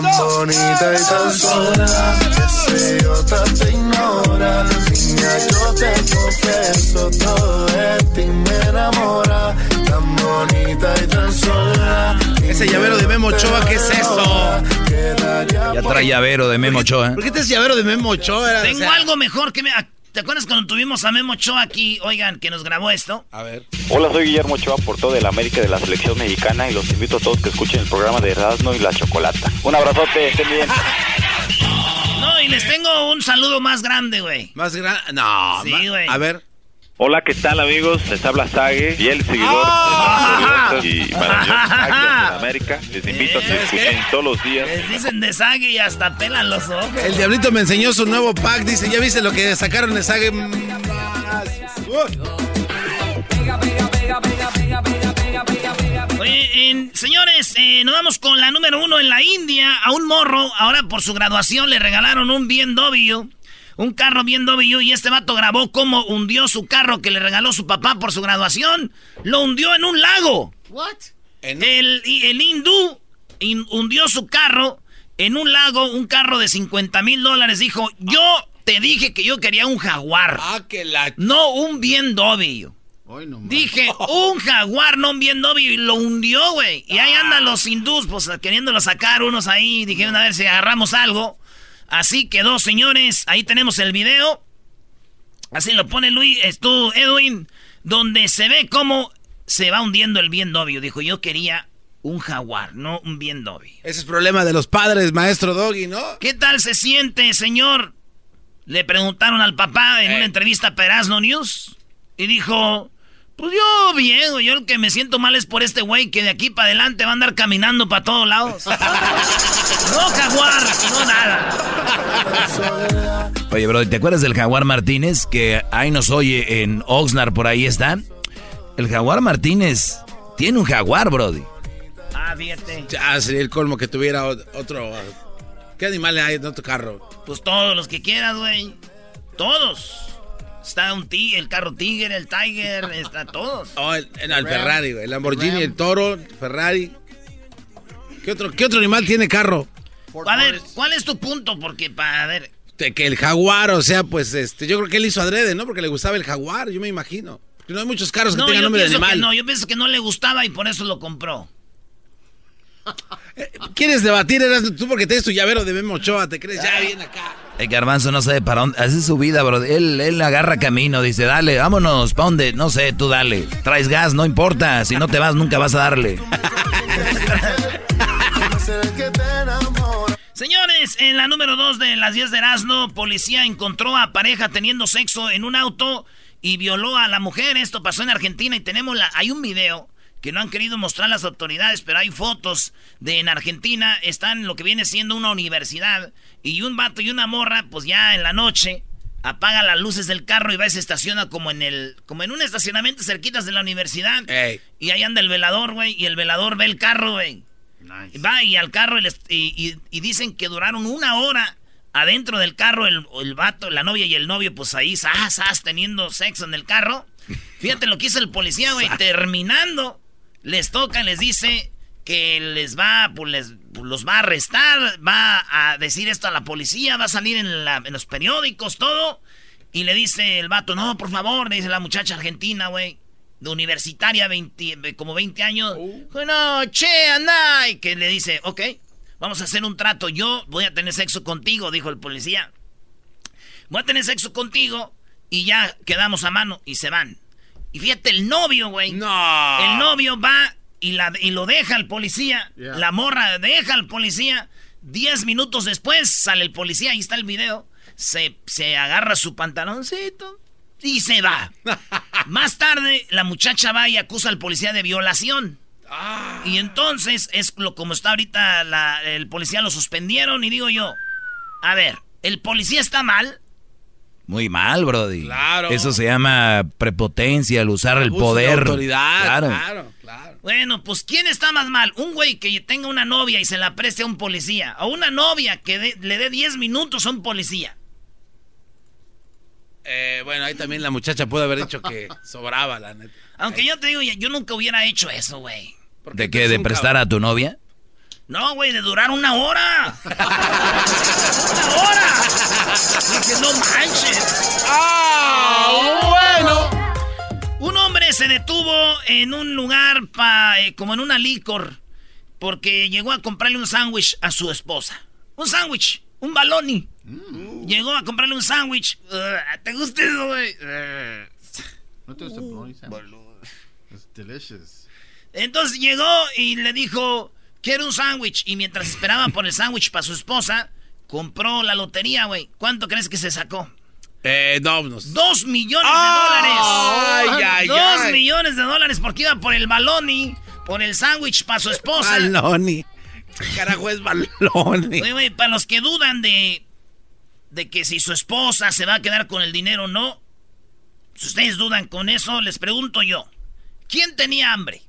Tan bonita y tan sola, ese otra te ignora. Niña, yo te confieso, todo de ti me enamora. Tan bonita y tan sola. Ese llavero de Memo Ochoa, ¿qué es eso? Ya trae llavero de Memo Ochoa. ¿eh? ¿Por qué te es llavero de Memo Ochoa? Tengo O sea, algo mejor que me... ¿Te acuerdas cuando tuvimos a Memo Ochoa aquí? Oigan, que nos grabó esto. A ver. Hola, soy Guillermo Ochoa, por todo el América de la selección mexicana y los invito a todos que escuchen el programa de Erasmo y la Chocolata. Un abrazote, estén bien. No, y les tengo un saludo más grande, güey. Más grande. No, Sí, güey. A ver. Hola, ¿qué tal amigos? Les habla Sage, fiel seguidor Ah. de gloriosas y maravillosas Águilas de América. Les invito a que ¿Sabes escuchen todos los días. Les dicen de sague y hasta pelan los ojos. El diablito me enseñó su nuevo pack. Dice, ¿ya viste lo que sacaron de Sage? Oye, en- señores, eh, nos vamos con la número uno en la India. A un morro, ahora por su graduación, le regalaron un BMW. Un carro BMW y este vato grabó cómo hundió su carro que le regaló su papá por su graduación. Lo hundió en un lago. What? El, y el hindú in- hundió su carro en un lago, un carro de 50 mil dólares. Dijo, yo te dije que yo quería un jaguar. Ah, que la... No un. Hoy no más. Dije, un jaguar, no un BMW, y lo hundió, güey. Y ahí andan los hindús, pues queriéndolo sacar unos ahí. Dijeron, a ver si agarramos algo. Así quedó, señores. Ahí tenemos el video. Así lo pone Luis, es tú, Edwin, donde se ve cómo se va hundiendo el BMW. Dijo, yo quería un jaguar, no un BMW. Ese es problema de los padres, maestro Doggy, ¿no? ¿Qué tal se siente, señor? Le preguntaron al papá en una entrevista para Erasmo News. Y dijo, pues yo bien, güey. Yo el que me siento mal es por este güey que de aquí para adelante va a andar caminando para todos lados. no jaguar, no nada. Oye, bro, ¿te acuerdas del Jaguar Martínez? Que ahí nos oye en Oxnard, por ahí está. El Jaguar Martínez tiene un Jaguar, Brody. Ah, fíjate. Ya sería el colmo que tuviera ot- otro... ¿Qué animales hay en otro carro? Pues todos los que quieras, güey. Todos. Está un tigre, el carro Tiger, el Tiger, está todos. Oh, el, el- el Ferrari, güey. El Lamborghini, el Toro, el Ferrari. ¿Qué otro, ¿Qué otro animal tiene carro? A ver, ¿cuál es tu punto? Porque, para ver, De que el jaguar, o sea, pues este, yo creo que él hizo adrede, ¿no? Porque le gustaba el jaguar, yo me imagino. Porque no hay muchos carros que No, tengan nombre de animal. no, yo pienso que no le gustaba y por eso lo compró. ¿Quieres debatir? Eras tú porque tienes tu llavero de Memo Ochoa, ¿te crees? Ya bien acá. El garbanzo no sabe para dónde. Así es su vida, bro. Él, él agarra camino, dice, dale, vámonos, ¿pa' dónde? No sé, tú dale. Traes gas, no importa. Si no te vas, nunca vas a darle. Señores, en la número 2 de las 10 de Erasmo, policía encontró a pareja teniendo sexo en un auto y violó a la mujer. Esto pasó en Argentina y tenemos la, hay un video que no han querido mostrar las autoridades, pero hay fotos de en Argentina, están lo que viene siendo una universidad y un vato y una morra, pues ya en la noche apaga las luces del carro y va y se estaciona como en el como en un estacionamiento cerquitas de la universidad. Ey. Y ahí anda el velador, güey, y el velador ve el carro, güey. Va y al carro y, dicen que duraron una hora Adentro del carro, el, el vato, la novia y el novio, pues ahí, sas, teniendo sexo en el carro. Fíjate lo que hizo el policía, güey. Terminando, les toca, les dice que les va, pues les pues, los va a arrestar, va a decir esto a la policía, va a salir en, la- en los periódicos, todo. Y le dice el vato, no, por favor, le dice la muchacha argentina, güey, de universitaria, 20, como 20 años. Bueno, che, anda. Y que le dice, ok, vamos a hacer un trato. Yo voy a tener sexo contigo, dijo el policía. Voy a tener sexo contigo y ya quedamos a mano y se van. Y fíjate, el novio, güey. No. El novio va y, la, y lo deja al policía. Yeah. La morra deja al policía. Diez minutos después sale el policía, ahí está el video. Se, se agarra su pantaloncito y se va. Más tarde, la muchacha va y acusa al policía de violación. Y entonces, es lo como está ahorita, la- el policía lo suspendieron y digo yo, a ver, ¿el policía está mal? Muy mal, Brody. Claro. Eso se llama prepotencia, el usar el Abuso de poder. autoridad. Claro. Claro, claro. Bueno, pues ¿quién está más mal? ¿Un güey que tenga una novia y se la preste a un policía? ¿O una novia que de- le dé 10 minutos a un policía? Eh, bueno, ahí también la muchacha puede haber dicho que sobraba, la neta. Aunque yo te digo, yo nunca hubiera hecho eso, güey. ¿De qué? ¿De prestar a tu novia? No, güey, de durar una hora. ¡Una hora! Dije, no manches. ¡Ah! Bueno. Un hombre se detuvo en un lugar pa- eh, como en una licor porque llegó a comprarle un sándwich a su esposa. Un sándwich, un baloni. Llegó a comprarle un sándwich. Ugh, ¿Te gusta eso, güey? Ugh. No te gusta el bologna sandwich? Es delicious. Entonces llegó y le dijo, quiero un sándwich. Y mientras esperaba por el sándwich para su esposa, compró la lotería, güey. ¿Cuánto crees que se sacó? Eh, no, nos... Dos millones de dólares. ay, Dos ay. millones de dólares porque iba por el baloni, por el sándwich para su esposa. Baloni. ¿Qué carajo es baloni? Oye, güey, para los que dudan de, de que si su esposa se va a quedar con el dinero o no, si ustedes dudan con eso, les pregunto yo, ¿quién tenía hambre?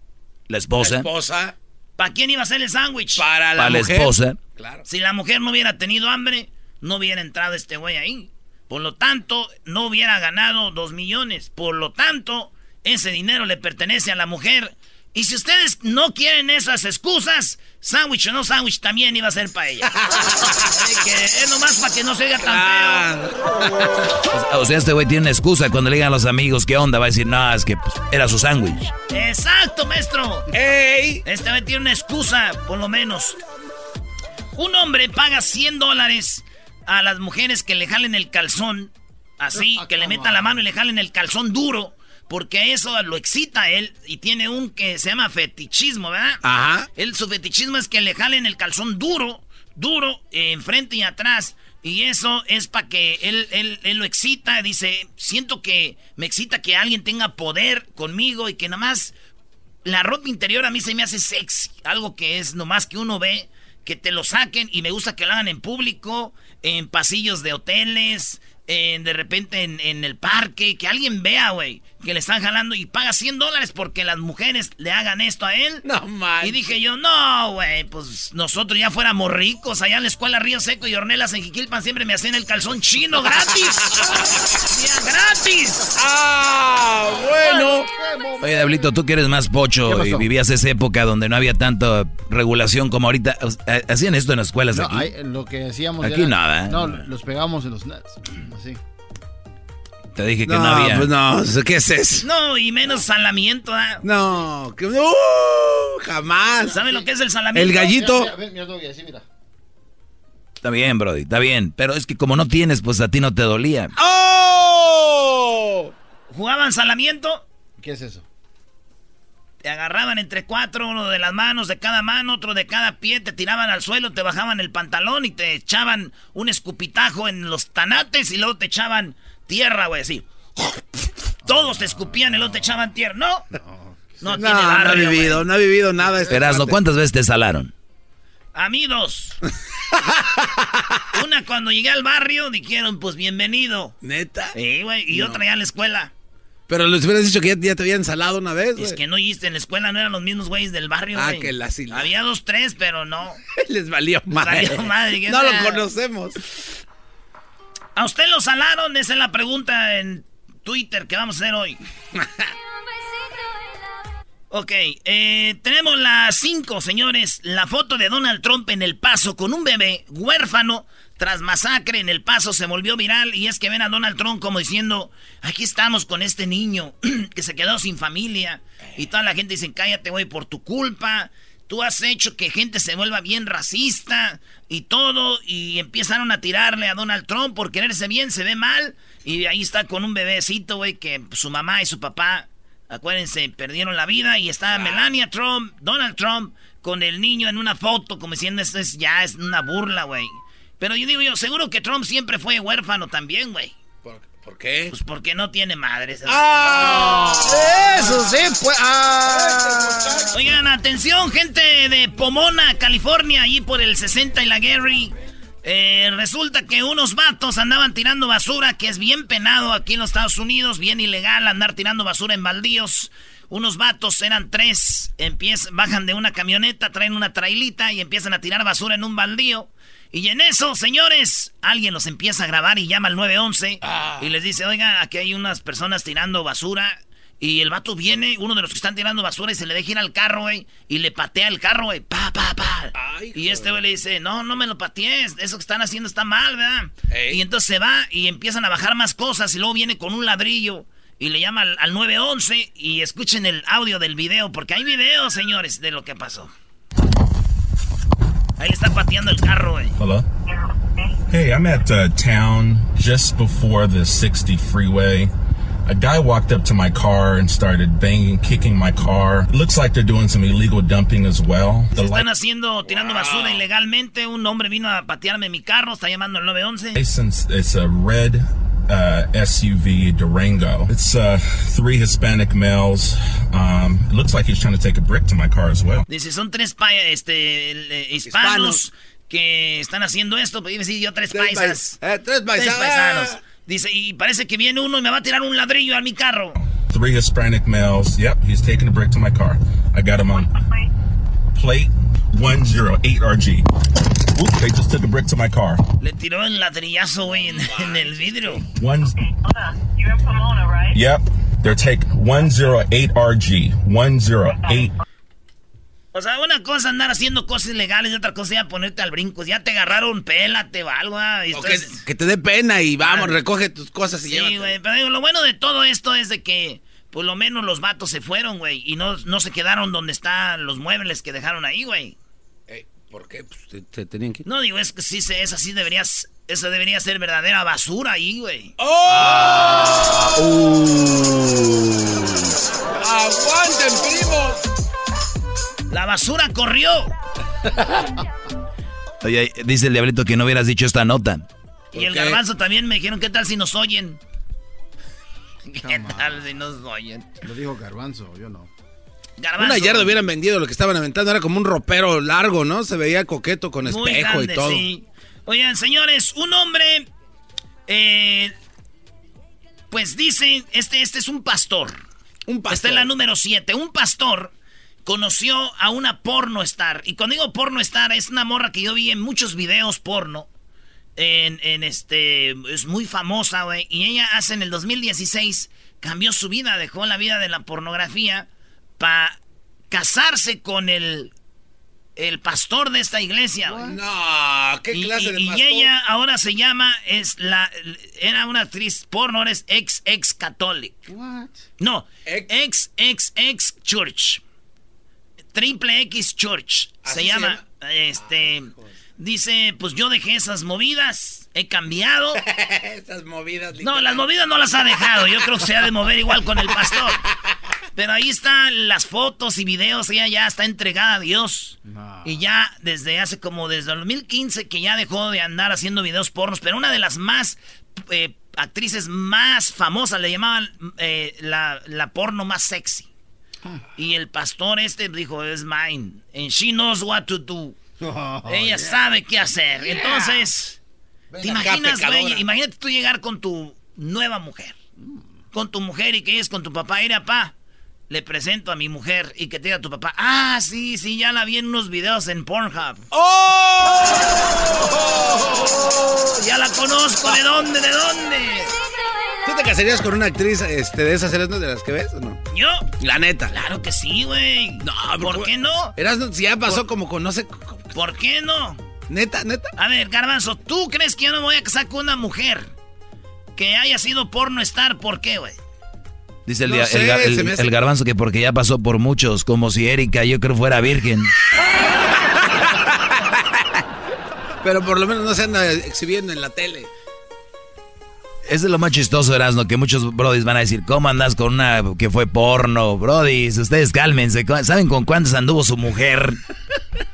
La esposa. esposa. ¿Para quién iba a ser el sándwich? Para la Para la mujer. esposa. Claro. Si la mujer no hubiera tenido hambre, no hubiera entrado este güey ahí. Por lo tanto, no hubiera ganado dos millones. Por lo tanto, ese dinero le pertenece a la mujer. Y si ustedes no quieren esas excusas, sándwich o no sándwich también iba a ser para ella. Así que es nomás para que no se oiga tan feo. O sea, este güey tiene una excusa cuando le digan a los amigos qué onda. Va a decir, no, es que pues, era su sándwich. Exacto, maestro. ¡Ey! Este güey tiene una excusa, por lo menos. Un hombre paga 100 dólares a las mujeres que le jalen el calzón, así, que le metan la mano y le jalen el calzón duro, porque eso lo excita a él y tiene un que se llama fetichismo, ¿verdad? Ajá. Él, su fetichismo es que le jalen el calzón duro, duro, eh, enfrente y atrás. Y eso es para que él, él, él lo excita. Dice, siento que me excita que alguien tenga poder conmigo y que nada más la ropa interior a mí se me hace sexy. Algo que es nomás que uno ve, que te lo saquen y me gusta que lo hagan en público, en pasillos de hoteles, en, de repente en, en el parque, que alguien vea, güey, que le están jalando y paga 100 dólares porque las mujeres le hagan esto a él. No manches. Y dije yo, no, güey, pues nosotros ya fuéramos ricos. Allá en la escuela Río Seco y Ornelas en Jiquilpan siempre me hacían el calzón chino gratis. ¡Ya, gratis! ¡Ah! Bueno. Oye, Diablito, tú que eres más pocho y vivías esa época donde no había tanta regulación como ahorita. ¿Hacían esto en las escuelas No, aquí? hay- lo que hacíamos Aquí era- nada, ¿eh? No, los pegamos en los nuts. Así. Te dije que No, no, había. pues no, ¿qué es eso? No, y menos salamiento, ¿ah? No, que ¡Uh! jamás. ¿Sabe lo que es el salamiento? El gallito. Mira, mira, mira, así, mira. Está bien, Brody, está bien. Pero es que como no tienes, pues a ti no te dolía. ¡Oh! ¿Jugaban salamiento? ¿Qué es eso? Te agarraban entre cuatro, uno de las manos de cada mano, otro de cada pie, te tiraban al suelo, te bajaban el pantalón y te echaban un escupitajo en los tanates y luego te echaban tierra, güey, así. Todos te escupían luego te echaban tierra. ¿No? No, No, tiene no ha barrio, vivido, güey. no ha vivido nada. este Erasno. ¿cuántas veces te salaron? A mí dos. Una cuando llegué al barrio dijeron, pues bienvenido. ¿Neta? Sí, güey, y No. otra ya en la escuela. Pero les hubieras dicho que ya, ya te habían salado una vez, güey. Es que no oíste, en la escuela no eran los mismos güeyes del barrio, Ah, que la. Había dos, tres, pero no. Les valió Les madre. valió madre, No sea- lo conocemos. ¿A usted lo salaron? Esa es la pregunta en Twitter que vamos a hacer hoy. ok, eh, tenemos las cinco, señores. La foto de Donald Trump en El Paso con un bebé huérfano tras masacre en El Paso se volvió viral y es que ven a Donald Trump como diciendo, aquí estamos con este niño que se quedó sin familia y toda la gente dice, cállate güey por tu culpa, tú has hecho que gente se vuelva bien racista y todo y empezaron a tirarle a Donald Trump por quererse bien, se ve mal y ahí está con un bebecito güey que su mamá y su papá, acuérdense, perdieron la vida y está Melania Trump, Donald Trump con el niño en una foto como diciendo esto es ya es una burla güey. Pero yo digo yo, seguro que Trump siempre fue huérfano también, güey. ¿Por, qué? Pues porque no tiene madre. ¡Ah! Eso sí, pues. ¡Ah! Oigan, atención, gente de Pomona, California, allí por el 60 y la Gary. Eh, resulta que unos vatos andaban tirando basura, que es bien penado aquí en los Estados Unidos, bien ilegal andar tirando basura en baldíos. Unos vatos, eran tres, empiezan, bajan de una camioneta, traen una trailita y empiezan a tirar basura en un baldío. Y en eso, señores, alguien los empieza a grabar y llama al 911 Ah. y les dice, oiga, aquí hay unas personas tirando basura. Y el vato viene, uno de los que están tirando basura, y se le deja ir al carro, güey, y le patea el carro, güey, pa, pa, pa. y este güey le dice, no, no me lo patees, eso que están haciendo está mal, ¿verdad? Y entonces se va y empiezan a bajar más cosas, y luego viene con un ladrillo, y le llama al, al 911, y escuchen el audio del video, porque hay video, señores, de lo que pasó. Ahí está pateando el carro, güey. Hello? Hey, I'm at uh, town just before the 60 freeway. A guy walked up to my car and started banging, kicking my car. It looks like they're doing some illegal dumping as well. The Están haciendo, tirando basura ilegalmente. Un hombre vino a patearme mi carro, está llamando al 911. license it's a red uh, SUV Durango. It's uh, three Hispanic males. Um, it looks like he's trying to take a brick to my car as well. Dice, son tres pa este, el, eh, hispanos, que están haciendo esto. Pues sí, yo tres, Tres paisas. pais- eh, tres paisanos. paisanos. Dice, y parece que viene uno y me va a tirar un ladrillo a mi carro. Three Hispanic males. Yep, he's taking a brick to my car. I got him on plate 108RG. Oop, they just took a brick to my car. Le tiró el ladrillazo, güey, en, en el vidrio. One. Yep, they're taking 108RG. 108. O sea, una cosa andar haciendo cosas ilegales y otra cosa ya ponerte al brinco. Ya te agarraron, pélate o algo. ah, y O que, estás- que te dé pena y vamos, Ah. recoge tus cosas y Sí, llévate. güey, pero digo, lo bueno de todo esto es de que por lo menos los vatos se fueron, güey, y no, no se quedaron donde están los muebles que dejaron ahí, güey. ¿Por qué? Pues te, te tenían que... No, digo, es que sí, se- esa sí deberías, esa debería ser verdadera basura ahí, güey. ¡Aguanten, primo! La basura corrió. Oye, dice el diablito que no hubieras dicho esta nota. Y el qué? garbanzo también me dijeron, ¿qué tal si nos oyen? ¿Qué tal si nos oyen? Lo dijo Garbanzo, yo no. Garbanzo. Una yarda hubieran vendido lo que estaban aventando. Era como un ropero largo, ¿no? Se veía coqueto con Muy espejo grande, y todo. sí. Oigan, señores, un hombre, eh, pues dice, este, este es un pastor. Un pastor. Esta es la número 7. Un pastor conoció a una porno star. Y cuando digo porno star, es una morra que yo vi en muchos videos porno. En, en este. Es muy famosa, güey. Y ella hace en el 2016. Cambió su vida, dejó la vida de la pornografía. Para casarse con el. El pastor de esta iglesia. No, ¿qué Y, clase y- de y pastor? ella ahora se llama, es la, era una actriz porno, es ex ex católica. What? No, ex ex ex church. Triple X Church. ¿Así Se se llama, este, dice, pues yo dejé esas movidas, he cambiado. Esas movidas. No, las movidas no las ha dejado. Yo creo que se ha de mover igual con el pastor. Pero ahí están las fotos y videos. Ella ya está entregada a Dios. No. Y ya desde hace como desde el 2015 que ya dejó de andar haciendo videos pornos. Pero una de las más eh, actrices más famosas le llamaban eh, la, la porno más sexy. Y el pastor este dijo, es mine. And she knows what to do. Oh, Ella yeah. sabe qué hacer. Entonces, ¿te acá, imaginas, güey? Imagínate tú llegar con tu nueva mujer. Con tu mujer y que es con tu papá. Mira, papá, le presento a mi mujer y que te diga tu papá, ah, sí, sí, ya la vi en unos videos en Pornhub. ¡Oh! Ya la conozco, ¿de dónde, de dónde? ¿Tú te casarías con una actriz este, de esas series de las que ves o no? ¿Yo? La neta. Claro que sí, güey. No, ¿por qué no? Eras, si ya pasó como con, no sé... ¿Por qué no? Neta, neta. A ver, Garbanzo, ¿tú crees que yo no me voy a casar con una mujer que haya sido porno star? ¿Por qué, güey? Dice el, el, garbanzo que porque ya pasó por muchos, como si Erika yo creo fuera virgen. Pero por lo menos no se anda exhibiendo en la tele. Eso es lo más chistoso, Erasmo, que muchos brodis van a decir, ¿cómo andas con una que fue porno? Brodis, ustedes cálmense. ¿Saben con cuántas anduvo su mujer?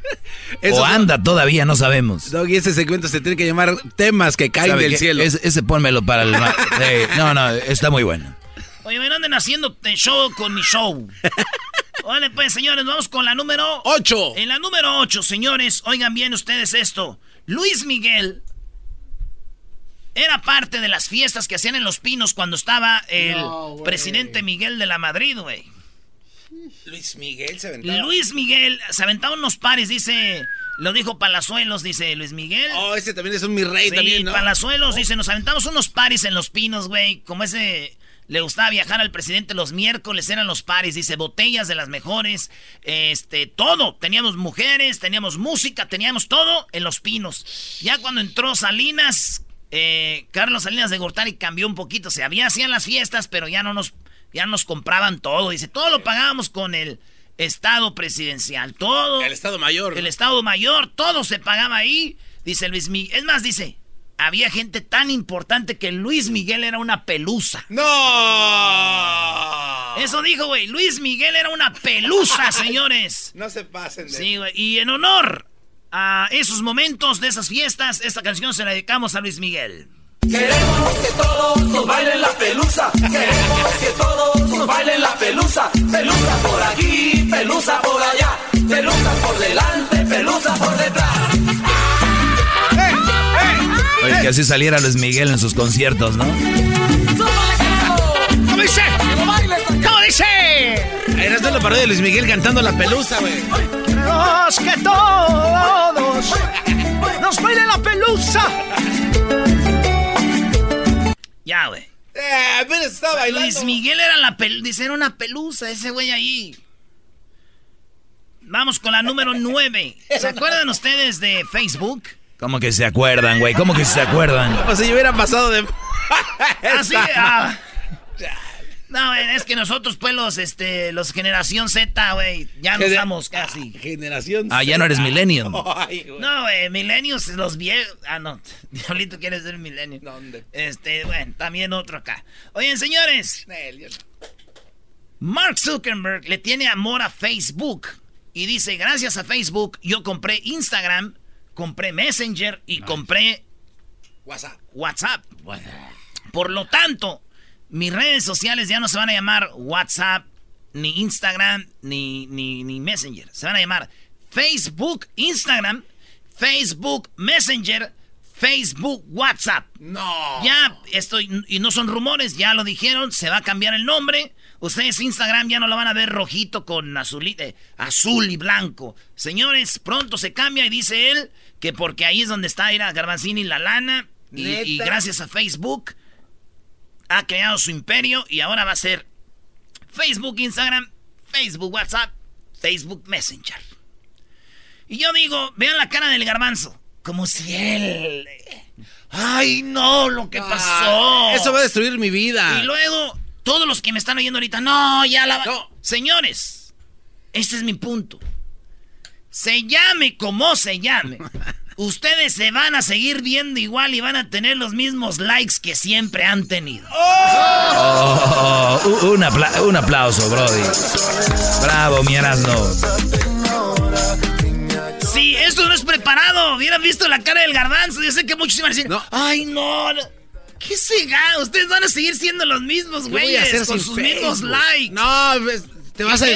o anda todavía, no sabemos. Doggy, ese segmento se tiene que llamar temas que caen del cielo. ese pónmelo para el... no, no, está muy bueno. Oye, me anden haciendo show con mi show. Vale, pues, señores, vamos con la número 8. En la número 8, señores, oigan bien ustedes esto. Luis Miguel era parte de las fiestas que hacían en Los Pinos cuando estaba el presidente Miguel de la Madrid, güey. Luis Miguel se aventaba. Luis Miguel se aventaba unos pares, dice. Lo dijo Palazuelos, dice Luis Miguel. Oh, ese también es un mi rey sí, también, ¿no? Palazuelos dice, nos aventamos unos pares en Los Pinos, güey. Como ese le gustaba viajar al presidente los miércoles, eran los paris, dice, botellas de las mejores, este, todo. Teníamos mujeres, teníamos música, teníamos todo en los pinos. Ya cuando entró Salinas, eh, Carlos Salinas de Gortari cambió un poquito. Se había hacían las fiestas, pero ya no nos, ya nos compraban todo. Dice, todo lo pagábamos con el Estado presidencial. Todo. El Estado Mayor. El Estado Mayor, todo se pagaba ahí. Dice Luis Miguel. Es más, dice, había gente tan importante que Luis Miguel era una pelusa. ¡No! Eso dijo, güey. Luis Miguel era una pelusa, señores. No se pasen de Sí, güey. Y en honor a esos momentos de esas fiestas, esta canción se la dedicamos a Luis Miguel. Queremos que todos nos bailen la pelusa. Queremos que todos nos bailen la pelusa. Pelusa por aquí, pelusa por allá. Pelusa por delante, pelusa por detrás. Oye, que así saliera Luis Miguel en sus conciertos, ¿no? ¿Cómo dice? ¿Cómo dice? Eras de la parodia de Luis Miguel cantando la pelusa, güey. Los que todos nos bailen la pelusa. Ya, güey. Eh, pero está bailando. Luis Miguel era la pelusa, dice, era una pelusa ese güey ahí. Vamos con la número 9. ¿Se acuerdan ustedes de Facebook? ¿Cómo que se acuerdan, güey? ¿Cómo que se acuerdan? Como si hubieran pasado de... Así, ah. No, es que nosotros, pues, los, este, los generación Z, güey, ya no estamos casi. Generación Ah, ya no eres millennial. No, güey, milenios, los viejos. Ah, no, Diablito quiere ser milenio. ¿Dónde? Este, bueno, también otro acá. Oigan, señores. Mark Zuckerberg le tiene amor a Facebook. Y dice, gracias a Facebook, yo compré Instagram compré Messenger y compré WhatsApp. WhatsApp. Por lo tanto, mis redes sociales ya no se van a llamar WhatsApp, ni Instagram, ni, ni, ni Messenger. Se van a llamar Facebook, Instagram, Facebook, Messenger, Facebook, WhatsApp. No. Ya estoy, y no son rumores, ya lo dijeron, se va a cambiar el nombre. Ustedes Instagram ya no lo van a ver rojito con azul, eh, azul y blanco. Señores, pronto se cambia y dice él que porque ahí es donde está Ira Garbanzini la lana. Y, gracias a Facebook ha creado su imperio y ahora va a ser Facebook, Instagram, Facebook, WhatsApp, Facebook Messenger. Y yo digo, vean la cara del garbanzo. Como si él... Ay, no, lo que pasó. eso va a destruir mi vida. Y luego, todos los que me están oyendo ahorita, no, ya la... No. Señores, este es mi punto. Se llame como se llame. Ustedes se van a seguir viendo igual y van a tener los mismos likes que siempre han tenido. Oh, un, un, aplauso, Brody. Bravo, mi no. Sí, esto no es preparado. Hubieran visto la cara del garbanzo. Yo sé que muchos iban a decir, ay, no. ¿Qué se gana? Ustedes van a seguir siendo los mismos güeyes con sus mismos likes. No, pues, te vas a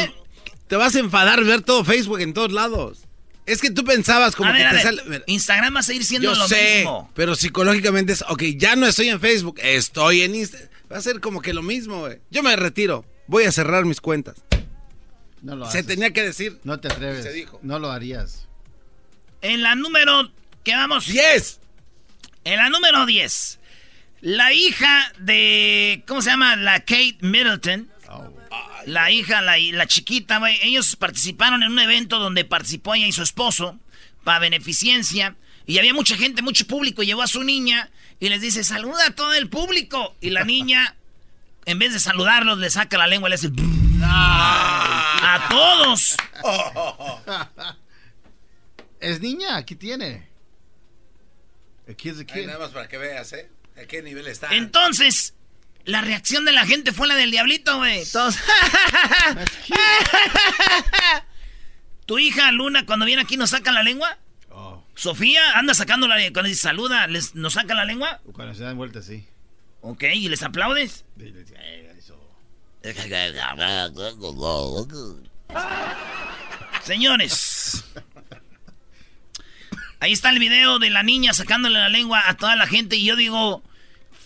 te vas a enfadar ver todo Facebook en todos lados. Es que tú pensabas como que te sale. Instagram va a seguir siendo Yo lo sé, mismo. Pero psicológicamente es, ok, ya no estoy en Facebook, estoy en Instagram. Va a ser como que lo mismo, güey. Yo me retiro. Voy a cerrar mis cuentas. No lo Se haces. tenía que decir. No te atreves. Se dijo. No lo harías. En la número. ¿Qué vamos? 10. En la número 10. La hija de. ¿Cómo se llama? La Kate Middleton. La hija, la, la chiquita, güey. Ellos participaron en un evento donde participó ella y su esposo. Para beneficencia. Y había mucha gente, mucho público. Llevó a su niña y les dice: Saluda a todo el público. Y la niña, en vez de saludarlos, le saca la lengua y le hace. A todos. Es niña, aquí tiene. A kid's a Ahí kid. nada más para que veas, ¿eh? ¿A qué nivel está? Entonces, la reacción de la gente fue la del diablito, güey. Todos. ¿Tu hija Luna cuando viene aquí nos saca la lengua? Oh. Sofía anda sacando la lengua. Cuando dice saluda, les, ¿nos saca la lengua? Cuando se dan vueltas, sí. Ok, ¿y les aplaudes? Señores. Ahí está el video de la niña sacándole la lengua a toda la gente y yo digo,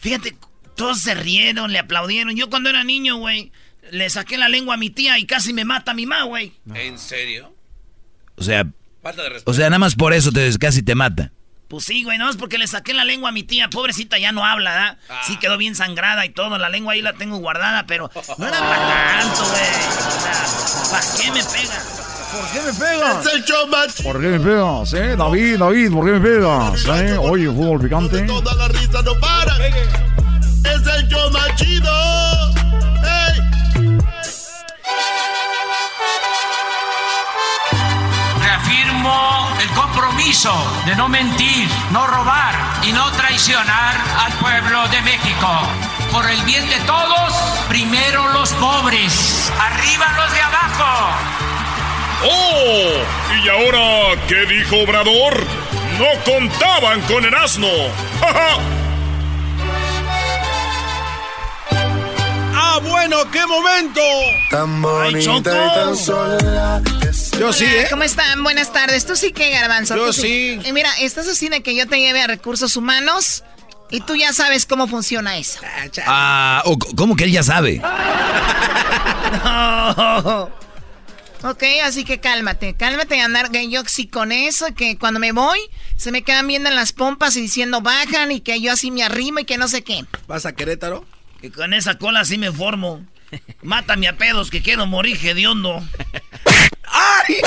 fíjate, todos se rieron, le aplaudieron. Yo cuando era niño, güey, le saqué la lengua a mi tía y casi me mata mi mamá, güey. ¿En serio? O sea, Falta de respeto. o sea, nada más por eso te, casi te mata. Pues sí, güey, no es porque le saqué la lengua a mi tía, pobrecita, ya no habla, ¿da? Sí quedó bien sangrada y todo, la lengua ahí la tengo guardada, pero no era para tanto, güey. O sea, ¿para qué me pega? ¿Por qué me pegas? Es el show más ¿Por qué me pegas, eh? David, David, ¿por qué me pegas? Eh? Oye, fútbol picante. Toda la risa no para. Es el show más chido. Reafirmo el compromiso de no mentir, no robar y no traicionar al pueblo de México. Por el bien de todos, primero los pobres, arriba los de abajo. ¡Oh! ¿Y ahora qué dijo Obrador? No contaban con el asno. ¡Ja, ¡Ah, bueno! ¡Qué momento! Tan bonita y Choco. tan sola. Yo sí, ¿eh? ¿Cómo están? Buenas tardes. ¿Tú sí qué, Garbanzo? Yo ¿Tú sí. Y mira, estás así de que yo te lleve a recursos humanos y tú ya sabes cómo funciona eso. Ah, o c- ¿cómo que él ya sabe? Ok, así que cálmate, cálmate y andar que yo sí con eso, que cuando me voy se me quedan viendo en las pompas y diciendo bajan y que yo así me arrimo y que no sé qué. ¿Vas a Querétaro? Que con esa cola así me formo. Mátame a pedos que quiero morir hediondo. ¡Ay!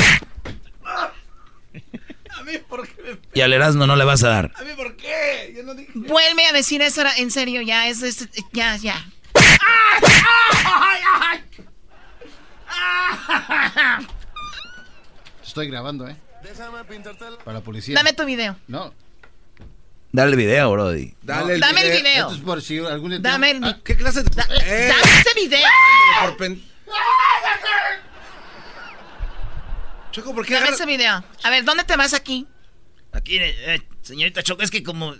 A mí, ¿por qué me... Y al Erasmo no le vas a dar. A mí, ¿por qué? Yo no dije... Vuelve a decir eso en serio, ya, es, es- ya, ya. Estoy grabando, ¿eh? Para la policía. Dame tu video. No. Dale el video, Brody. Dale el Dame el video. video. Esto es por si algún día Dame el, Ah, ¿Qué clase de...? da- Eh, dame ese video. por pen- Choco, ¿por qué Dame ese video. A ver, ¿dónde te vas aquí? Aquí, eh, señorita Choco, es que como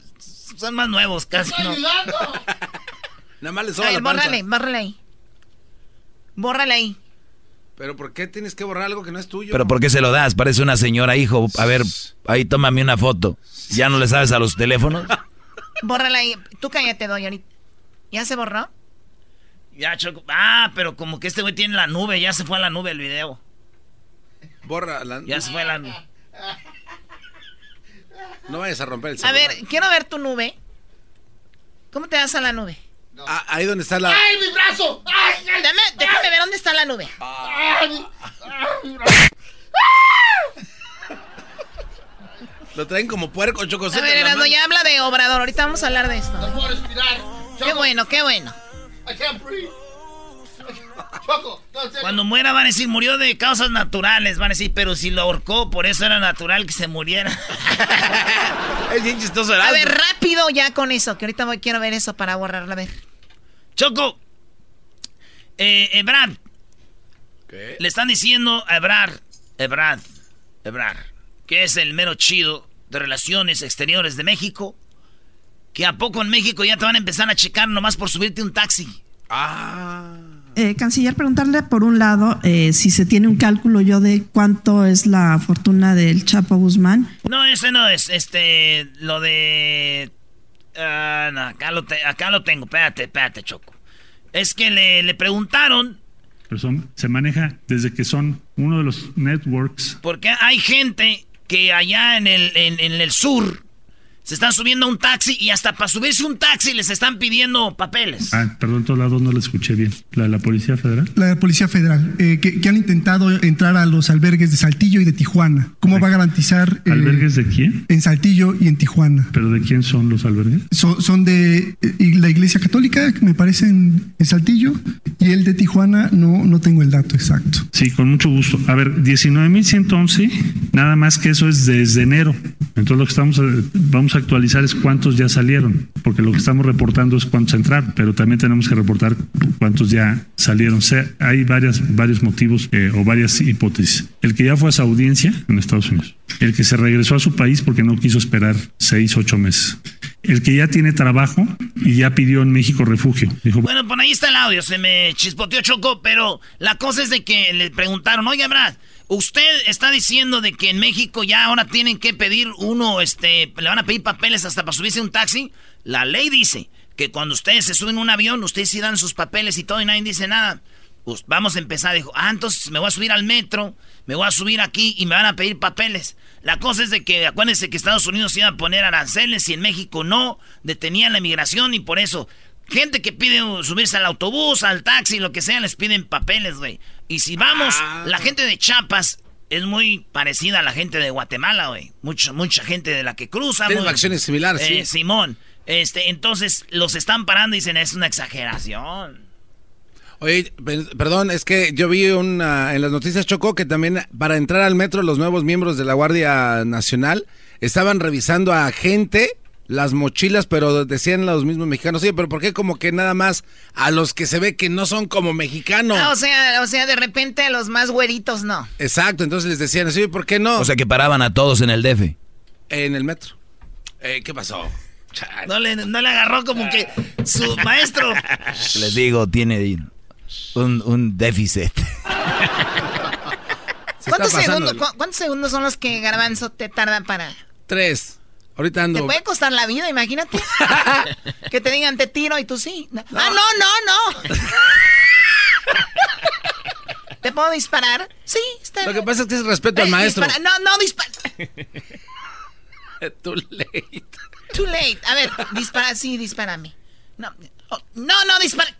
son más nuevos casi, ¿no? Nada más le A soba ver, la panza. bórrale, bórrale ahí. Bórrale ahí. Pero ¿por qué tienes que borrar algo que no es tuyo? Pero ¿por qué se lo das? Parece una señora, hijo. A ver, ahí tómame una foto. ¿Ya no le sabes a los teléfonos? Bórrala ahí. Tú cállate, doy ahorita. ¿Ya se borró? Ya, Choco. Ah, pero como que este güey tiene la nube, ya se fue a la nube el video. Borra la... Ya se fue a la nube. No vayas a romper el A celular. ver, quiero ver tu nube. ¿Cómo te vas a la nube? Ah, ahí donde está la... ¡Ay, mi brazo! ¡Ay, ay! Dame, déjame ver dónde está la nube. ¡Ay! ay, Lo traen como puerco, Choco. A ver, Erasmo, ya habla de Obrador. Ahorita vamos a hablar de esto. No puedo respirar. Qué bueno, qué bueno. I can't breathe. Choco, no. Cuando muera van a decir, murió de causas naturales. Van a decir, pero si lo ahorcó, por eso era natural que se muriera. Es bien chistoso, A ver, rápido ya con eso, que ahorita voy, quiero ver eso para borrarla. A ver. Choco. Eh, Ebrard. ¿Qué? Le están diciendo a Ebrard. Ebrard. Ebrard. Que es el mero chido de relaciones exteriores de México. Que a poco en México ya te van a empezar a checar nomás por subirte un taxi. Ah... Eh, canciller, preguntarle por un lado eh, si se tiene un cálculo yo de cuánto es la fortuna del Chapo Guzmán. No, ese no es. Este. Lo de. ah, no, acá lo, te- acá lo tengo. Espérate, espérate, Choco. Es que le, le preguntaron pero son, se maneja desde que son uno de los networks. Porque hay gente que allá en el, en, en el sur se están subiendo a un taxi y hasta para subirse un taxi les están pidiendo papeles. Ah, perdón, todos lados no lo escuché bien. ¿La de la Policía Federal? La de Policía Federal, eh, que, que han intentado entrar a los albergues de Saltillo y de Tijuana. ¿Cómo va a garantizar? eh, ¿Albergues de quién? En Saltillo y en Tijuana. ¿Pero de quién son los albergues? Son, son de eh, la Iglesia Católica, que me parece en, en Saltillo, y el de Tijuana no, no tengo el dato exacto. Sí, con mucho gusto. A ver, 19.111, nada más que eso es desde enero. Entonces lo que estamos eh, vamos a actualizar es cuántos ya salieron, porque lo que estamos reportando es cuántos entraron, pero también tenemos que reportar cuántos ya salieron. O sea, hay varias, varios motivos eh, o varias hipótesis. El que ya fue a su audiencia en Estados Unidos, el que se regresó a su país porque no quiso esperar seis, ocho meses, el que ya tiene trabajo y ya pidió en México refugio. Dijo, Bueno, pues ahí está el audio, se me chispoteó Choco, pero la cosa es de que le preguntaron, oye, Brad, usted está diciendo de que en México ya ahora tienen que pedir uno, este, le van a pedir papeles hasta para subirse a un taxi. La ley dice que cuando ustedes se suben a un avión, ustedes sí dan sus papeles y todo y nadie dice nada. Pues vamos a empezar, dijo, ah, entonces me voy a subir al metro, me voy a subir aquí y me van a pedir papeles. La cosa es de que acuérdense que Estados Unidos iba a poner aranceles y en México no, detenían la inmigración y por eso gente que pide subirse al autobús, al taxi, lo que sea, les piden papeles, güey. Y si vamos, la gente de Chiapas es muy parecida a la gente de Guatemala, güey. Mucha, mucha gente de la que cruza. Tienen acciones similares, Eh, sí. Simón. Este, entonces los están parando y dicen, es una exageración. Oye, pe- perdón, es que yo vi una, en las noticias Chocó que también para entrar al metro los nuevos miembros de la Guardia Nacional estaban revisando a gente las mochilas, pero decían los mismos mexicanos, sí, pero ¿por qué como que nada más a los que se ve que no son como mexicanos? Ah, o sea, o sea, de repente a los más güeritos no. Exacto, entonces les decían, sí, ¿por qué no? O sea que paraban a todos en el DF. en el metro. Eh, ¿Qué pasó? No le, no le agarró como que su maestro. Les digo, tiene un, un déficit. ¿Cuántos segundos, cu- ¿Cuántos segundos son los que Garbanzo te tardan para...? Tres. Ahorita Te ando... puede costar la vida, imagínate. que te digan te tiro y tú sí. No. Ah, no, no, no. ¿Te puedo disparar? Sí, está Lo que pasa es que es respeto al Eh, maestro. dispara- No, no, dispara. Too late. Too late. A ver, dispara, sí, dispárame. No, oh, no, no, dispara.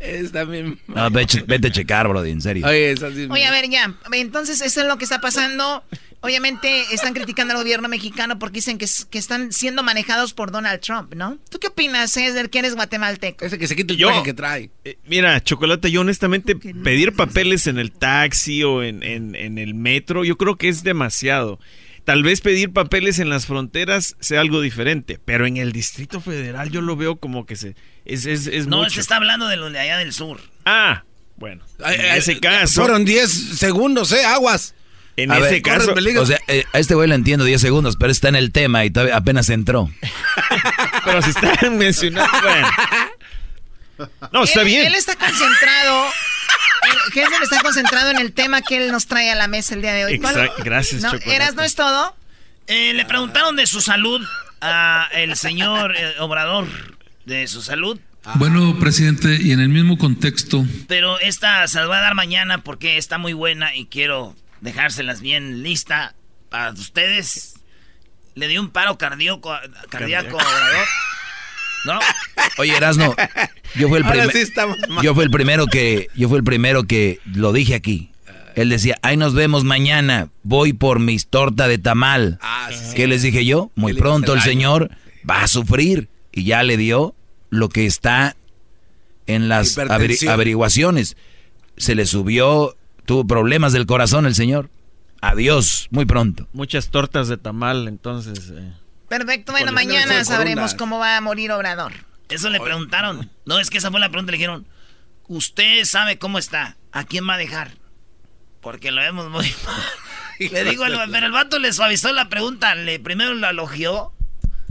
Está bien. No, vete, vete a checar, Brody, en serio. Oye, es así. Oye, a ver, ya. Entonces, eso es lo que está pasando. Obviamente, están criticando al gobierno mexicano porque dicen que, es- que están siendo manejados por Donald Trump, ¿no? ¿Tú qué opinas, César, que eres guatemalteco? Ese que se quita el Yo- traje que trae. Eh, mira, Chocolate, yo honestamente pedir papeles en el taxi o en, en- en el metro, yo creo que es demasiado. Tal vez pedir papeles en las fronteras sea algo diferente, pero en el Distrito Federal yo lo veo como que se es, es, es No, mucho. se está hablando de los de allá del sur. Ah, bueno. En ese caso, Fueron 10 segundos, ¿eh? Aguas. En A ese ver, caso. O sea, eh, a este güey lo entiendo 10 segundos, pero está en el tema y todavía apenas entró. pero si están mencionando, bueno. No, está él, bien. Él está concentrado. Hesler está concentrado en el tema que él nos trae a la mesa el día de hoy. ¿Cuál- Exacto, gracias, ¿No? Chocolate. ¿Eras no es todo? Eh, le preguntaron de su salud a el señor eh, Obrador, de su salud. Bueno, presidente, y en el mismo contexto, Pero esta se las voy a dar mañana porque está muy buena y quiero dejárselas bien lista para ustedes. Le dio un paro cardíaco, cardíaco a Obrador. ¿No? Oye, Erasno, yo fui el Ahora primer- sí estamos mal. yo fui el primero que yo fui el primero que lo dije aquí. Él decía, "Ahí nos vemos mañana. Voy por mis torta de tamal." Ah, sí, sí. ¿Qué les dije yo? Muy ¿Qué le pronto el señor va a sufrir y ya le dio lo que está en las averi- averiguaciones. Se le subió, tuvo problemas del corazón el señor. Adiós, muy pronto. Muchas tortas de tamal, entonces. eh. Perfecto, bueno, mañana sabremos cómo va a morir Obrador. Eso le preguntaron. No, es que esa fue la pregunta. Le dijeron, usted sabe cómo está. ¿A quién va a dejar? Porque lo vemos muy mal. Le digo, al- pero el vato le suavizó la pregunta. Le primero lo elogió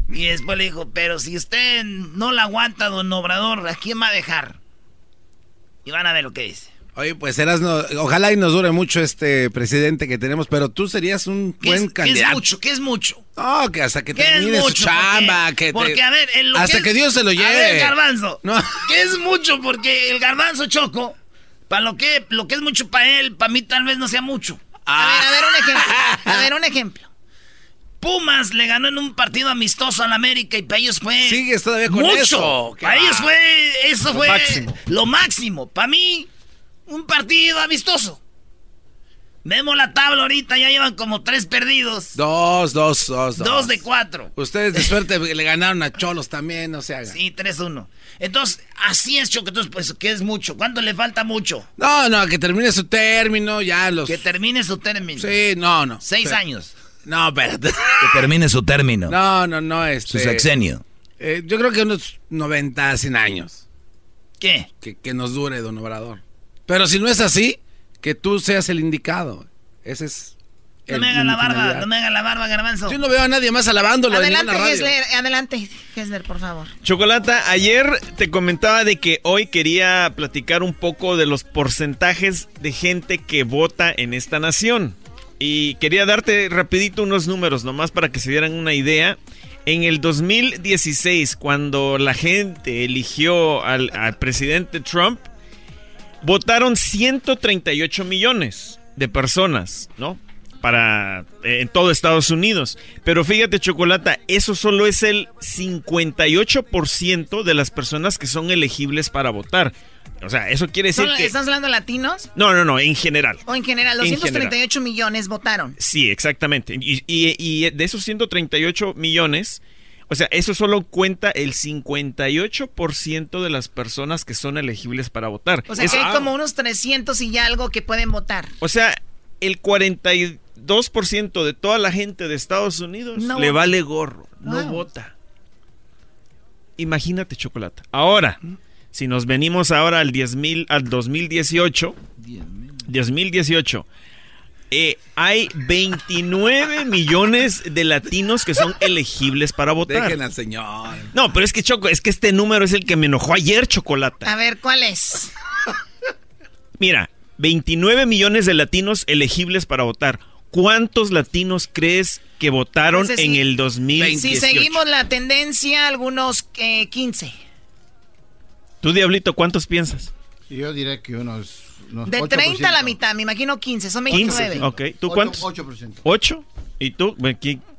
y después le dijo, pero si usted no la aguanta, don Obrador, ¿a quién va a dejar? Y van a ver lo que dice. Oye, pues eras ojalá y nos dure mucho este presidente que tenemos, pero tú serías un buen candidato. ¿Qué es mucho? ¿Qué es mucho? No, que hasta que termine su chamba, porque, que porque, a ver, hasta que, Dios se lo lleve. A ver, garbanzo. No. ¿Qué es mucho? Porque el garbanzo choco, para lo que, lo que es mucho para él, para mí tal vez no sea mucho. A ver, a ver un ejemplo. A ver, un ejemplo. Pumas le ganó en un partido amistoso al América y para ellos fue. Sigues todavía con mucho. eso. Para ellos fue. Eso lo fue máximo. lo máximo. Para mí, un partido amistoso. Vemos la tabla ahorita, ya llevan como tres perdidos. Dos, dos, dos, dos. Dos de cuatro. Ustedes de suerte le ganaron a Cholos también, no se hagan. Sí, 3-1. Entonces, así es, Choco. Entonces, pues, ¿qué es mucho? ¿Cuánto le falta mucho? No, no, que termine su término, ya los... Que termine su término. Sí, no, no. Seis años. No, espérate. Que termine su término. No, no, no, este... Su sexenio. Eh, yo creo que unos 90, 100 años. ¿Qué? Que, que nos dure, don Obrador. Pero si no es así, que tú seas el indicado. Ese es. No me haga la barba, no me haga la barba, garbanzo. Yo no veo a nadie más alabándolo. Adelante, Gessler, adelante, Gessler, por favor. Chocolata, ayer te comentaba de que hoy quería platicar un poco de los porcentajes de gente que vota en esta nación. Y quería darte rapidito unos números, nomás para que se dieran una idea. En el 2016, cuando la gente eligió al, al presidente Trump, votaron 138 millones de personas, ¿no? Para eh, en todo Estados Unidos. Pero fíjate, Chocolata, eso solo es el 58% de las personas que son elegibles para votar. O sea, eso quiere decir que... ¿Estás hablando de latinos? No, no, no, en general. O en general, 238 millones votaron. Sí, exactamente. Y, y, de esos 138 millones, o sea, eso solo cuenta el 58% de las personas que son elegibles para votar. O sea, que hay como unos 300 y algo que pueden votar. O sea, el 42% de toda la gente de Estados Unidos le vale gorro, no vota. Imagínate, chocolate. Ahora, si nos venimos ahora al 10, al 2018, 2018 eh, hay 29 millones de latinos que son elegibles para votar. Dejen al señor. No, pero es que Choco, es que este número es el que me enojó ayer, Chocolata. A ver, ¿cuál es? Mira, 29 millones de latinos elegibles para votar. ¿Cuántos latinos crees que votaron en el 2018? Si seguimos la tendencia, algunos 15. Eh, ¿Tú, Diablito, cuántos piensas? Yo diré que unos de 30 a la mitad, me imagino 15, son 29. 15, ok. ¿Tú cuántos? 8%. ¿8? ¿Y tú?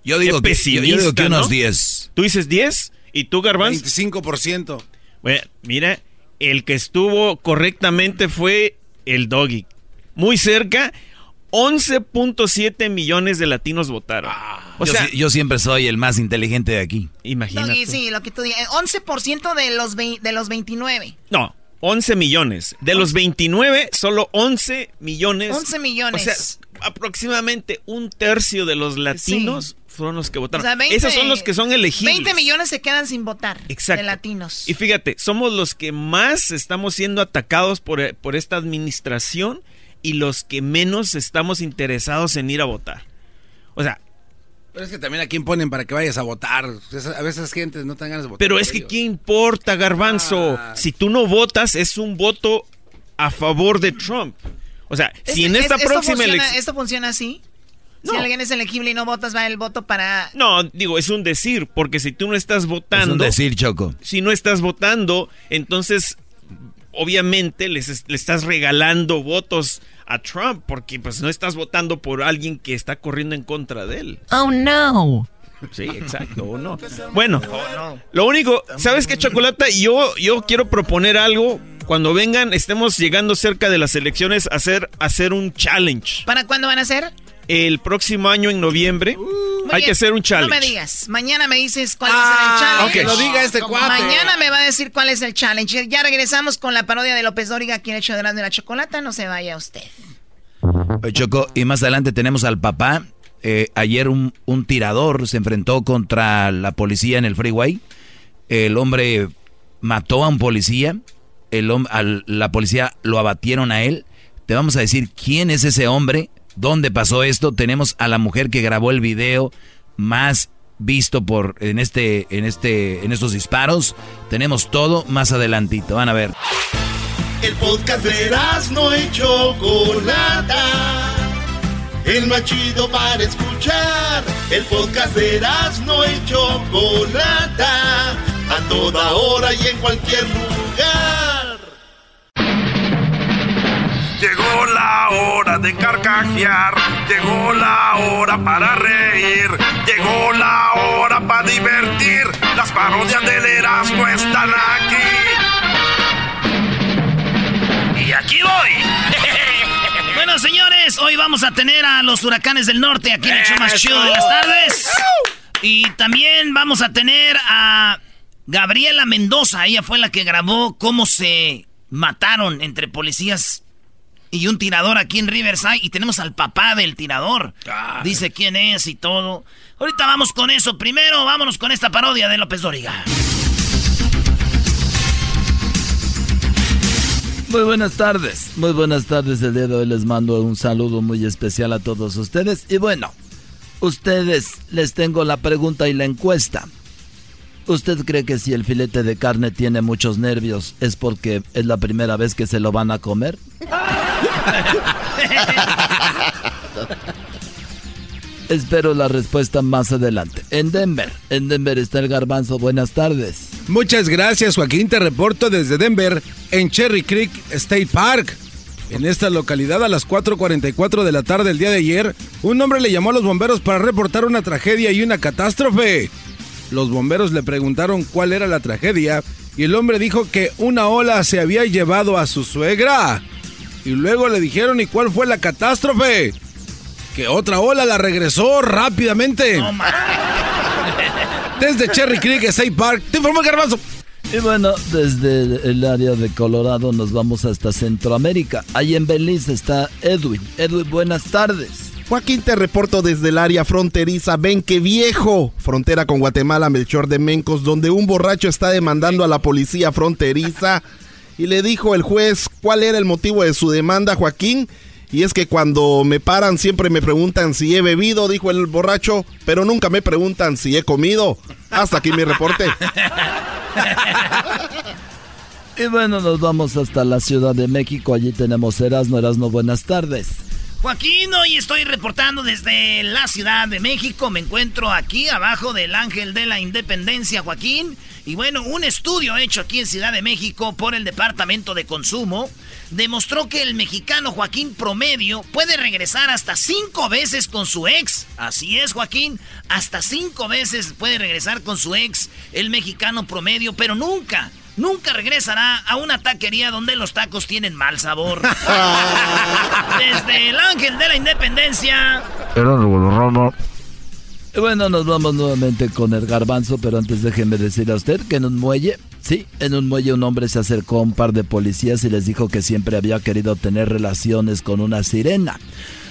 Yo digo, que, yo, digo que unos 10. ¿Tú dices 10? ¿Y tú, Garbanz? 25%. Bueno, mira, el que estuvo correctamente fue el Doggy. Muy cerca, 11.7 millones de latinos votaron. Ah, o yo, sea, yo siempre soy el más inteligente de aquí. Imagínate. Doggy, sí, lo que tú dices. 11% de los, de los 29. No, 11 millones. De los 29, solo 11 millones. 11 millones. O sea, aproximadamente un tercio de los latinos fueron los que votaron. Esos son los que son elegibles. 20 millones se quedan sin votar. Exacto. De latinos. Y fíjate, somos los que más estamos siendo atacados por, por esta administración y los que menos estamos interesados en ir a votar. O sea, pero es que también a quién ponen para que vayas a votar. A veces gente no tienen ganas de votar. Pero es que ¿qué importa, garbanzo? Ah. Si tú no votas, es un voto a favor de Trump. O sea, si en esta próxima elección... ¿Esto funciona así? Si alguien es elegible y no votas, va el voto para... No, digo, es un decir, porque si tú no estás votando... Es un decir, Choco. Si no estás votando, entonces obviamente les, le estás regalando votos a Trump porque pues no estás votando por alguien que está corriendo en contra de él. Oh no. Sí, exacto, o no. Bueno, lo único, ¿sabes qué, Chocolata? Yo, yo quiero proponer algo. Cuando vengan, estemos llegando cerca de las elecciones, hacer, hacer un challenge. ¿Para cuándo van a hacer? El próximo año, en noviembre, hay que hacer un challenge. No me digas. Mañana me dices cuál es el ah, challenge. Diga este cuate. Mañana me va a decir cuál es el challenge. Ya regresamos con la parodia de López Dóriga, quien ha hecho de la chocolata. No se vaya usted. Choco, y más adelante tenemos al papá. Eh, ayer un, tirador se enfrentó contra la policía en el freeway. El hombre mató a un policía. El, la policía lo abatieron a él. Te vamos a decir quién es ese hombre, dónde pasó esto. Tenemos a la mujer que grabó el video más visto por en este en este en estos disparos. Tenemos todo más adelantito. Van a ver. El podcast de no y Chocolata. El más chido para escuchar. El podcast de no y Chocolata. A toda hora y en cualquier lugar. Llegó la hora de carcajear. Llegó la hora para reír. Llegó la hora para divertir. Las parodias del Erasmo están aquí aquí voy. bueno, señores, hoy vamos a tener a los huracanes del norte aquí en el show más chido de las tardes. Y también vamos a tener a Gabriela Mendoza. Ella fue la que grabó cómo se mataron entre policías y un tirador aquí en Riverside. Y tenemos al papá del tirador. Dice quién es y todo. Ahorita vamos con eso. Primero, vámonos con esta parodia de López Dóriga. Muy buenas tardes, muy buenas tardes. El día de hoy les mando un saludo muy especial a todos ustedes. Y bueno, ustedes les tengo la pregunta y la encuesta. ¿Usted cree que si el filete de carne tiene muchos nervios es porque es la primera vez que se lo van a comer? Espero la respuesta más adelante. En Denver, en Denver está el garbanzo. Buenas tardes. Muchas gracias, Joaquín. Te reporto desde Denver, en Cherry Creek State Park. En esta localidad, a las 4.44 de la tarde del día de ayer, un hombre le llamó a los bomberos para reportar una tragedia y una catástrofe. Los bomberos le preguntaron cuál era la tragedia y el hombre dijo que una ola se había llevado a su suegra. Y luego le dijeron, ¿y cuál fue la catástrofe? Que otra ola la regresó rápidamente. Desde Cherry Creek, State Park, te informo Garbanzo. Y bueno, desde el área de Colorado nos vamos hasta Centroamérica. Ahí en Belice está Edwin. Edwin, buenas tardes. Joaquín, te reporto desde el área fronteriza. Ven que viejo. Frontera con Guatemala, Melchor de Mencos, donde un borracho está demandando a la policía fronteriza. Y le dijo el juez cuál era el motivo de su demanda, Joaquín. Y es que cuando me paran siempre me preguntan si he bebido, dijo el borracho, pero nunca me preguntan si he comido. Hasta aquí mi reporte. y bueno, nos vamos hasta la Ciudad de México. Allí tenemos Erasno. Erasno, buenas tardes. Joaquín, hoy estoy reportando desde la Ciudad de México. Me encuentro aquí abajo del Ángel de la Independencia, Joaquín. Y bueno, un estudio hecho aquí en Ciudad de México por el Departamento de Consumo demostró que el mexicano Joaquín promedio puede regresar hasta cinco veces con su ex. Así es, Joaquín, hasta cinco veces puede regresar con su ex el mexicano promedio, pero nunca, nunca regresará a una taquería donde los tacos tienen mal sabor. Desde el Ángel de la Independencia. Bueno, nos vamos nuevamente con el garbanzo, pero antes déjeme decirle a usted que en un muelle, sí, en un muelle un hombre se acercó a un par de policías y les dijo que siempre había querido tener relaciones con una sirena.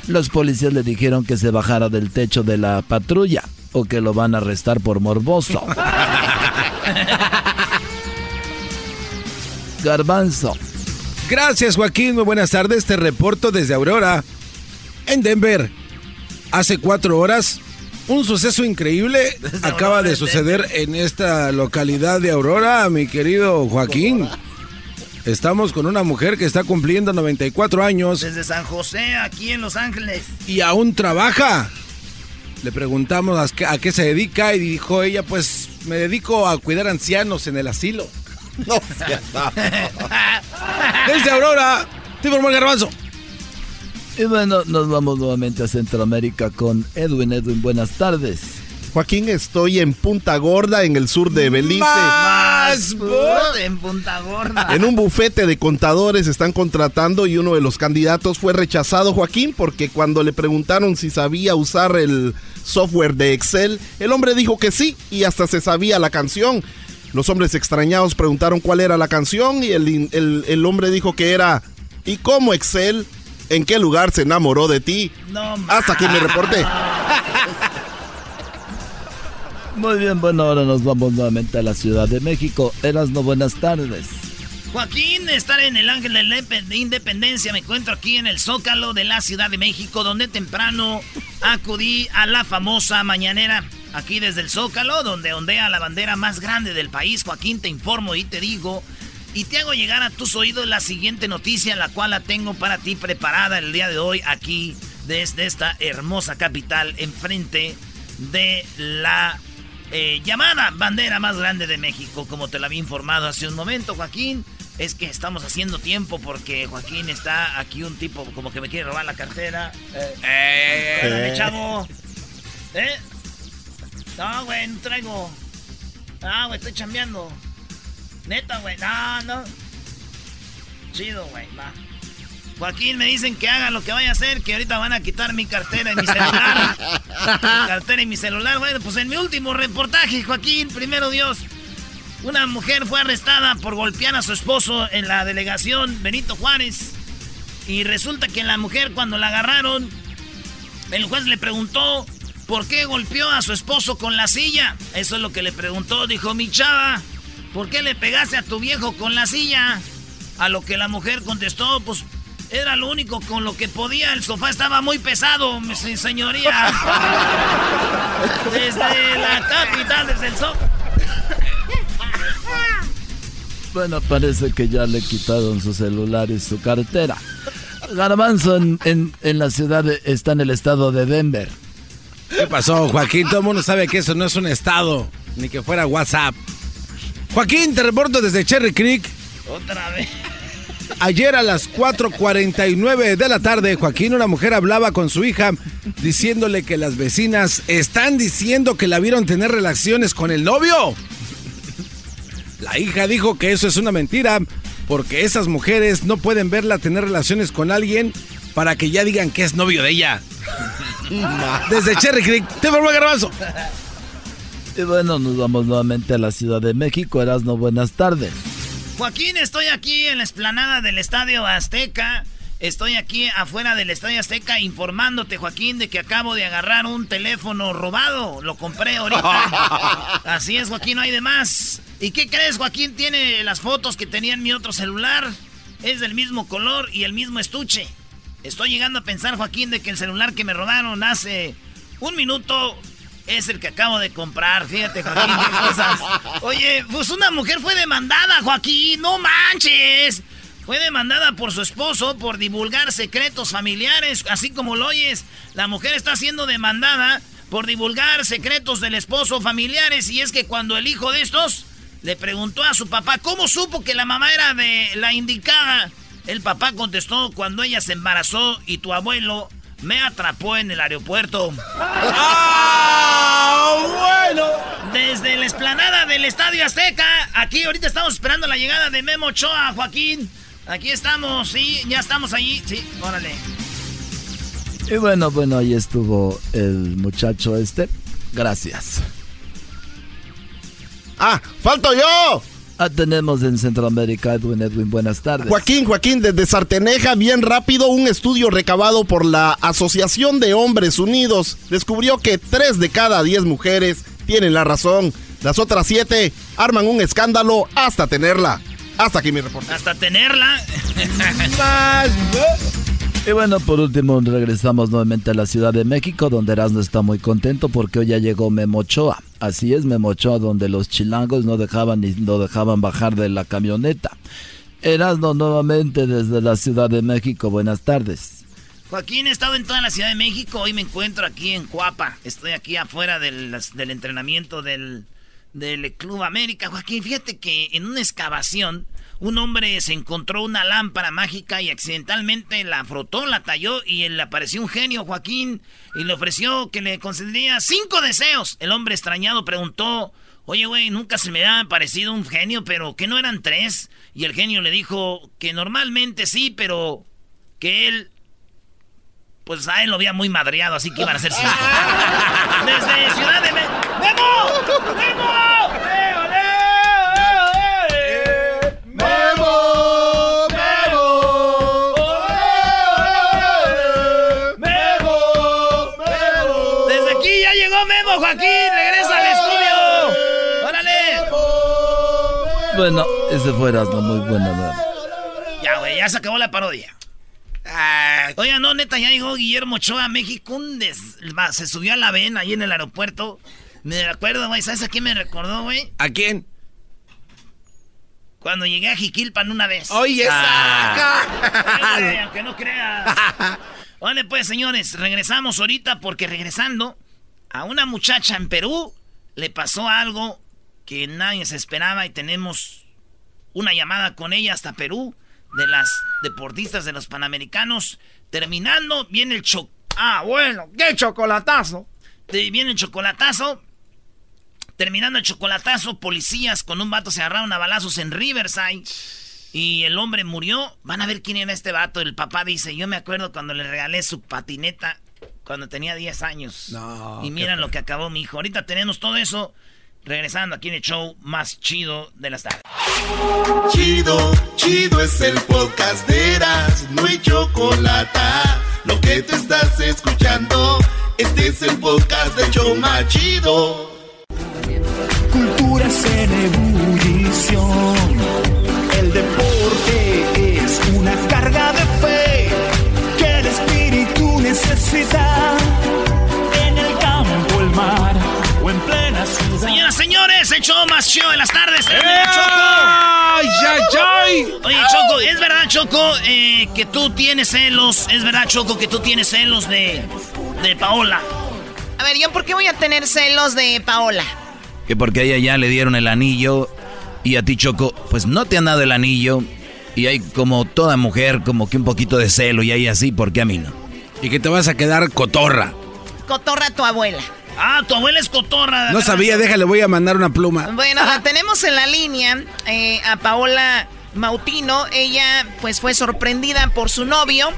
Los policías le dijeron que se bajara del techo de la patrulla o que lo van a arrestar por morboso. Garbanzo. Gracias Joaquín, muy buenas tardes. Te reporto desde Aurora, en Denver. Hace cuatro horas un suceso increíble acaba de suceder en esta localidad de Aurora, mi querido Joaquín. Estamos con una mujer que está cumpliendo 94 años. Desde San José, aquí en Los Ángeles. Y aún trabaja. Le preguntamos a qué, se dedica y dijo ella, pues me dedico a cuidar ancianos en el asilo. No, Desde Aurora, Timor Garbanzo. Y bueno, nos vamos nuevamente a Centroamérica con Edwin. Edwin, buenas tardes. Joaquín, estoy en Punta Gorda, en el sur de Belice. Más en Punta Gorda. En un bufete de contadores están contratando y uno de los candidatos fue rechazado, Joaquín, porque cuando le preguntaron si sabía usar el software de Excel, el hombre dijo que sí y hasta se sabía la canción. Los hombres extrañados preguntaron cuál era la canción y el, el hombre dijo que era ¿Y cómo Excel? ¿En qué lugar se enamoró de ti? No, Hasta aquí me reporte. Muy bien, bueno, ahora nos vamos nuevamente a la Ciudad de México. Eras no buenas tardes. Joaquín, estar en el Ángel de Independencia. Me encuentro aquí en el Zócalo de la Ciudad de México, donde temprano acudí a la famosa mañanera. Aquí desde el Zócalo, donde ondea la bandera más grande del país. Joaquín, te informo y te digo Y te hago llegar a tus oídos la siguiente noticia, la cual la tengo para ti preparada el día de hoy aquí desde esta hermosa capital enfrente de la eh, llamada bandera más grande de México, como te lo había informado hace un momento, Joaquín. Es que estamos haciendo tiempo porque Joaquín está aquí un tipo como que me quiere robar la cartera. Eh, eh, eh. chavo. ¿Eh? No, güey, no traigo. Ah, güey, estoy chambeando. Neta, güey. No, no. Chido, güey, va. Joaquín, me dicen que haga lo que vaya a hacer, que ahorita van a quitar mi cartera y mi celular. mi cartera y mi celular. Bueno, pues en mi último reportaje, Joaquín, primero Dios. Una mujer fue arrestada por golpear a su esposo en la delegación Benito Juárez. Y resulta que la mujer cuando la agarraron, el juez le preguntó por qué golpeó a su esposo con la silla. Eso es lo que le preguntó. Dijo, mi chava, ¿por qué le pegaste a tu viejo con la silla? A lo que la mujer contestó, pues era lo único con lo que podía. El sofá estaba muy pesado, señoría. Desde la capital, desde el sofá. Bueno, parece que ya le quitaron su celular y su cartera. Garbanzo en, la ciudad, está en el estado de Denver. ¿Qué pasó, Joaquín? Todo el mundo sabe que eso no es un estado, ni que fuera WhatsApp. Joaquín, te reporto desde Cherry Creek. Otra vez. Ayer a las 4.49 de la tarde, Joaquín, una mujer hablaba con su hija diciéndole que las vecinas están diciendo que la vieron tener relaciones con el novio. La hija dijo que eso es una mentira porque esas mujeres no pueden verla tener relaciones con alguien para que ya digan que es novio de ella. Desde Cherry Creek, te formó Garbanzo. Y bueno, nos vamos nuevamente a la Ciudad de México. Erasno, buenas tardes. Joaquín, estoy aquí en la explanada del Estadio Azteca. Estoy aquí afuera del Estadio Azteca informándote, Joaquín, de que acabo de agarrar un teléfono robado. Lo compré ahorita. Así es, Joaquín, no hay de más. ¿Y qué crees, Joaquín? Tiene las fotos que tenía en mi otro celular. Es del mismo color y el mismo estuche. Estoy llegando a pensar, Joaquín, de que el celular que me robaron hace un minuto es el que acabo de comprar. Fíjate, Joaquín, qué cosas. Oye, pues una mujer fue demandada, Joaquín. No manches. Fue demandada por su esposo por divulgar secretos familiares, así como lo oyes. La mujer está siendo demandada por divulgar secretos del esposo familiares y es que cuando el hijo de estos le preguntó a su papá cómo supo que la mamá era de la indicada. El papá contestó cuando ella se embarazó y tu abuelo me atrapó en el aeropuerto. ¡Ah, bueno! Desde la explanada del Estadio Azteca, aquí ahorita estamos esperando la llegada de Memo Ochoa, Joaquín. Aquí estamos, sí, ya estamos allí. Sí, órale. Y bueno, bueno, ahí estuvo el muchacho este. Gracias. ¡Ah! ¡Falto yo! Ah, tenemos en Centroamérica Edwin Edwin, buenas tardes. Joaquín, Joaquín, desde Sarteneja, bien rápido, un estudio recabado por la Asociación de Hombres Unidos descubrió que tres de cada diez mujeres tienen la razón. Las otras siete arman un escándalo hasta tenerla. Hasta aquí mi reporte. Hasta tenerla. Y bueno, por último regresamos nuevamente a la Ciudad de México, donde Erasmo está muy contento porque hoy ya llegó Memochoa. Así es, Memochoa, donde los chilangos no dejaban ni no dejaban bajar de la camioneta. Erasmo nuevamente desde la Ciudad de México. Buenas tardes. Joaquín, he estado en toda la Ciudad de México. Hoy me encuentro aquí en Cuapa. Estoy aquí afuera del, del entrenamiento del, del Club América. Joaquín, fíjate que en una excavación un hombre se encontró una lámpara mágica y accidentalmente la frotó, la talló y le apareció un genio, Joaquín, y le ofreció que le concedería cinco deseos. El hombre extrañado preguntó, oye, güey, nunca se me ha parecido un genio, pero que no eran tres. Y el genio le dijo que normalmente sí, pero que él pues a él lo había muy madreado, así que iban a ser cinco. Desde Ciudad de ¡Memo! ¡Memo! Joaquín! ¡Regresa al estudio! ¡Órale! Bueno, ese fue no muy buena. Ya, güey, ya se acabó la parodia. Oiga, no, neta, ya llegó Guillermo Ochoa a México. Un Se subió a la vena ahí en el aeropuerto. Me acuerdo, güey. ¿Sabes a quién me recordó, güey? ¿A quién? Cuando llegué a Jiquilpan una vez. ¡Oye, ah. aunque no creas. Vale, pues, señores, regresamos ahorita porque regresando a una muchacha en Perú le pasó algo que nadie se esperaba y tenemos una llamada con ella hasta Perú de las deportistas de los Panamericanos. Terminando, viene el cho... Ah, bueno, qué chocolatazo. Viene el chocolatazo. Terminando el chocolatazo, policías con un vato se agarraron a balazos en Riverside. Y el hombre murió. Van a ver quién era este vato. El papá dice, yo me acuerdo cuando le regalé su patineta cuando tenía 10 años. y miran lo que acabó mi hijo. Ahorita tenemos todo eso. Regresando aquí en el show más chido de las tardes. Chido, chido es el podcast de Eras, no hay chocolate. Lo que te estás escuchando, este es el podcast de show más chido. Cultura en ebullición. El deporte necesita en el campo, el mar o en plena ciudad. Señoras, señores, el show más chido de las tardes. ¡Eh! ¡Ay, ay, ay! Oye, Choco, ¿es verdad, Choco, eh, que tú tienes celos? ¿Es verdad, Choco, que tú tienes celos de, de Paola? A ver, ¿yo por qué voy a tener celos de Paola? Que porque a ella ya le dieron el anillo y a ti, Choco, pues no te han dado el anillo. Y hay como toda mujer, como que un poquito de celo y hay así, ¿por qué a mí no? Y que te vas a quedar cotorra. Cotorra tu abuela. Ah, tu abuela es cotorra. No sabía, déjale, voy a mandar una pluma. Bueno, la tenemos en la línea eh, a Paola Mautino. Ella, pues, fue sorprendida por su novio.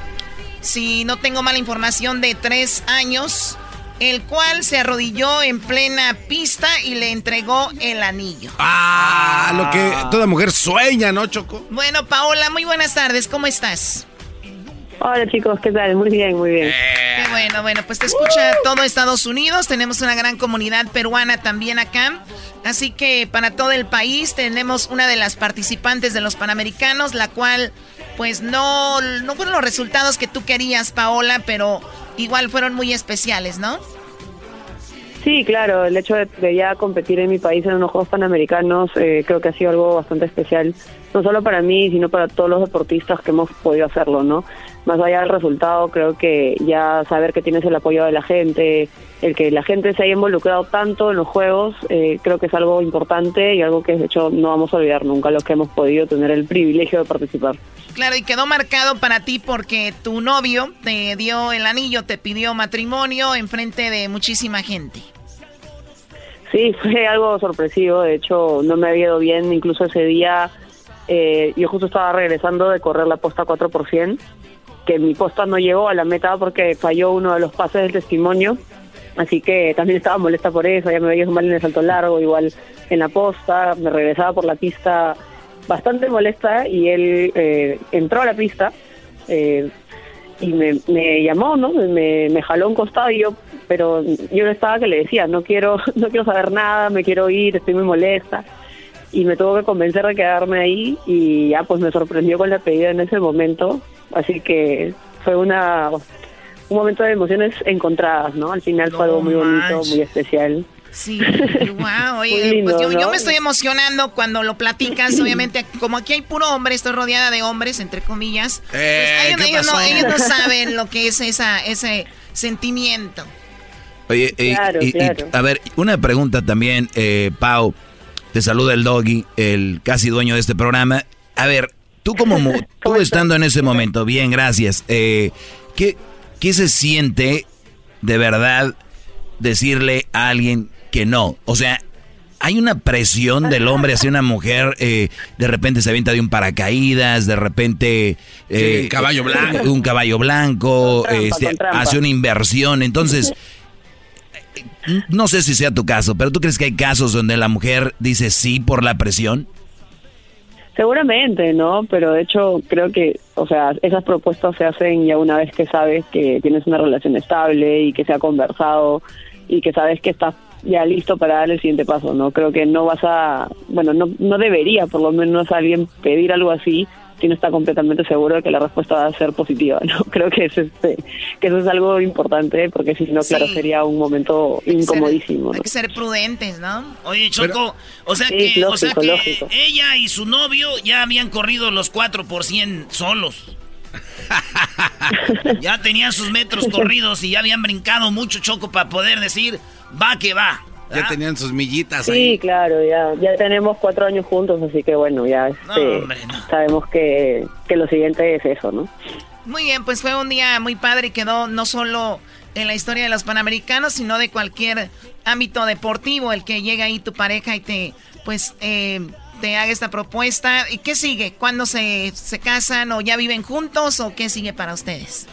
Si no tengo mala información, de tres años el cual se arrodilló en plena pista y le entregó el anillo. Ah, lo que toda mujer sueña, ¿no, Choco? Bueno, Paola, muy buenas tardes, ¿cómo estás? Hola chicos, ¿qué tal? Muy bien, muy bien. Qué bueno, bueno, pues te escucha todo Estados Unidos, tenemos una gran comunidad peruana también acá, así que para todo el país tenemos una de las participantes de los Panamericanos, la cual pues no, no fueron los resultados que tú querías, Paola, pero igual fueron muy especiales, ¿no? Sí, claro, el hecho de, ya competir en mi país en unos Juegos Panamericanos eh, creo que ha sido algo bastante especial, no solo para mí, sino para todos los deportistas que hemos podido hacerlo, ¿no? Más allá del resultado, creo que ya saber que tienes el apoyo de la gente, el que la gente se haya involucrado tanto en los Juegos, eh, creo que es algo importante y algo que de hecho no vamos a olvidar nunca los que hemos podido tener el privilegio de participar. Claro, y quedó marcado para ti porque tu novio te dio el anillo, te pidió matrimonio en frente de muchísima gente. Sí, fue algo sorpresivo, de hecho no me había ido bien, incluso ese día eh, yo justo estaba regresando de correr la posta 4 que mi posta no llegó a la meta porque falló uno de los pases del testimonio, así que también estaba molesta por eso, ya me veía mal en el salto largo, igual en la posta, me regresaba por la pista bastante molesta y él eh, entró a la pista eh, y me, me, llamó, ¿no? Me, me jaló un costado y yo, pero yo no estaba que le decía, no quiero, no quiero saber nada, me quiero ir, estoy muy molesta. Y me tuvo que convencer de quedarme ahí y ya pues me sorprendió con la pedida en ese momento. Así que fue una un momento de emociones encontradas, ¿no? Al final fue algo muy bonito, muy especial. Sí, wow, oye, pues yo, me estoy emocionando cuando lo platicas, obviamente, como aquí hay puro hombre, estoy rodeada de hombres, entre comillas, pues eh, ellos, no, saben lo que es esa, ese sentimiento. Oye, a ver, una pregunta también, eh, Pau, te saluda el doggy, el casi dueño de este programa. A ver, tú como, tú estando en ese momento, bien, gracias, eh, ¿qué, ¿qué se siente de verdad decirle a alguien que no. O sea, hay una presión del hombre hacia una mujer, eh, de repente se avienta de un paracaídas, de repente... Eh, caballo blanco. Un caballo blanco, este, hace una inversión. Entonces, no sé si sea tu caso, pero ¿tú crees que hay casos donde la mujer dice sí por la presión? Seguramente, ¿no? Pero de hecho creo que, o sea, esas propuestas se hacen ya una vez que sabes que tienes una relación estable y que se ha conversado y que sabes que estás ya listo para dar el siguiente paso, ¿no? Creo que no vas a, bueno, no, no debería por lo menos alguien pedir algo así si no está completamente seguro de que la respuesta va a ser positiva, ¿no? Creo que es este, que eso es algo importante porque si no, claro, sería un momento incomodísimo. Hay que ser prudentes, ¿no? Oye, Choco, o sea que, o sea que ella y su novio ya habían corrido los 4 por 100 solos. ya tenían sus metros corridos y ya habían brincado mucho Choco para poder decir, va que va. Ya tenían sus millitas sí, ahí. Sí, claro, ya, ya tenemos cuatro años juntos, así que bueno, ya este, sabemos que, que lo siguiente es eso, ¿no? Muy bien, pues fue un día muy padre y quedó no solo en la historia de los Panamericanos, sino de cualquier ámbito deportivo, el que llega ahí tu pareja y te, pues, eh, te haga esta propuesta. ¿Y qué sigue? ¿Cuándo se, se casan o ya viven juntos o qué sigue para ustedes?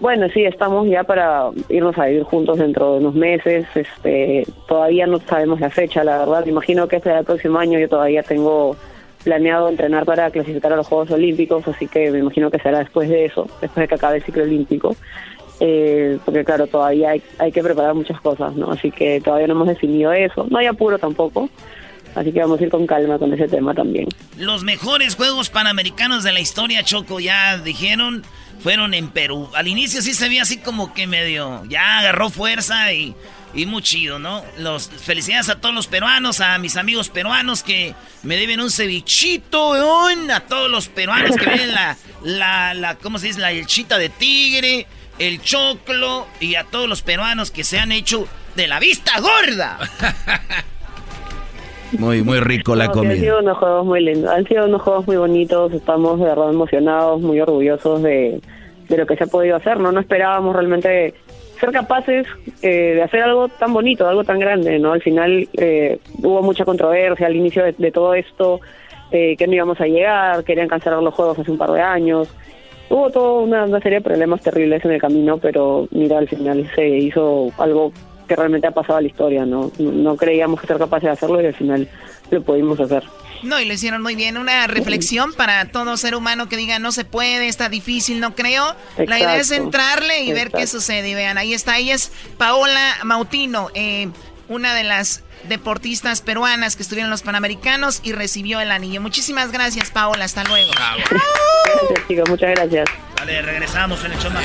Bueno, sí, estamos ya para irnos a vivir juntos dentro de unos meses. Este, todavía no sabemos la fecha, la verdad. Me imagino que este el próximo año. Yo todavía tengo planeado entrenar para clasificar a los Juegos Olímpicos, así que me imagino que será después de eso, después de que acabe el ciclo olímpico. Eh, porque claro, todavía hay, hay que preparar muchas cosas, ¿no? Así que todavía no hemos definido eso. No hay apuro tampoco. Así que vamos a ir con calma con ese tema también. Los mejores Juegos Panamericanos de la historia, Choco, ya dijeron fueron en Perú. Al inicio sí se veía así como que medio, ya agarró fuerza y, y muy chido, ¿no? Los, felicidades a todos los peruanos, a mis amigos peruanos que me deben un cevichito, a todos los peruanos que ven la, la, la, ¿cómo se dice? La elchita de tigre, el choclo y a todos los peruanos que se han hecho de la vista gorda. Muy, muy rico la comida. Han sido unos juegos muy lindos, han sido unos juegos muy bonitos, estamos de verdad emocionados, muy orgullosos de, lo que se ha podido hacer, ¿no? No esperábamos realmente ser capaces eh, de hacer algo tan bonito, algo tan grande, ¿no? Al final eh, hubo mucha controversia al inicio de, todo esto, eh, que no íbamos a llegar, querían cancelar los juegos hace un par de años. Hubo toda una, una serie de problemas terribles en el camino, pero mira, al final se hizo algo que realmente ha pasado a la historia, ¿no? No creíamos ser capaces de hacerlo y al final lo pudimos hacer. No, y lo hicieron muy bien. Una reflexión para todo ser humano que diga no se puede, está difícil, no creo. la idea es entrarle y ver qué sucede. Y vean, ahí está. Ella es Paola Mautino, eh, una de las deportistas peruanas que estuvieron en los Panamericanos y recibió el anillo. Muchísimas gracias, Paola. Hasta luego. Gracias, chicos. Muchas gracias. Vale, regresamos en el show más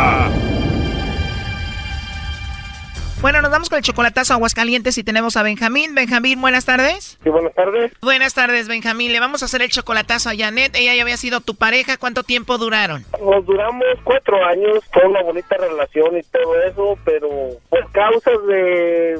Bueno, nos vamos con el chocolatazo Aguascalientes y tenemos a Benjamín. Benjamín, buenas tardes. Sí, buenas tardes. Buenas tardes, Benjamín. Le vamos a hacer el chocolatazo a Janet. Ella ya había sido tu pareja. ¿Cuánto tiempo duraron? Nos duramos cuatro años. Fue una bonita relación y todo eso, pero por causas de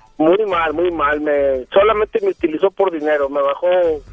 Muy mal, muy mal. Me, solamente me utilizó por dinero. Me bajó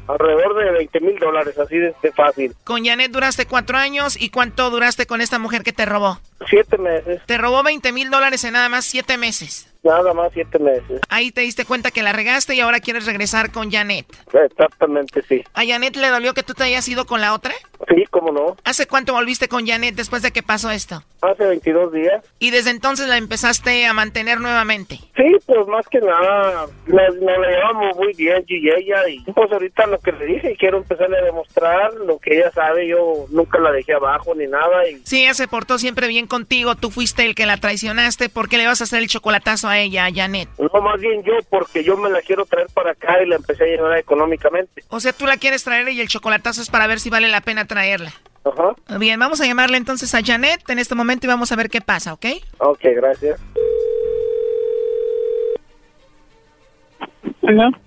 alrededor de 20 mil dólares, así de, fácil. Con Janet duraste cuatro años. ¿Y cuánto duraste con esta mujer que te robó? Siete meses. Te robó 20 mil dólares en nada más siete meses. Nada más siete meses. Ahí te diste cuenta que la regaste y ahora quieres regresar con Janet. Exactamente, sí. ¿A Janet le dolió que tú te hayas ido con la otra? Sí, cómo no. ¿Hace cuánto volviste con Janet después de que pasó esto? Hace 22 días. ¿Y desde entonces la empezaste a mantener nuevamente? Sí, pues más que nada, nos, la llevamos muy bien yo y ella. Y pues ahorita lo que le dije, quiero empezarle a demostrar lo que ella sabe. Yo nunca la dejé abajo ni nada. Y... Sí, ella se portó siempre bien contigo. Tú fuiste el que la traicionaste. ¿Por qué le vas a hacer el chocolatazo a ella, a Janet? No, más bien yo, porque yo me la quiero traer para acá y la empecé a llevar económicamente. O sea, tú la quieres traer y el chocolatazo es para ver si vale la pena traerla. Ajá. Bien, vamos a llamarle entonces a Janet en este momento y vamos a ver qué pasa, ¿ok? Ok, gracias.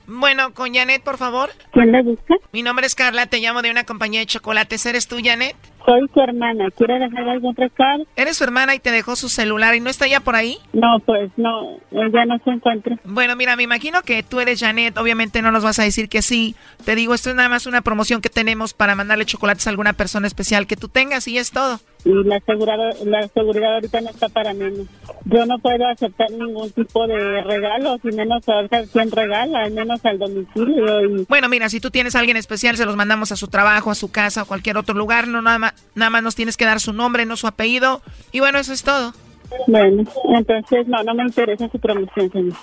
Bueno, con Janet, por favor. ¿Quién la busca? Mi nombre es Carla, te llamo de una compañía de chocolates. ¿Eres tú, Janet? Soy su hermana. ¿Quiere dejar algún recado? ¿Eres su hermana y te dejó su celular y no está ya por ahí? No, pues no, ya no se encuentra. Bueno, mira, me imagino que tú eres Janet. Obviamente no nos vas a decir que sí. Te digo, esto es nada más una promoción que tenemos para mandarle chocolates a alguna persona especial que tú tengas y es todo. Y la seguridad, la seguridad ahorita no está para mí. Yo no puedo aceptar ningún tipo de regalo, y menos saber quién regala, al menos al domicilio. Bueno, mira, si tú tienes a alguien especial, se los mandamos a su trabajo, a su casa o cualquier otro lugar. No, nada más, nada más nos tienes que dar su nombre, no su apellido. Y bueno, eso es todo. Bueno, entonces no, no me interesa su promoción, señor.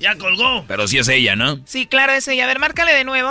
Ya colgó. Pero sí es ella, ¿no? Sí, claro, es ella. A ver, márcale de nuevo.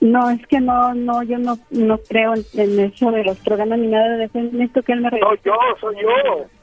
No, es que no, no, yo no, no creo en, en eso de los programas ni nada de eso. Necesito que él me No, yo, soy yo.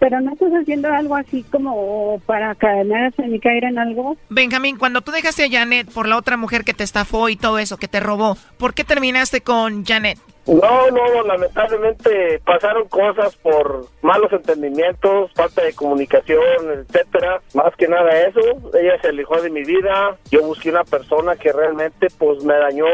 Pero no estás haciendo algo así como para en mi caer en algo. Benjamín, cuando tú dejaste a Janet por la otra mujer que te estafó y todo eso, que te robó, ¿por qué terminaste con Janet? No, no, lamentablemente pasaron cosas por malos entendimientos, falta de comunicación, etcétera. Más que nada eso, ella se alejó de mi vida. Yo busqué una persona que realmente pues me dañó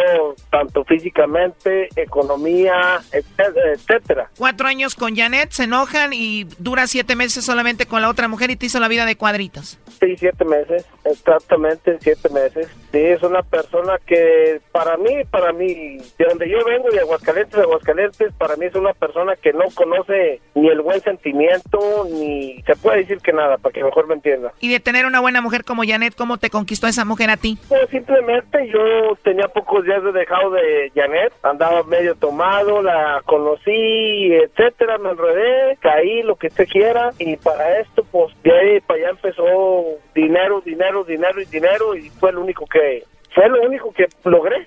tanto físicamente, economía, etcétera. Cuatro años con Janet, se enojan y dura siete meses solamente con la otra mujer y te hizo la vida de cuadritos. Sí, siete meses, exactamente siete meses. Sí, es una persona que para mí, para mí, de donde yo vengo, de Aguascalientes, de Aguascalientes, para mí es una persona que no conoce ni el buen sentimiento, ni se puede decir que nada, para que mejor me entienda. Y de tener una buena mujer como Janet, ¿cómo te conquistó esa mujer a ti? Pues simplemente yo tenía pocos días de dejado de Janet, andaba medio tomado, la conocí, etcétera, me enredé, caí, lo que usted quiera, y para esto, pues de ahí para allá empezó dinero, dinero, dinero y dinero, y fue lo único que, fue lo único que logré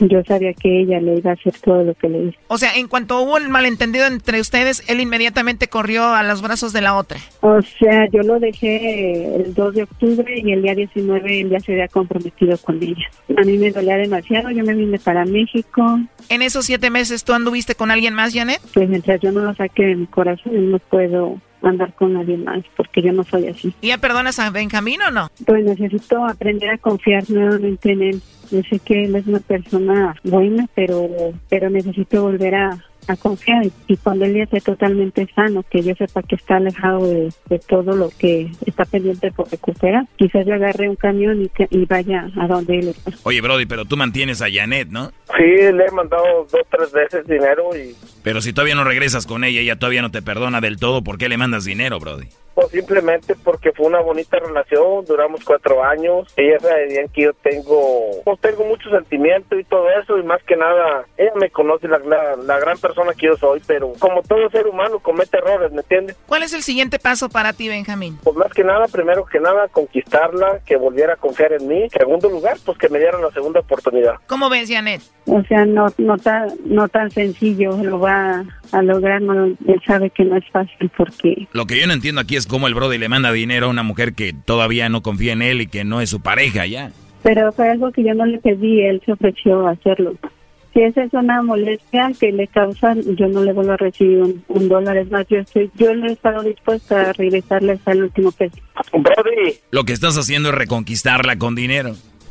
Yo sabía que ella le iba a hacer todo lo que le hizo. O sea, en cuanto hubo el malentendido entre ustedes, él inmediatamente corrió a los brazos de la otra. O sea, yo lo dejé el 2 de octubre y el día 19 él ya se había comprometido con ella. A mí me dolía demasiado, yo me vine para México. En esos siete meses, ¿tú anduviste con alguien más, Janet? Pues mientras yo no lo saque de mi corazón, no puedo andar con nadie más porque yo no soy así. ¿Y ya perdonas a Benjamín o no? Pues necesito aprender a confiar nuevamente en él. Yo sé que él es una persona buena, pero, pero necesito volver a, a confiar y cuando él ya esté totalmente sano, que yo sepa que está alejado de, de todo lo que está pendiente por recuperar, quizás yo agarre un camión y, que- y vaya a donde él está. Oye, Brody, pero tú mantienes a Janet, ¿no? Sí, le he mandado dos, tres veces dinero y Pero si todavía no regresas con ella, ella todavía no te perdona del todo, ¿por qué le mandas dinero, Brody? Pues simplemente porque fue una bonita relación, duramos cuatro años, ella sabía que yo tengo, pues tengo mucho sentimiento y todo eso y más que nada, ella me conoce la, la, la gran persona que yo soy, pero como todo ser humano comete errores, ¿me entiendes? ¿Cuál es el siguiente paso para ti, Benjamín? Pues más que nada, primero que nada, conquistarla, que volviera a confiar en mí. Segundo lugar, pues que me dieran la segunda oportunidad. ¿Cómo ves, Janet? O sea, no, no, tan, no tan sencillo lo va a lograr, no, él sabe que no es fácil porque Lo que yo no entiendo aquí es cómo el Brody le manda dinero a una mujer que todavía no confía en él y que no es su pareja ya. Pero fue algo que yo no le pedí, él se ofreció a hacerlo. Si esa es una molestia que le causan, yo no le vuelvo a recibir un, un dólar. Es más, yo, estoy, yo le he estado dispuesta a regresarle hasta el último peso. Brody, Lo que estás haciendo es reconquistarla con dinero.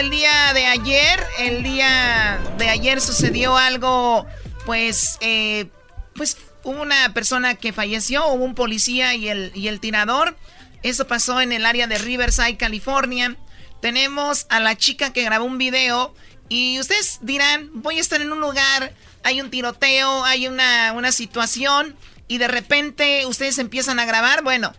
el día de ayer, el día de ayer sucedió algo, pues, eh, pues hubo una persona que falleció, hubo un policía y el, y el tirador. Eso pasó en el área de Riverside, California. Tenemos a la chica que grabó un video y ustedes dirán, voy a estar en un lugar, hay un tiroteo, hay una, una situación y de repente ustedes empiezan a grabar. Bueno,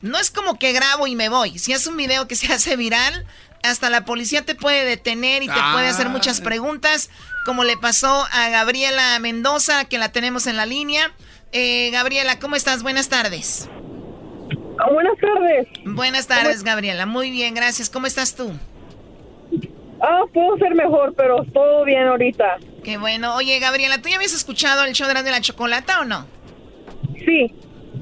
no es como que grabo y me voy. Si es un video que se hace viral, hasta la policía te puede detener y te puede hacer muchas preguntas, como le pasó a Gabriela Mendoza, que la tenemos en la línea. Eh, Gabriela, ¿cómo estás? Buenas tardes. buenas tardes. Buenas tardes, Gabriela. Muy bien, gracias. ¿Cómo estás tú? Ah, puedo ser mejor, pero todo bien ahorita. Qué bueno. Oye, Gabriela, ¿tú ya habías escuchado el show de la chocolata o no? Sí.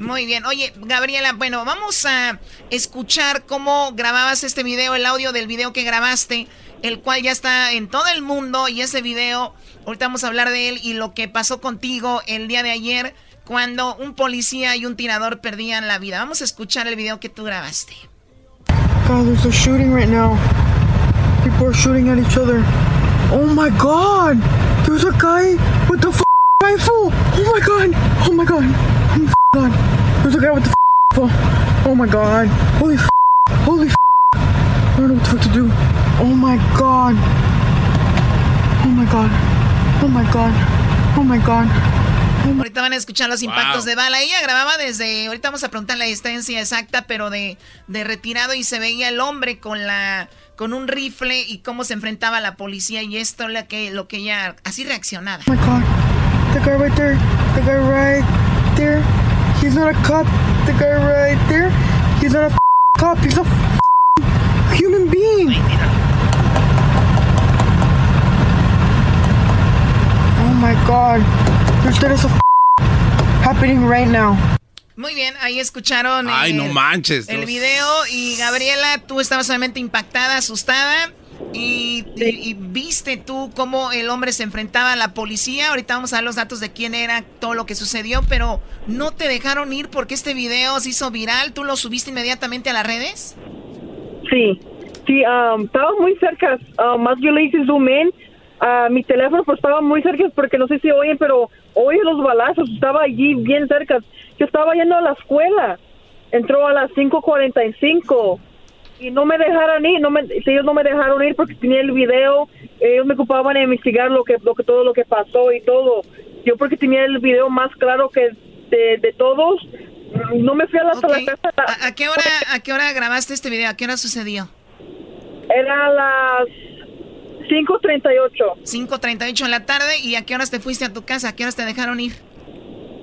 Muy bien. Oye, Gabriela, bueno, vamos a escuchar cómo grababas este video, el audio del video que grabaste, el cual ya está en todo el mundo y ese video, ahorita vamos a hablar de él y lo que pasó contigo el día de ayer cuando un policía y un tirador perdían la vida. Vamos a escuchar el video que tú grabaste. There's a shooting right now. People are shooting at each other. Oh my god! There's a guy with the rifle! Oh my god! Oh my god! Oh my god! There's a guy with the f- rifle! Oh my god! Holy f- Holy f- I don't know what the fuck to do. Oh my god! Oh my god! Oh my god! Oh my god! Ahorita van a escuchar los impactos de bala. Ella grababa desde, ahorita vamos a preguntar la distancia exacta, pero de, de retirado y se veía el hombre con la con un rifle y cómo se enfrentaba a la policía y esto lo que lo que ella así reaccionaba. Oh my god! The guy right there! The guy right there! He's not a cop! The guy right there! He's not a cop! He's a f- human being! Oh my god! There's, there's a happening right now. Muy bien, ahí escucharon Ay, no manches. el video y Gabriela, tú estabas solamente impactada, asustada y, y- y viste tú cómo el hombre se enfrentaba a la policía. Ahorita vamos a dar los datos de quién era, todo lo que sucedió, pero no te dejaron ir porque este video se hizo viral. ¿Tú lo subiste inmediatamente a las redes? Sí, sí, um, estaba muy cerca. Uh, más yo le hice zoom in. a mi teléfono pues estaba muy cerca porque no sé si oyen, pero oye los balazos. Estaba allí bien cerca. Yo estaba yendo a la escuela. Entró a las 5.45 y no me dejaron ir. No me, ellos no me dejaron ir porque tenía el video. Ellos me ocupaban de investigar lo que, lo que todo lo que pasó y todo. Yo porque tenía el video más claro que de, de todos. No me fui a la, a la casa. ¿A, a qué hora, ¿A qué hora grabaste este video? ¿A qué hora sucedió? Era las 5.38. 5.38 en la tarde. ¿Y a qué horas te fuiste a tu casa? ¿A qué horas te dejaron ir?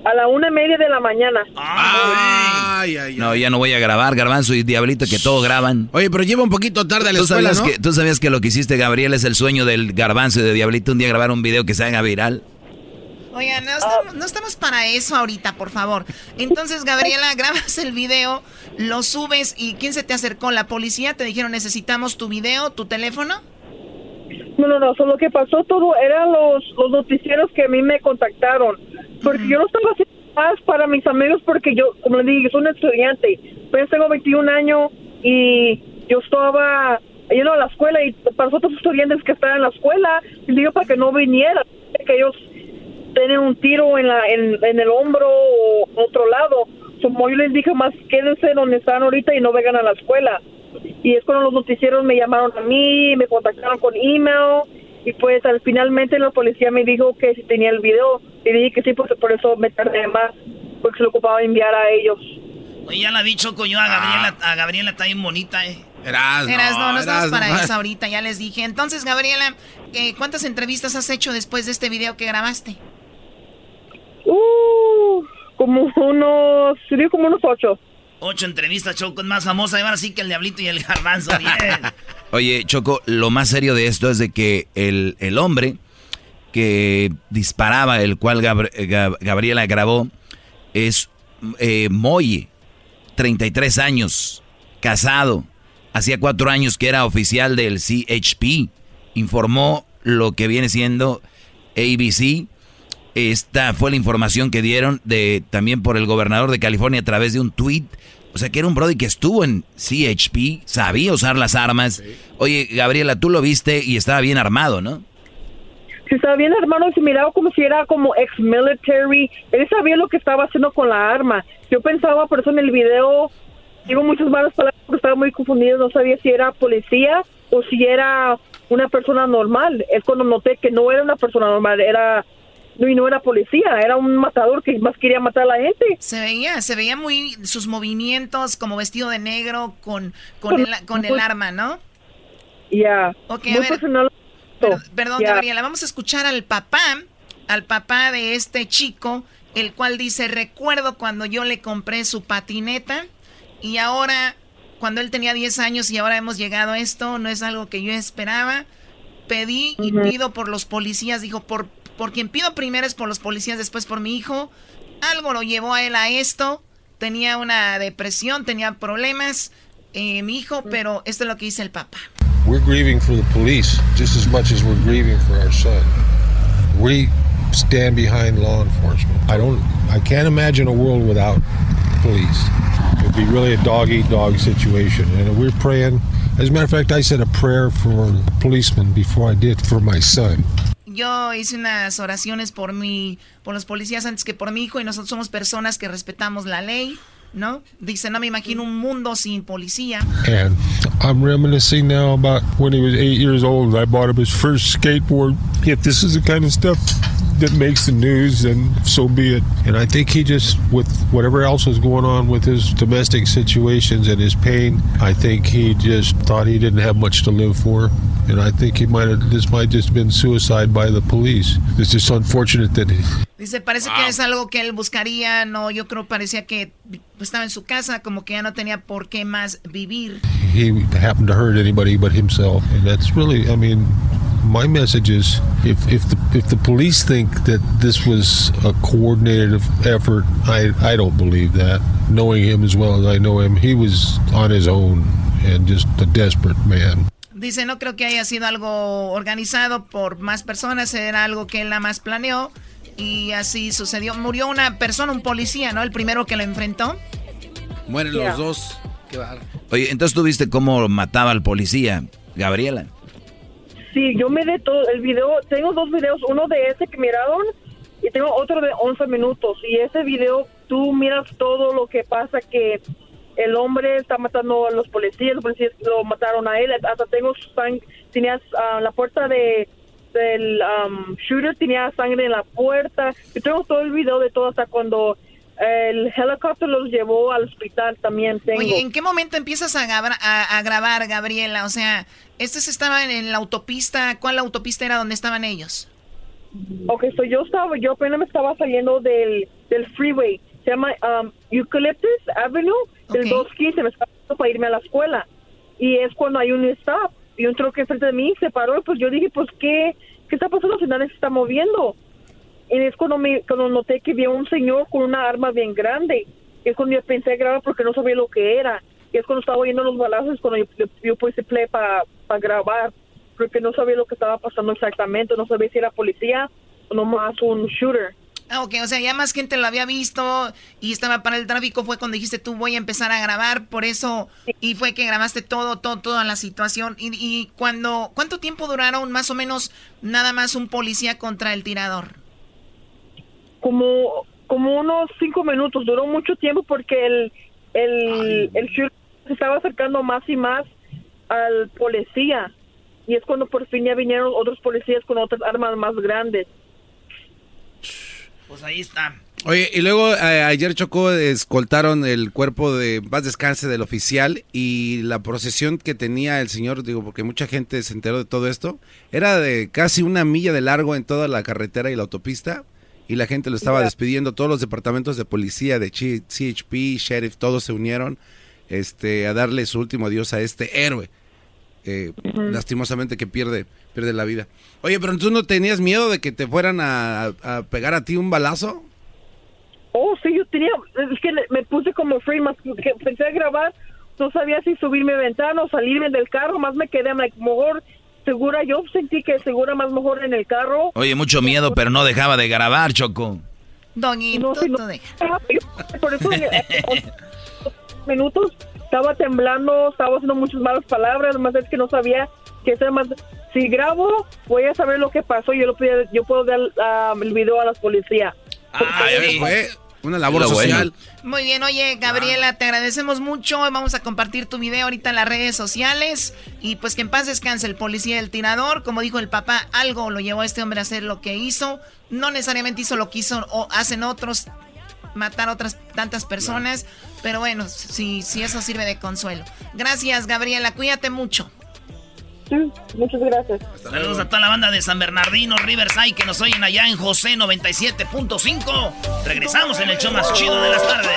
A la una y media de la mañana. Ay, ay, No, ya no voy a grabar, Garbanzo y Diablito, que todo graban. Oye, pero lleva un poquito tarde a la ¿Tú escuela, sabías, ¿no? que, ¿Tú sabías que lo que hiciste, Gabriel, es el sueño del Garbanzo y de Diablito? Un día grabar un video que se haga viral. Oigan, no estamos, no estamos para eso ahorita, por favor. Entonces, Gabriela, grabas el video, lo subes y ¿quién se te acercó? ¿La policía? ¿Te dijeron necesitamos tu video, tu teléfono? No, no, no, solo que pasó todo eran los, los noticieros que a mí me contactaron. Porque yo no estaba haciendo más para mis amigos porque yo, como les dije, soy un estudiante. Pues tengo 21 años y yo estaba yendo a la escuela y para los otros estudiantes que estaban en la escuela, les digo para que no vinieran, que ellos tienen un tiro en, la, en, en el hombro o otro lado. Como yo les dije, más quédense donde están ahorita y no vengan a la escuela. Y es cuando los noticieros me llamaron a mí, me contactaron con email y pues al finalmente la policía me dijo que si tenía el video y dije que sí, porque por eso me tardé más, porque se lo ocupaba enviar a ellos. Oye, ya la vi, Choco, yo a Gabriela, a Gabriela está bien bonita, eh. Eras, Eras, no, no para eso ahorita, ya les dije. Entonces, Gabriela, eh, ¿cuántas entrevistas has hecho después de este video que grabaste? Uh, como unos, sería como unos ocho. Ocho entrevistas, Choco, es más famosa, y ahora sí que el Diablito y el Garbanzo. Oye, Choco, lo más serio de esto es de que el, el hombre que disparaba, el cual Gabr- Gab- Gabriela grabó, es eh, Moy, 33 años, casado. Hacía cuatro años que era oficial del CHP. Informó lo que viene siendo ABC. Esta fue la información que dieron de también por el gobernador de California a través de un tweet. O sea que era un Brody que estuvo en CHP, sabía usar las armas. Oye, Gabriela, tú lo viste y estaba bien armado, ¿no? Si estaba bien armado, se miraba como si era como ex-military. Él sabía lo que estaba haciendo con la arma. Yo pensaba, por eso en el video, digo muchas malas palabras porque estaba muy confundido. No sabía si era policía o si era una persona normal. Es cuando noté que no era una persona normal, era no, y no era policía, era un matador que más quería matar a la gente. Se veía, se veía muy sus movimientos como vestido de negro con, con, el, con el arma, ¿no? Ya. Ok, Muy a ver. personal. Per- perdón, Ya. Gabriela, vamos a escuchar al papá, al papá de este chico, el cual dice, recuerdo cuando yo le compré su patineta y ahora, cuando él tenía 10 años y ahora hemos llegado a esto, no es algo que yo esperaba. Pedí y pido por los policías, dijo, por, por quien pido primero es por los policías, después por mi hijo. Algo lo llevó a él a esto. Tenía una depresión, tenía problemas, eh, mi hijo, pero esto es lo que dice el papá. We're grieving for the police just as much as we're grieving for our son. We stand behind law enforcement. I don't I can't imagine a world without police. It'd be really a dog eat dog situation. And we're praying as a matter of fact I said a prayer for policemen before I did for my son. Yo hice unas oraciones por mi, por los policías antes que por mi hijo y nosotros somos personas que respetamos la ley, ¿no? Dice, no me imagino un mundo sin policía. And I'm reminiscing now about when he was eight years old. I bought him his first skateboard. If this is the kind of stuff that makes the news, then so be it. And I think he just, with whatever else was going on with his domestic situations and his pain, I think he just thought he didn't have much to live for. And I think he might have, this might just been suicide by the police. It's just unfortunate that he, Dice, parece que es algo que él buscaría, no, yo creo parecía que estaba en su casa, como que ya no tenía por qué más vivir. he happened to hurt anybody but himself. And that's really, I mean, my message is if, if the if the police think that this was a coordinated effort, I, I don't believe that. Knowing him as well as I know him, he was on his own and just a desperate man. Dice, no creo que haya sido algo organizado por más personas, era algo que él nada más planeó y así sucedió. Murió una persona, un policía, ¿no? El primero que lo enfrentó. Mueren los dos. Qué Oye, entonces tú viste cómo mataba al policía, Gabriela. Sí, yo me de todo el video, tengo dos videos, uno de ese que miraron y tengo otro de 11 minutos. Y ese video, tú miras todo lo que pasa que el hombre está matando a los policías, los policías lo mataron a él, hasta tengo tenías uh, la puerta de del um, shooter tenía sangre en la puerta. Yo tengo todo el video de todo hasta cuando el helicóptero los llevó al hospital también tengo. Oye, ¿en qué momento empiezas a, a, grabar, Gabriela? O sea, estos estaban en la autopista. ¿Cuál autopista era donde estaban ellos? Ok, so yo estaba, yo apenas me estaba saliendo del, del freeway. Se llama um, Eucalyptus Avenue, del 215, me estaba para irme a la escuela. Y es cuando hay un stop y un troque frente de mí se paró. Pues yo dije, pues, ¿qué, qué está pasando? Si nadie se está moviendo. Y es cuando, me, cuando noté que había un señor con una arma bien grande. Y es cuando yo pensé grabar porque no sabía lo que era. Y es cuando estaba oyendo los balazos, cuando yo, yo, puse play para grabar. Porque no sabía lo que estaba pasando exactamente. No sabía si era policía o nomás un shooter. Ah, ok, o sea, ya más gente lo había visto y estaba para el tráfico. Fue cuando dijiste tú voy a empezar a grabar, por eso. Y fue que grabaste todo, todo, toda la situación. Y, y cuando, ¿cuánto tiempo duraron más o menos nada más un policía contra el tirador? como, como unos cinco minutos, duró mucho tiempo porque el, el, el se estaba acercando más y más al policía. Y es cuando por fin ya vinieron otros policías con otras armas más grandes. Pues ahí está. Oye, y luego eh, ayer Chocó escoltaron el cuerpo de más descanse del oficial y la procesión que tenía el señor, digo, porque mucha gente se enteró de todo esto, era de casi una milla de largo en toda la carretera y la autopista y la gente lo estaba despidiendo. Todos los departamentos de policía, de CHP, sheriff, todos se unieron este, a darle su último adiós a este héroe. Eh, lastimosamente que pierde, pierde la vida. Oye, pero tú no tenías miedo de que te fueran a, pegar a ti un balazo? Oh, sí, yo tenía, es que me puse como free, más que pensé a grabar, no sabía si subirme a ventana o salirme del carro, más me quedé, me, mejor segura, yo sentí que segura más mejor en el carro. Oye, mucho miedo, pero no dejaba de grabar, Choco. Doñito, no, Por eso, minutos, estaba temblando, estaba haciendo muchas malas palabras, además es que no sabía que ser más... Si grabo, voy a saber lo que pasó, yo, lo, yo puedo dar um, el video a la policía. Ah, una labor social. Muy bien, oye, Gabriela, te agradecemos mucho. Vamos a compartir tu video ahorita en las redes sociales. Y pues que en paz descanse el policía del tirador. Como dijo el papá, algo lo llevó a este hombre a hacer lo que hizo. No necesariamente hizo lo que hizo o hacen otros, matar a otras tantas personas. Pero bueno, si, si eso sirve de consuelo. Gracias, Gabriela. Cuídate mucho muchas gracias. Saludos a toda la banda de San Bernardino, Riverside, que nos oyen allá en José 97.5. Regresamos en el show más chido de las tardes.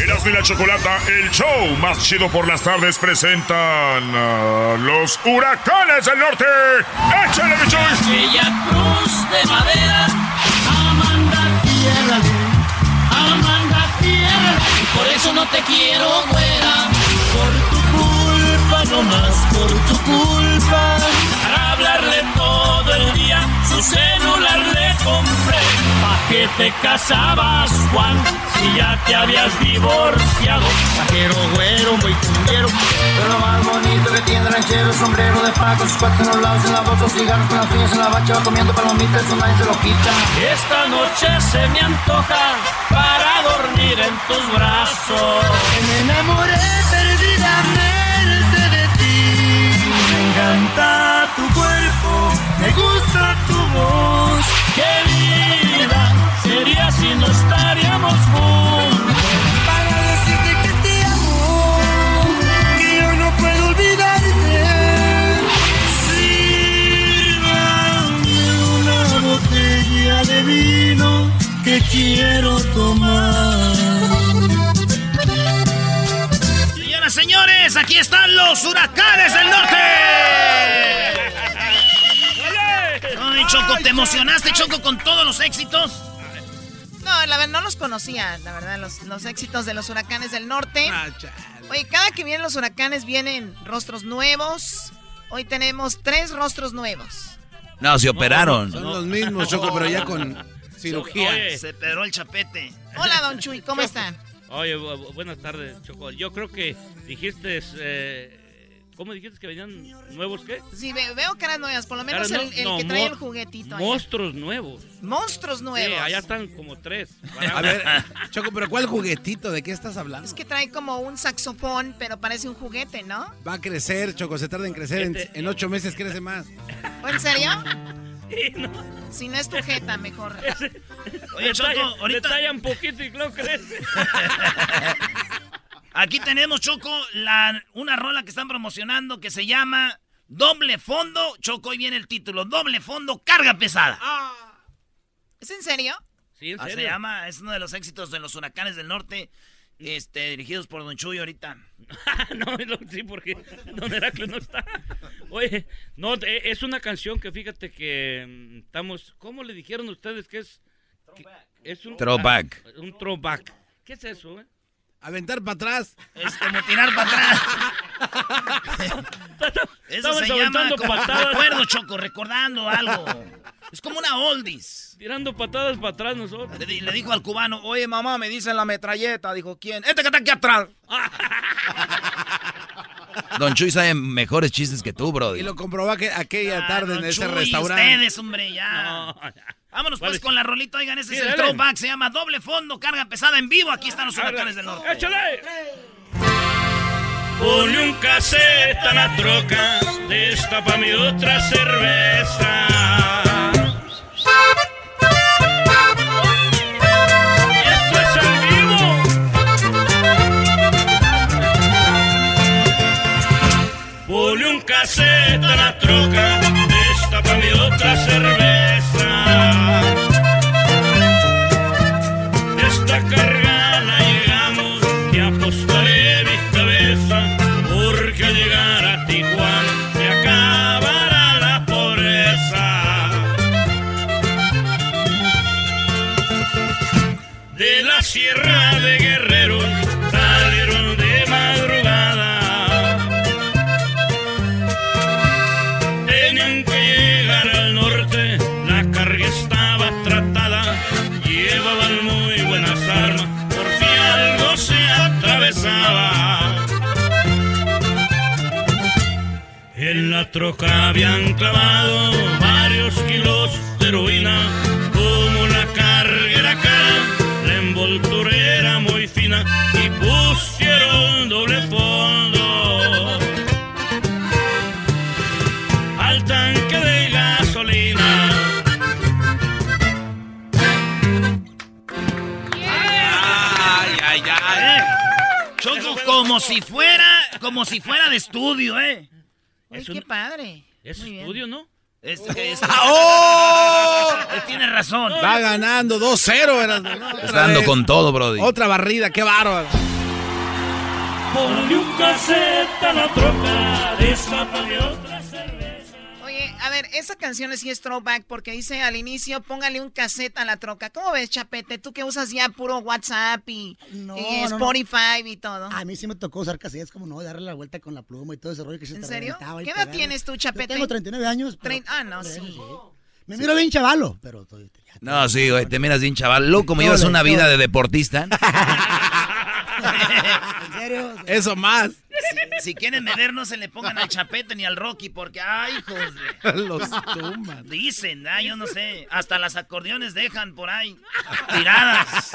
Erasmo y la Chocolata, el show más chido por las tardes, presentan los huracanes del norte. ¡Échale, mi cruz de madera, Amanda Tierra Amanda Tierra por eso no te quiero, güera. Por tu culpa, no más por tu culpa. Hablarle celular le compré. ¿Pa' qué te casabas, Juan? Si ya te habías divorciado. Pajero, güero, muy cumbero. Pero lo más bonito que tiene ranchero, sombrero de paco, sus cuatro en los lados, en la bolsa, cigarros con las uñas en la bacha, va comiendo palomitas, eso nadie se lo quita. Esta noche se me antoja para dormir en tus brazos. Me enamoré perdidamente me gusta tu voz. Qué vida sería si no estaríamos juntos. Para decirte que te amo, que yo no puedo olvidarte. Sírvame una botella de vino que quiero tomar señores, aquí están los huracanes del norte. Choco, ¿te emocionaste, Choco, con todos los éxitos? No, la verdad, no los conocía, la verdad, los, los éxitos de los huracanes del norte. Oye, cada que vienen los huracanes vienen rostros nuevos. Hoy tenemos tres rostros nuevos. No, se operaron. Son los mismos, Choco, pero ya con cirugía. Oye, se peró el chapete. Hola, don Chuy, ¿cómo están? Oye, bu- bu- buenas tardes, Choco. Yo creo que dijiste, eh, ¿cómo dijiste que venían nuevos qué? Sí, ve- veo caras nuevas, por lo menos el, no- el no, que trae el juguetito. Monstruos nuevos. Monstruos nuevos. Sí, allá están como tres. A ver, Choco, pero ¿cuál juguetito? ¿De qué estás hablando? Es que trae como un saxofón, pero parece un juguete, ¿no? Va a crecer, Choco, se tarda en crecer. En, Este- en ocho meses crece más. ¿O en serio? Si no es tu jeta, mejor. Oye, Choco, Detalla- ahorita... detalla un poquito y luego crece. Aquí tenemos, Choco, la, una rola que están promocionando que se llama Doble Fondo. Choco, hoy viene el título. Doble Fondo, carga pesada. ¿Es en serio? Sí, en Ah, se serio. llama, es uno de los éxitos de los huracanes del norte, este, dirigidos por Don Chuy ahorita. no, no, sí, porque Don Heracles no está. Oye, no, es una canción que fíjate que mm, estamos. ¿Cómo le dijeron ustedes que es? que es un Throwback. ah, un throwback. ¿Qué es eso, eh? Aventar para atrás. Es como tirar para atrás. Eso Estamos se llama como recuerdo, Choco, recordando algo. Es como una oldies. Tirando patadas para atrás nosotros. Le, le dijo al cubano, oye mamá, me dicen la metralleta. Dijo, ¿quién? Este que está aquí atrás. Don Chuy sabe mejores chistes que tú, Brody. Y lo comprobó aqu- aquella tarde en ese restaurante. ustedes, hombre, ya. Vámonos pues con la rolita, oigan, ese Sí, es el throwback, se llama Doble Fondo, carga pesada en vivo, aquí están los huracanes del norte. ¡Échale! Ponle un cassette a la troca, destapa mi otra cerveza. Y esto es en vivo. Ponle un cassette a la troca, destapa mi otra cerveza. Sierra de Guerrero salieron de madrugada. Tenían que llegar al norte, la carga estaba tratada, llevaban muy buenas armas, por si algo se atravesaba. En la troca habían clavado ay. Choco, como si fuera, como si fuera de estudio, ¿eh? Ay, qué padre. Es Muy bien. estudio, ¿no? Es, es- ¡Oh! Él tiene razón. Va ganando 2-0. Erasmo, ¿no? Otra Está dando vez. con todo, Brody. Otra barrida, qué bárbaro. Ponle un cassette a la troca, otra cerveza. A ver, esa canción sí es throwback porque dice al inicio, póngale un cassette a la troca. ¿Cómo ves, Chapete? Tú que usas ya puro WhatsApp y, No, y no, no. Spotify y todo. A mí sí me tocó usar cassettes, como no, darle la vuelta con la pluma y todo ese rollo que se ¿En te serio? ¿Qué edad pegarle. tienes tú, Yo Chapete? tengo 39 años. pero- Trein- ah, no, pero sí. Me miro bien chavalo, pero estoy... No, sí, güey, te miras bien, chaval. Luego, como llevas una vida de deportista. ¿En serio? Eso más. Si, si quieren no se le pongan al Chapete ni al Rocky, porque, ay, hijos de... Los tumban. Dicen, ay, yo no sé, hasta las acordeones dejan por ahí, tiradas.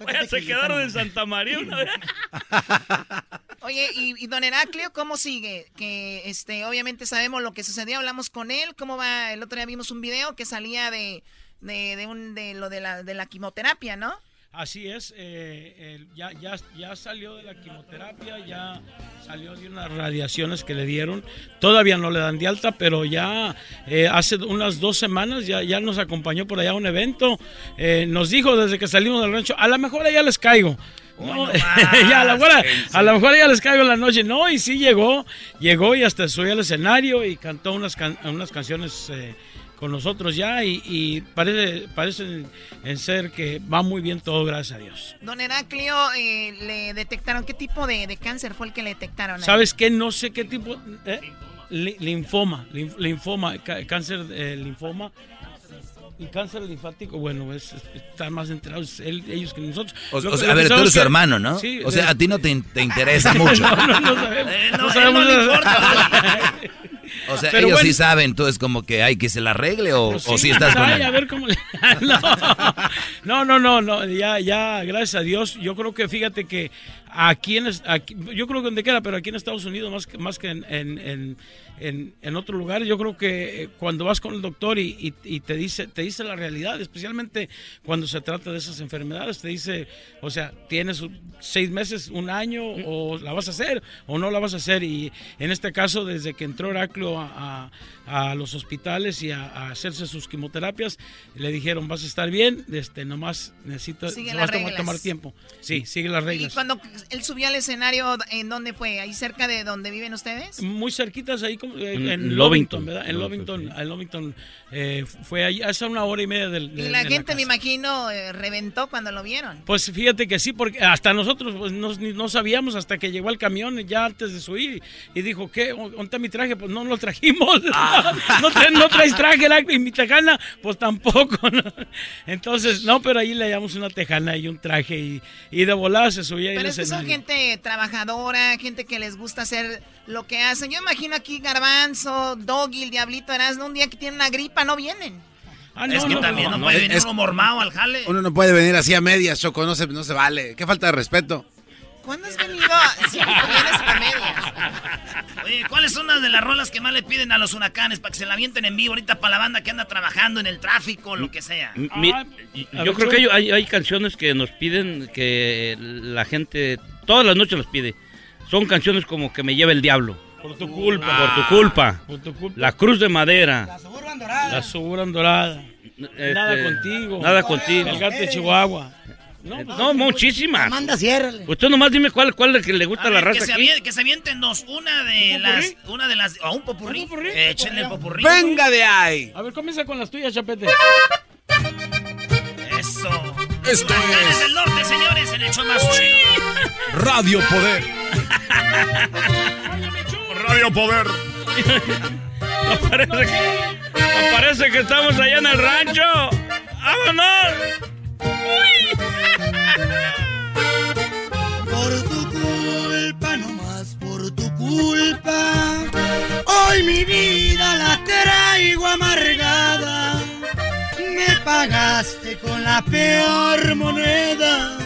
Oye, se quedaron en Santa María una vez. Oye, y, y don Heraclio, ¿cómo sigue? Que este, obviamente sabemos lo que sucedió, hablamos con él, ¿cómo va? El otro día vimos un video que salía de, de, de un, de lo de la, de la quimioterapia, ¿no? Así es, eh, el- ya, ya, ya salió de la quimioterapia, ya salió de unas radiaciones que le dieron. Todavía no le dan de alta, pero ya eh, hace unas dos semanas ya, ya nos acompañó por allá a un evento. Eh, nos dijo desde que salimos del rancho, a lo mejor allá les caigo. No, ya, a, lo mejor, a lo mejor ya les caigo en la noche. No, y sí llegó, llegó y hasta subió al escenario y cantó unas, can- unas canciones eh, con nosotros ya y, y parece, parece en ser que va muy bien todo, gracias a Dios. Don Heraclio, eh, le detectaron, ¿qué tipo de, de cáncer fue el que le detectaron? ¿Sabes qué? No sé qué tipo... eh, li- linfoma, linf- linfoma, ca- cáncer de linfoma. Y cáncer linfático, bueno, es, es- están más enterados él- ellos que nosotros. O, o sea, a ver, tú sabemos eres su hermano, ¿no? Sí, o sea, de- a ti no te, te interesa mucho. no, no, no sabemos. Eh, no, no él sabemos no. O sea, Pero ellos bueno. sí saben, tú es como que hay que se la arregle o, Pues o sí, si estás con él. a ver cómo le- no, no, no, no, ya, ya, gracias a Dios. Yo creo que fíjate que aquí en, aquí- yo creo que donde quiera, pero aquí en Estados Unidos más que, más que en, en, en, en, en otros lugares, yo creo que eh, cuando vas con el doctor y, y- y te dice, te dice la realidad, especialmente cuando se trata de esas enfermedades, te dice, o sea, tienes seis meses, un año, o la vas a hacer o no la vas a hacer. Y en este caso, desde que entró Heraclio a, a- a los hospitales y a, a hacerse sus quimioterapias, le dijeron, vas a estar bien, este, nomás necesitas, tomar, tiempo. Sí, sigue las Y reglas. cuando él subió al escenario, ¿en dónde fue? ¿Ahí cerca de donde viven ustedes? Muy cerquitas ahí como, en, en Lovington, Lovington, ¿verdad? En Lovington, en Lovington eh, fue ahí hace una hora y media del. Y de- la de gente, me imagino, eh, reventó cuando lo vieron. Pues fíjate que sí, porque hasta nosotros pues, no, no sabíamos hasta que llegó el camión ya antes de subir y dijo, ¿qué? ¿Dónde está mi traje? Pues no lo trajimos. no, tra- no traes traje Heraclio, y mi tejana, pues tampoco. ¿no? Entonces, no, pero ahí le llamamos una tejana y un traje y, y de volada se subía Pero al es que son gente trabajadora, gente que les gusta hacer lo que hacen. Yo imagino aquí Garbanzo, Doggy, el Diablito Erasmo, un día que tienen una gripa, no vienen. Ah, es que también no, puede venir es- uno mormado al jale. Uno no puede venir así a medias, Choco, no se, no se vale. Qué falta de respeto. ¿Cuándo has venido? Siempre vienes a medias. Oye, ¿cuáles son las de las rolas que más le piden a los huracanes para que se la avienten en vivo ahorita para la banda que anda trabajando en el tráfico, lo que sea? Ah, Mi- yo creo que hay- hay canciones que nos piden que la gente todas las noches las pide. Son canciones como que me lleva el diablo. Por tu culpa. Por tu culpa. Por tu culpa. La cruz de madera. La Suburban Dorada. Este, nada contigo. Nada contigo. El gato de Chihuahua. No, pues, No, muchísimas. Manda, ciérrale. Usted nomás dime cuál, cuál es que le gusta A a la ver, que, raza se aquí. que se avienten dos. Una de ¿Un las. popurrí? Una de las. O un popurrí. Échenle el popurrí. ¡Venga de ahí! A ver, comienza con las tuyas, Chapete. Eso. Esto es del norte, señores, en el show más chido. Radio Poder. Radio Poder. No parece, que, no parece que estamos allá en el rancho. ¡Vámonos! Por tu culpa, no más por tu culpa. Hoy mi vida la traigo amargada. Me pagaste con la peor moneda.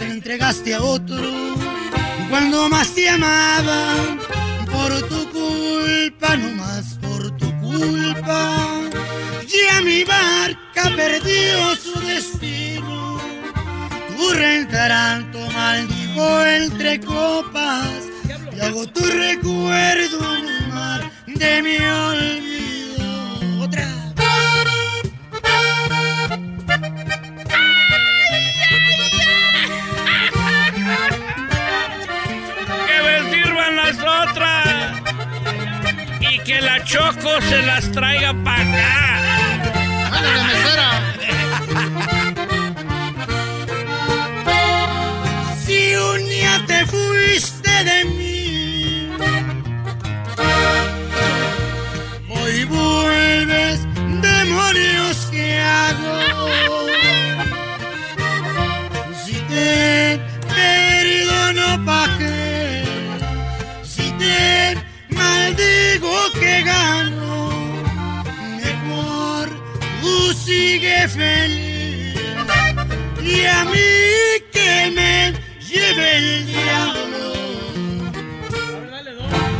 Te entregaste a otro cuando más te amaba. Por tu culpa, no más por tu culpa. Ya mi barca perdió su destino. Tu restaurante maldigo entre copas y hago tu recuerdo en el mar de mi olvido. Otra. ¡Que me sirvan las otras! Y que la Choco se las traiga para acá. Maldigo, ¿qué gano? Mejor tú sigue feliz y a mí que me lleve el diablo.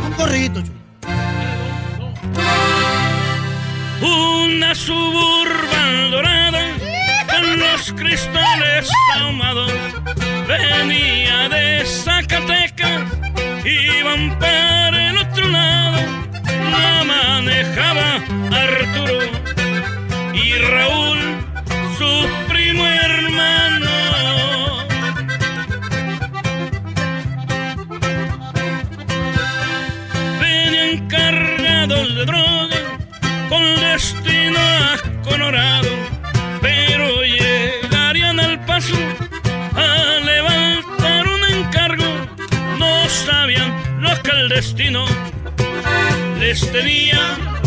Un corridito, chulo. Una suburban dorada con los cristales ahumados venía de Zacatecas, iban para el otro lado, Manejaba Arturo y Raúl, su primo hermano. Venían cargados de droga con destino a Colorado, pero llegarían al paso a levantar un encargo. No sabían los que el destino les tenía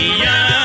Y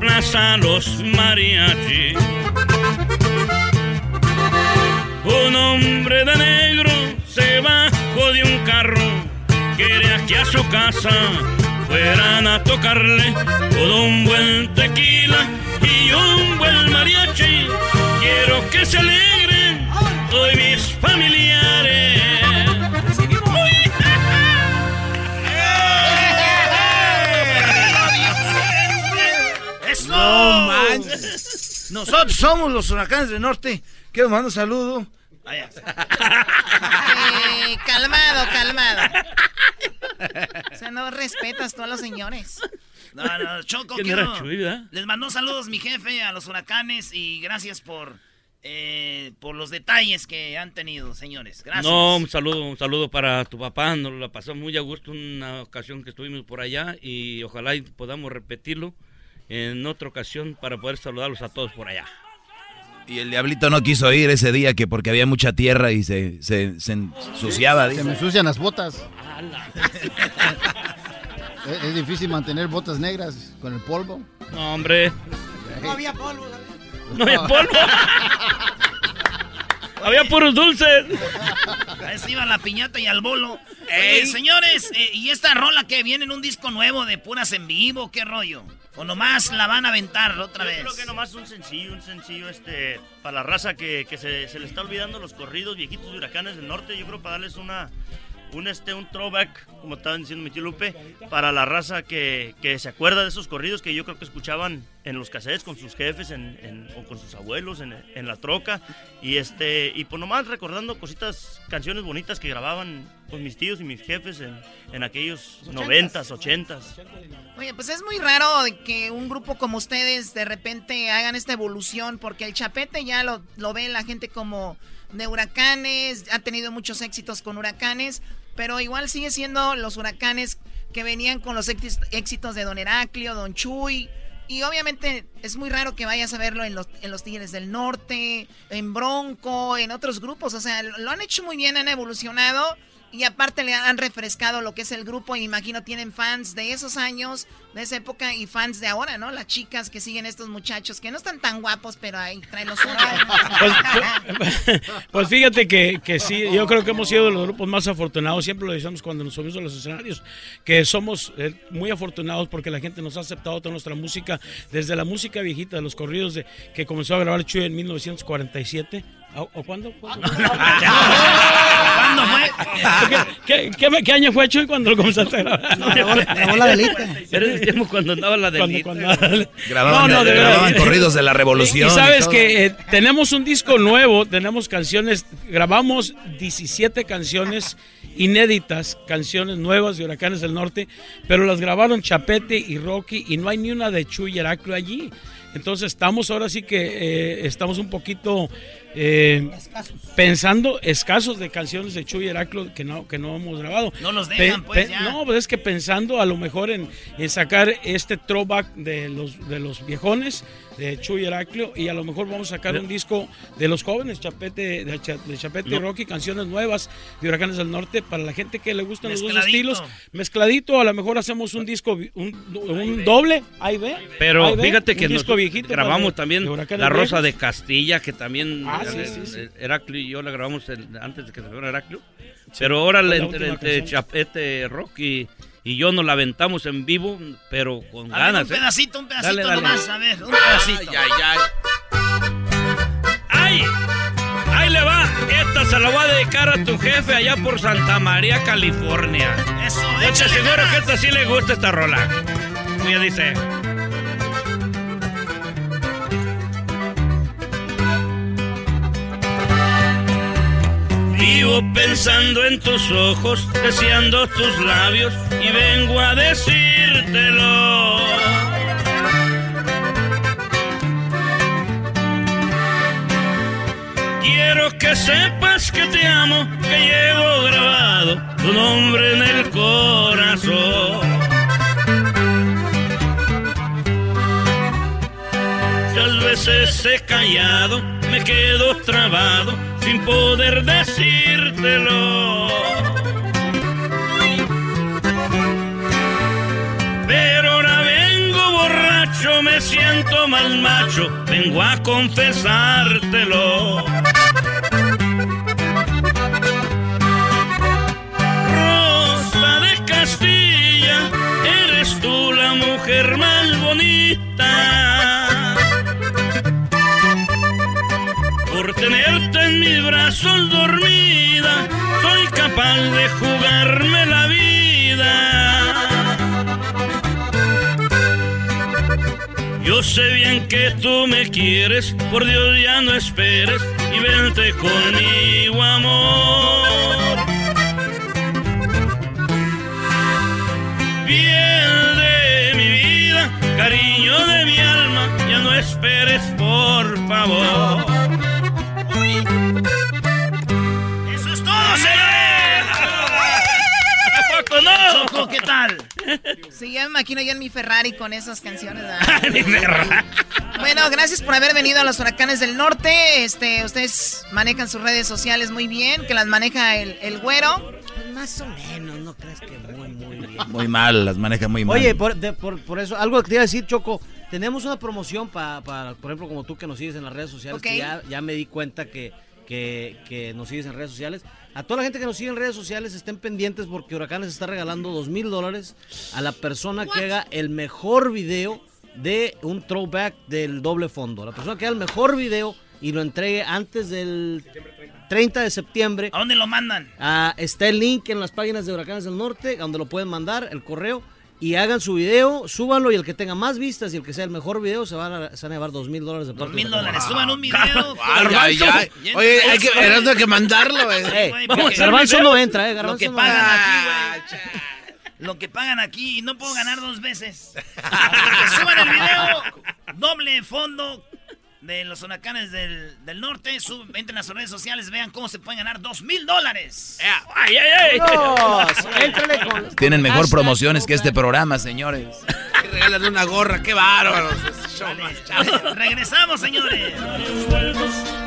Plaza Los Mariachi. Un hombre de negro se bajó de un carro, quería que a su casa fueran a tocarle todo un buen tequila y un buen mariachi. Quiero que se alegren hoy mis familiares. Nosotros somos los huracanes del norte. Quiero mandar un saludo. Eh, calmado, calmado. O sea, no respetas tú a los señores. No, no, Choco, ¿Quién quiero- era Chuy? Les mandó saludos mi jefe a los huracanes y gracias por, eh, por los detalles que han tenido, señores. Gracias. No, un saludo, un saludo para tu papá. Nos la pasó muy a gusto una ocasión que estuvimos por allá y ojalá y podamos repetirlo en otra ocasión para poder saludarlos a todos por allá. Y el diablito no quiso ir ese día que porque había mucha tierra y se, se, se ensuciaba. Se me ensucian las botas. es, es difícil mantener botas negras con el polvo. No, hombre. No había polvo. No había polvo. Había puros dulces. A eso iba la piñata y al bolo. Oye, señores, eh, ¿y esta rola que viene en un disco nuevo de puras en vivo? ¿Qué rollo? ¿O nomás la van a aventar otra Yo vez? creo que nomás un sencillo, un sencillo este para la raza que, que se, se le está olvidando los corridos viejitos de huracanes del norte. Yo creo para darles una un este un throwback, como estaba diciendo mi tío Lupe, para la raza que, que se acuerda de esos corridos que yo creo que escuchaban en los cassettes con sus jefes en, en- o con sus abuelos en, en la troca. Y este y pues nomás recordando cositas, canciones bonitas que grababan con mis tíos y mis jefes en, en aquellos noventas, ochentas. Oye, pues es muy raro que un grupo como ustedes de repente hagan esta evolución, porque el chapete ya lo, lo ve la gente como de huracanes, ha tenido muchos éxitos con huracanes, pero igual sigue siendo los huracanes que venían con los éxi- éxitos de Don Heraclio, Don Chuy. Y obviamente es muy raro que vayas a verlo en los, en los Tigres del Norte, en Bronco, en otros grupos. O sea, lo han hecho muy bien, han evolucionado. Y aparte le han refrescado lo que es el grupo y imagino tienen fans de esos años, de esa época y fans de ahora, ¿no? Las chicas que siguen estos muchachos que no están tan guapos, pero ahí traen los suyo. Pues fíjate que, que sí, yo creo que hemos sido de los grupos más afortunados, siempre lo decimos cuando nos subimos a los escenarios, que somos eh, muy afortunados porque la gente nos ha aceptado toda nuestra música, desde la música viejita, de los corridos de que comenzó a grabar Chuy en 1947. ¿O, o cuándo? ¿Cuándo? ¿Cuándo fue? ¿Qué, qué, qué, año fue, Chuy, cuando lo comenzaste a grabar? No, grabó, la delita. Tiempo cuando andaba la delita. Grababan, no, no, de grababan corridos de la revolución. Y, sabes que eh, tenemos un disco nuevo, tenemos canciones, grabamos 17 canciones inéditas, canciones nuevas de Huracanes del Norte, pero las grabaron Chapete y Rocky y no hay ni una de Chuy Heraclo allí. Entonces estamos ahora sí que eh, estamos un poquito eh, pensando escasos de canciones de Chuy Heraclo que no, que no hemos grabado. No nos dejan, pues ya. No, pues es que pensando a lo mejor en, en, sacar este throwback de los, de los viejones de Chuy Heraclio y a lo mejor vamos a sacar un disco de los jóvenes, Chapete, de, Chapete y Rocky, canciones nuevas de Huracanes del Norte para la gente que le gustan los dos estilos. Mezcladito, a lo mejor hacemos un disco, un, doble, ahí ve. Pero fíjate que grabamos también La Rosa de Castilla, que también ah, Heraclio y yo la grabamos antes de que se fuera Heraclio. Pero ahora entre, Chapete, Rocky y yo nos la aventamos en vivo, pero con ganas. un ¿eh? pedacito, un pedacito nomás, a ver, un pedacito. Ay, ay, ay. ¡Ay! Ahí le va. Esta se la voy a dedicar a tu jefe allá por Santa María, California. Eso, Yo te aseguro que esta sí le gusta esta rola. Mira, dice. Vivo pensando en tus ojos, deseando tus labios y vengo a decírtelo. Quiero que sepas que te amo, que llevo grabado tu nombre en el corazón. Muchas veces he callado, me quedo trabado sin poder decírtelo. Pero ahora vengo borracho, me siento mal macho, vengo a confesártelo. Rosa de Castilla, eres tú la mujer más bonita Por tenerte en mis brazos dormida, soy capaz de jugarme la vida. Yo sé bien que tú me quieres, por Dios ya no esperes y vente conmigo, amor. Bien de mi vida, cariño de mi alma, ya no esperes, por favor. ¿Qué tal? Sí, ya me imagino yo en mi Ferrari con esas canciones. bueno, gracias por haber venido a los huracanes del norte. Este, ustedes manejan sus redes sociales muy bien, que las maneja el, el güero. Pues más o menos, no crees que muy, muy bien. Muy mal, las maneja muy mal. Oye, por, por, eso, algo que te iba a decir, Choco. Tenemos una promoción para, por ejemplo, como tú que nos sigues en las redes sociales, que ya, ya me di cuenta que que, nos sigues en redes sociales. A toda la gente que nos sigue en redes sociales, estén pendientes porque Huracanes está regalando dos mil dólares a la persona que haga el mejor video de un throwback del doble fondo. La persona que haga el mejor video y lo entregue antes del 30 de septiembre. ¿A dónde lo mandan? Ah, está el link en las páginas de Huracanes del Norte, donde lo pueden mandar, el correo y hagan su video, súbanlo y el que tenga más vistas y el que sea el mejor video se van a, se van a llevar dos mil dólares de Dos mil dólares, suban un video. ay, ay, Oye, hay que, hay que mandarlo, güey. Eh, Garbanzo no entra, eh. Garbanzo lo que pagan aquí, güey. Lo que pagan aquí, no puedo ganar dos veces. suban el video, doble fondo, de los huracanes del, del norte. entren a sus redes sociales, vean cómo se pueden ganar dos mil dólares. ¡Ay, ay, ay! Tienen mejor promociones que este programa, señores. Regalan una gorra, qué bárbaros. Regresamos, señores.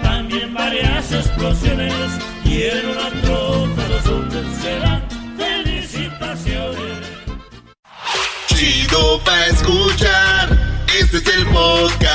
También varias explosiones y en una los hombres serán felicitaciones. Chido pa' escuchar. Este es el podcast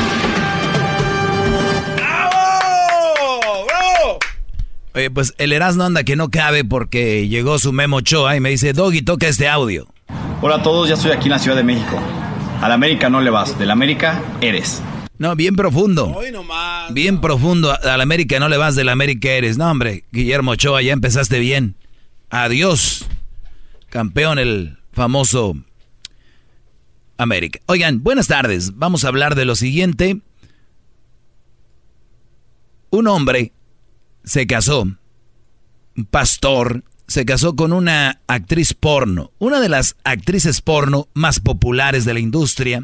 Oye, pues el Erasmo anda que no cabe porque llegó su Memo Choa y me dice, Doggy, toca este audio. Hola a todos, ya estoy aquí en la Ciudad de México. Al América no le vas, del América eres. No, bien profundo. bien profundo. Al América no le vas, del América eres. No, hombre, Guillermo Ochoa, ya empezaste bien. Adiós. Campeón el famoso América. Oigan, buenas tardes. Vamos a hablar de lo siguiente. Un hombre se casó, un pastor, se casó con una actriz porno, una de las actrices porno más populares de la industria.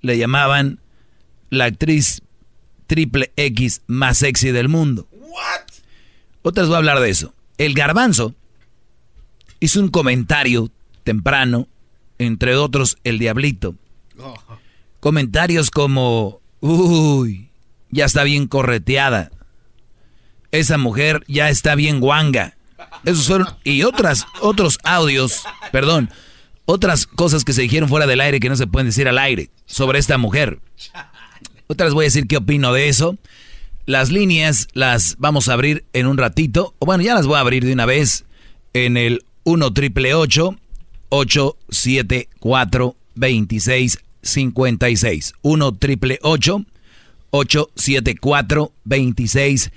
Le llamaban la actriz triple X más sexy del mundo. ¿What? Otras voy a hablar de eso. El garbanzo hizo un comentario temprano, entre otros el diablito. Comentarios como, uy, ya está bien correteada. Esa mujer ya está bien guanga. Esos fueron, y otras, otros audios, perdón, otras cosas que se dijeron fuera del aire que no se pueden decir al aire sobre esta mujer. Otras voy a decir qué opino de eso. Las líneas las vamos a abrir en un ratito. O bueno, ya las voy a abrir de una vez en el 1 triple 874 2656. 1 triple 874 2656.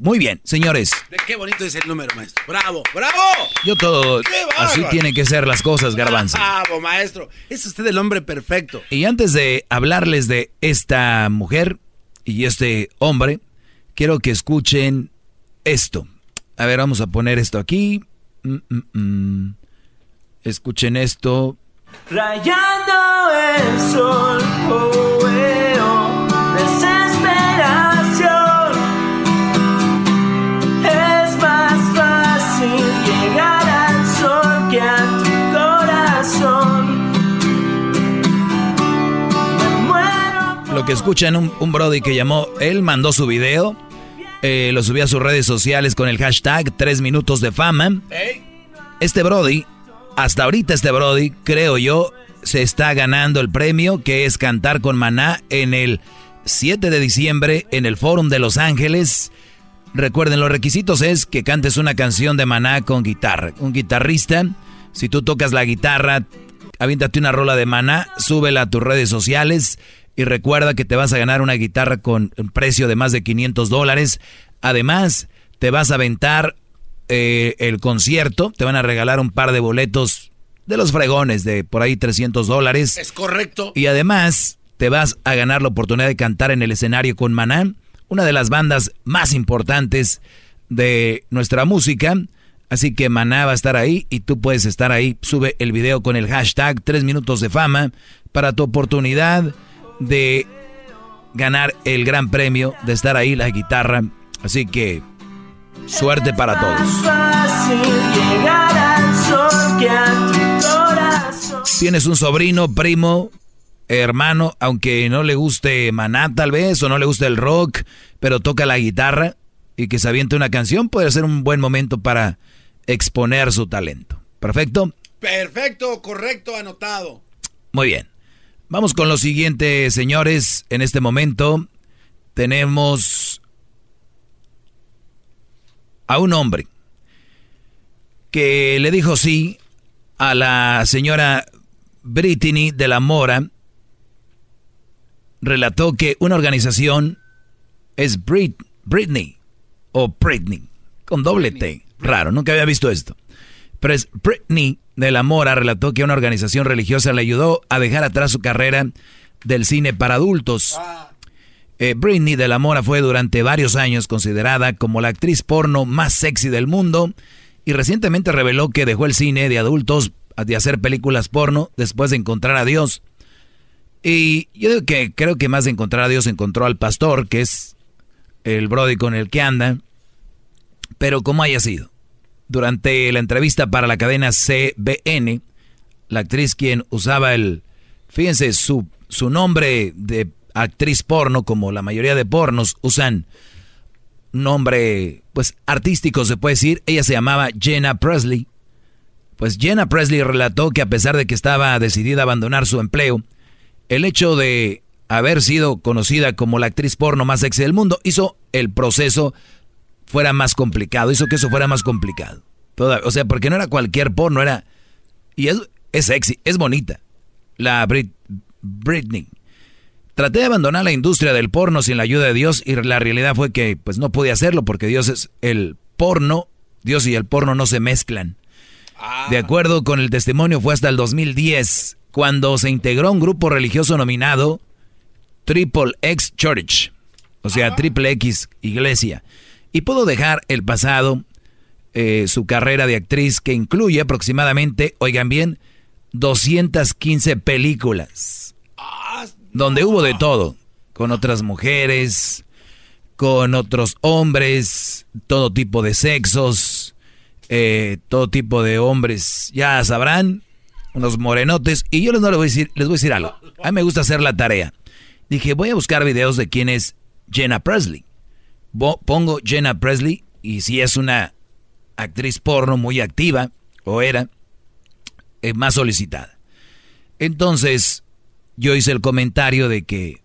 Muy bien, señores. Qué bonito es el número, maestro. Bravo, bravo. Yo todo. Así tienen que ser las cosas, Garbanzo. Bravo, maestro. Es usted el hombre perfecto. Y antes de hablarles de esta mujer y este hombre, quiero que escuchen esto. A ver, vamos a poner esto aquí. Mm, mm, mm. Escuchen esto. Rayando el sol, oh, Lo que escuchan un, un Brody que llamó, él mandó su video, eh, lo subió a sus redes sociales con el hashtag 3 minutos de fama. Este Brody, hasta ahorita este Brody, creo yo, se está ganando el premio que es cantar con Maná en el 7 de diciembre en el Fórum de Los Ángeles. Recuerden, los requisitos es que cantes una canción de Maná con guitarra. Un guitarrista, si tú tocas la guitarra, aviéntate una rola de Maná, súbela a tus redes sociales y recuerda que te vas a ganar una guitarra con un precio de más de 500 dólares. Además, te vas a aventar eh, el concierto, te van a regalar un par de boletos de los fregones de por ahí 300 dólares. Es correcto. Y además te vas a ganar la oportunidad de cantar en el escenario con Maná, una de las bandas más importantes de nuestra música. Así que Maná va a estar ahí y tú puedes estar ahí. Sube el video con el hashtag 3 minutos de fama para tu oportunidad de ganar el gran premio, de estar ahí la guitarra. Así que suerte para todos. Tienes un sobrino, primo, hermano, aunque no le guste Maná tal vez, o no le guste el rock, pero toca la guitarra y que se aviente una canción, puede ser un buen momento para exponer su talento. ¿Perfecto? Perfecto, correcto, anotado. Muy bien. Vamos con lo siguiente, señores. En este momento tenemos a un hombre que le dijo sí a la señora Brittany de la Mora. Relató que una organización es Brit, Britney o Britney con doble T. Raro, nunca había visto esto. Pero es Britney de la Mora relató que una organización religiosa le ayudó a dejar atrás su carrera del cine para adultos. Eh, Britney de la Mora fue durante varios años considerada como la actriz porno más sexy del mundo y recientemente reveló que dejó el cine de adultos de hacer películas porno después de encontrar a Dios. Y yo digo que creo que más de encontrar a Dios encontró al pastor, que es el brody con el que anda. Pero como haya sido, durante la entrevista para la cadena CBN, la actriz quien usaba el, fíjense, su, su nombre de actriz porno, como la mayoría de pornos usan nombre, pues artístico se puede decir, ella se llamaba Jenna Presley. Pues Jenna Presley relató que a pesar de que estaba decidida a abandonar su empleo, el hecho de haber sido conocida como la actriz porno más sexy del mundo hizo el proceso fuera más complicado, hizo que eso fuera más complicado. o sea, porque no era cualquier porno, era... Y es, es sexy, es bonita. La Britney. Traté de abandonar la industria del porno sin la ayuda de Dios y la realidad fue que pues no pude hacerlo porque Dios es el porno, Dios y el porno no se mezclan. De acuerdo con el testimonio fue hasta el 2010 cuando se integró un grupo religioso nominado Triple X Church, o sea, Triple X Iglesia, y pudo dejar el pasado, eh, su carrera de actriz que incluye aproximadamente, oigan bien, 215 películas, donde hubo de todo, con otras mujeres, con otros hombres, todo tipo de sexos, eh, todo tipo de hombres, ya sabrán, unos morenotes, y yo les, no les, voy a decir, les voy a decir algo, a mí me gusta hacer la tarea. Dije, voy a buscar videos de quién es Jenna Presley. Pongo Jenna Presley y si es una actriz porno muy activa, o era, eh, más solicitada. Entonces, yo hice el comentario de que,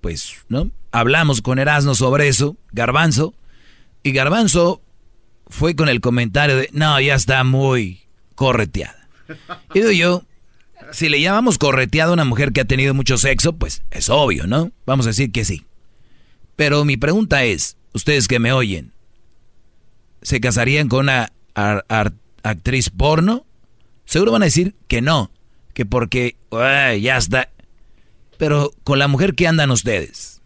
pues, ¿no? Hablamos con Erasmo sobre eso, Garbanzo, y Garbanzo fue con el comentario de, no, ya está muy correteada. Y digo yo, si le llamamos correteada a una mujer que ha tenido mucho sexo, pues es obvio, ¿no? Vamos a decir que sí. Pero mi pregunta es, ustedes que me oyen, ¿se casarían con una actriz porno? Seguro van a decir que no, que porque ya está. Pero con la mujer que andan ustedes,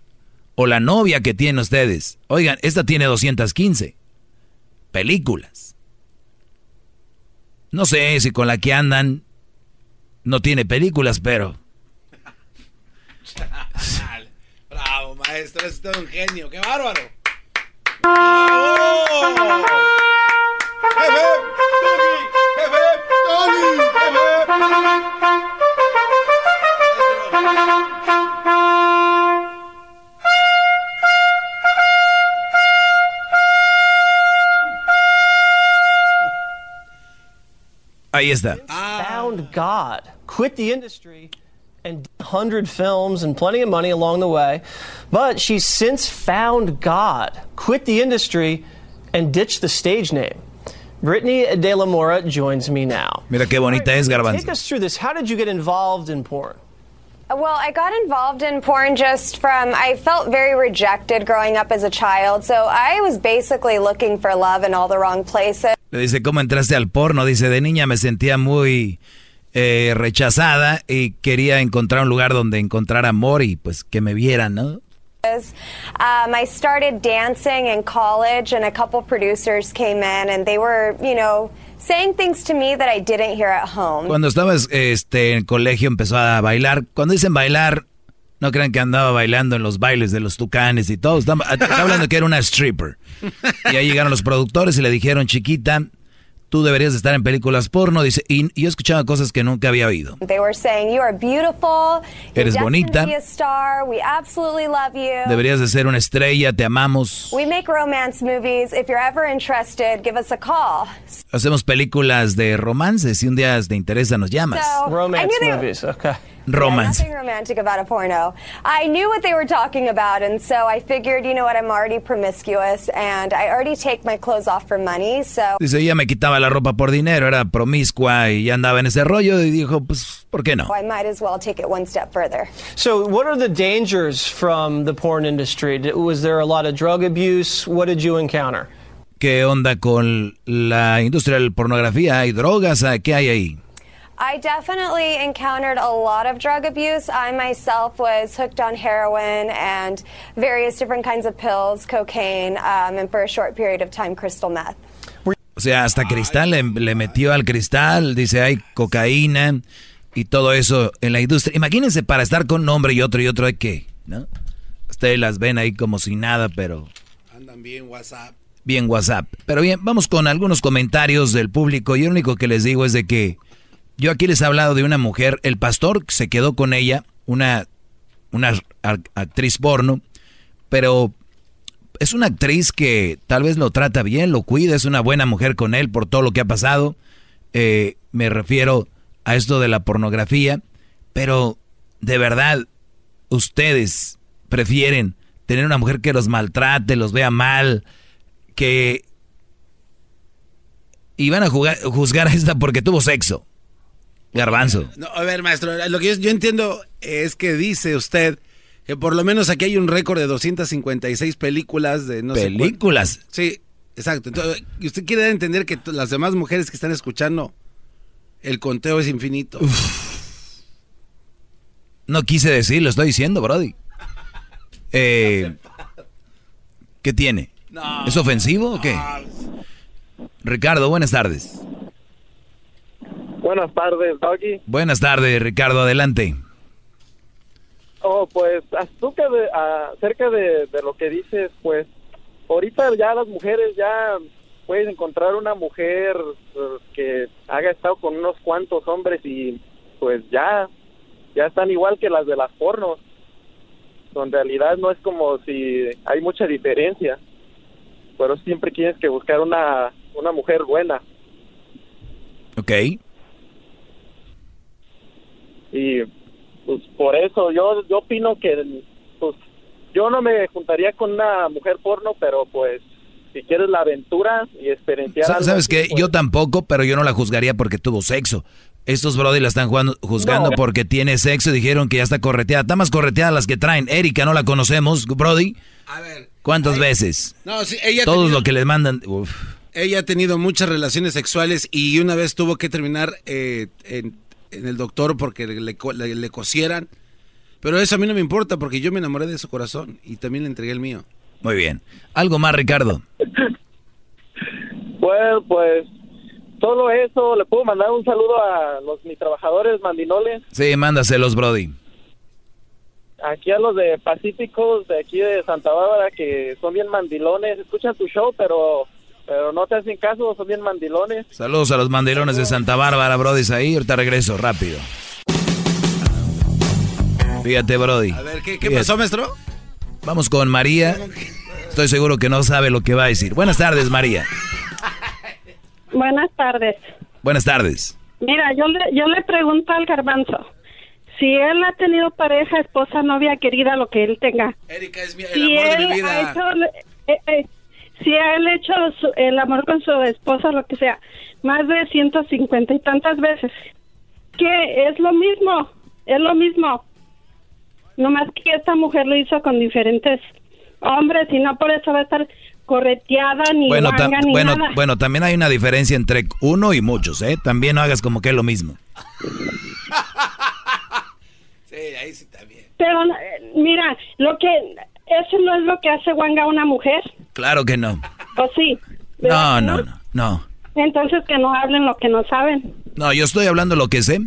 o la novia que tienen ustedes, oigan, esta tiene 215 películas. No sé si con la que andan no tiene películas, pero... Bravo, maestro, es todo un genio, qué bárbaro. Ahí está. Found God, quit the industry and 100 films and plenty of money along the way. But she's since found God, quit the industry, and ditched the stage name. Brittany De La Mora joins me now. Mira qué bonita es, Garbanzo. Take us through this. How did you get involved in porn? Uh, well, I got involved in porn just from, I felt very rejected growing up as a child. So I was basically looking for love in all the wrong places. Le dice, ¿cómo entraste al porno? Dice, de niña me sentía muy eh, rechazada y quería encontrar un lugar donde encontrar amor y pues que me vieran, ¿no? Um, I started dancing in college and a couple producers came in and they were, you know, saying things to me that I didn't hear at home. Cuando estaba este, en colegio empezó a bailar. Cuando dicen bailar, no crean que andaba bailando en los bailes de los tucanes y todo. Está, está hablando que era una stripper. Y ahí llegaron los productores y le dijeron, chiquita, tú deberías estar en películas porno. Dice, y, yo escuchaba cosas que nunca había oído. Eres bonita. Deberías de ser una estrella, te amamos. Hacemos películas de romances. Si un día te interesa, nos llamas. romance movies, okay. Romance. Nothing romantic about a porno. I knew what they were talking about, and so I figured, you know what, I'm already promiscuous, and I already take my clothes off for money, so... Dice, ella me quitaba la ropa por dinero, era promiscua y ya andaba en ese rollo, y dijo, pues, ¿por qué no? I might as well take it one step further. So, what are the dangers from the porn industry? Was there a lot of drug abuse? What did you encounter? ¿Qué onda con la industria de la pornografía? ¿Hay drogas? ¿Qué hay ahí? I definitely encountered a lot of drug abuse. I myself was hooked on heroin and various different kinds of pills, cocaine, um, and for a short period of time, crystal meth. O sea, hasta cristal le, le metió al cristal, dice hay cocaína y todo eso en la industria. Imagínense para estar con un hombre y otro y otro hay que, ¿no? Ustedes las ven ahí como si nada, pero... Andan bien WhatsApp. Bien WhatsApp. Pero bien, vamos con algunos comentarios del público. Y lo único que les digo es de que yo aquí les he hablado de una mujer, el pastor se quedó con ella, una, una actriz porno, pero es una actriz que tal vez lo trata bien, lo cuida, es una buena mujer con él por todo lo que ha pasado, eh, me refiero a esto de la pornografía, pero de verdad, ustedes prefieren tener una mujer que los maltrate, los vea mal, que... Y van a juzgar a esta porque tuvo sexo. Garbanzo. No, a ver, maestro, lo que yo, entiendo es que dice usted que por lo menos aquí hay un récord de 256 películas de no ¿Películas? sí, exacto. Entonces, usted quiere entender que las demás mujeres que están escuchando, el conteo es infinito. No quise decir, lo estoy diciendo, Brody. Eh, ¿Qué tiene? ¿Es ofensivo o qué? Ricardo, buenas tardes. Buenas tardes, Doggy. Buenas tardes, Ricardo, adelante. Oh, pues acerca de, acerca de, lo que dices, pues ahorita ya las mujeres ya puedes encontrar una mujer pues, que haya estado con unos cuantos hombres y pues ya, ya están igual que las de las pornos. En realidad no es como si hay mucha diferencia, pero siempre tienes que buscar una, una mujer buena. Ok. Y pues por eso yo yo opino que pues yo no me juntaría con una mujer porno, pero pues si quieres la aventura y experienciar ¿Sabes qué? Yo pues tampoco, pero yo no la juzgaría porque tuvo sexo. Estos brody la están jugando, juzgando porque tiene sexo y dijeron que ya está correteada. Está más correteada las que traen. Erika no la conocemos, brody. A ver. ¿Cuántas veces? No, sí, ella Todos lo que les mandan. Ella ha tenido muchas relaciones sexuales y una vez tuvo que terminar eh, en en el doctor porque le, le, cosieran. Pero eso a mí no me importa porque yo me enamoré de su corazón y también le entregué el mío. Muy bien. ¿Algo más, Ricardo? Bueno, pues solo eso. ¿Le puedo mandar un saludo a los mis trabajadores mandinoles? Sí, mándaselos, Brody. Aquí a los de Pacíficos, de aquí de Santa Bárbara, que son bien mandilones. Escuchan tu show, pero pero no te hacen caso, son bien mandilones. Saludos a los mandilones de Santa Bárbara, Brody. Ahí, ahorita regreso rápido. Fíjate, Brody. A ver, ¿qué, pasó, maestro? Vamos con María. Estoy seguro que no sabe lo que va a decir. Buenas tardes, María. Buenas tardes. Buenas tardes. Mira, yo le, yo le pregunto al garbanzo. Si él ha tenido pareja, esposa, novia, querida, lo que él tenga. Erika es mi, el amor de mi vida. Eh, eh, si él hecho el amor con su esposa, lo que sea, más de ciento cincuenta y tantas veces, que es lo mismo, es lo mismo. Nomás que esta mujer lo hizo con diferentes hombres y no por eso va a estar correteada ni bueno, ni bueno, nada. Bueno, también hay una diferencia entre uno y muchos, ¿eh? También no hagas como que es lo mismo. sí, ahí sí también. Pero eh, mira, lo que eso no es lo que hace Wanga a una mujer. Claro que no. ¿O sí? No, no, no, no. Entonces que no hablen lo que no saben. No, yo estoy hablando lo que sé.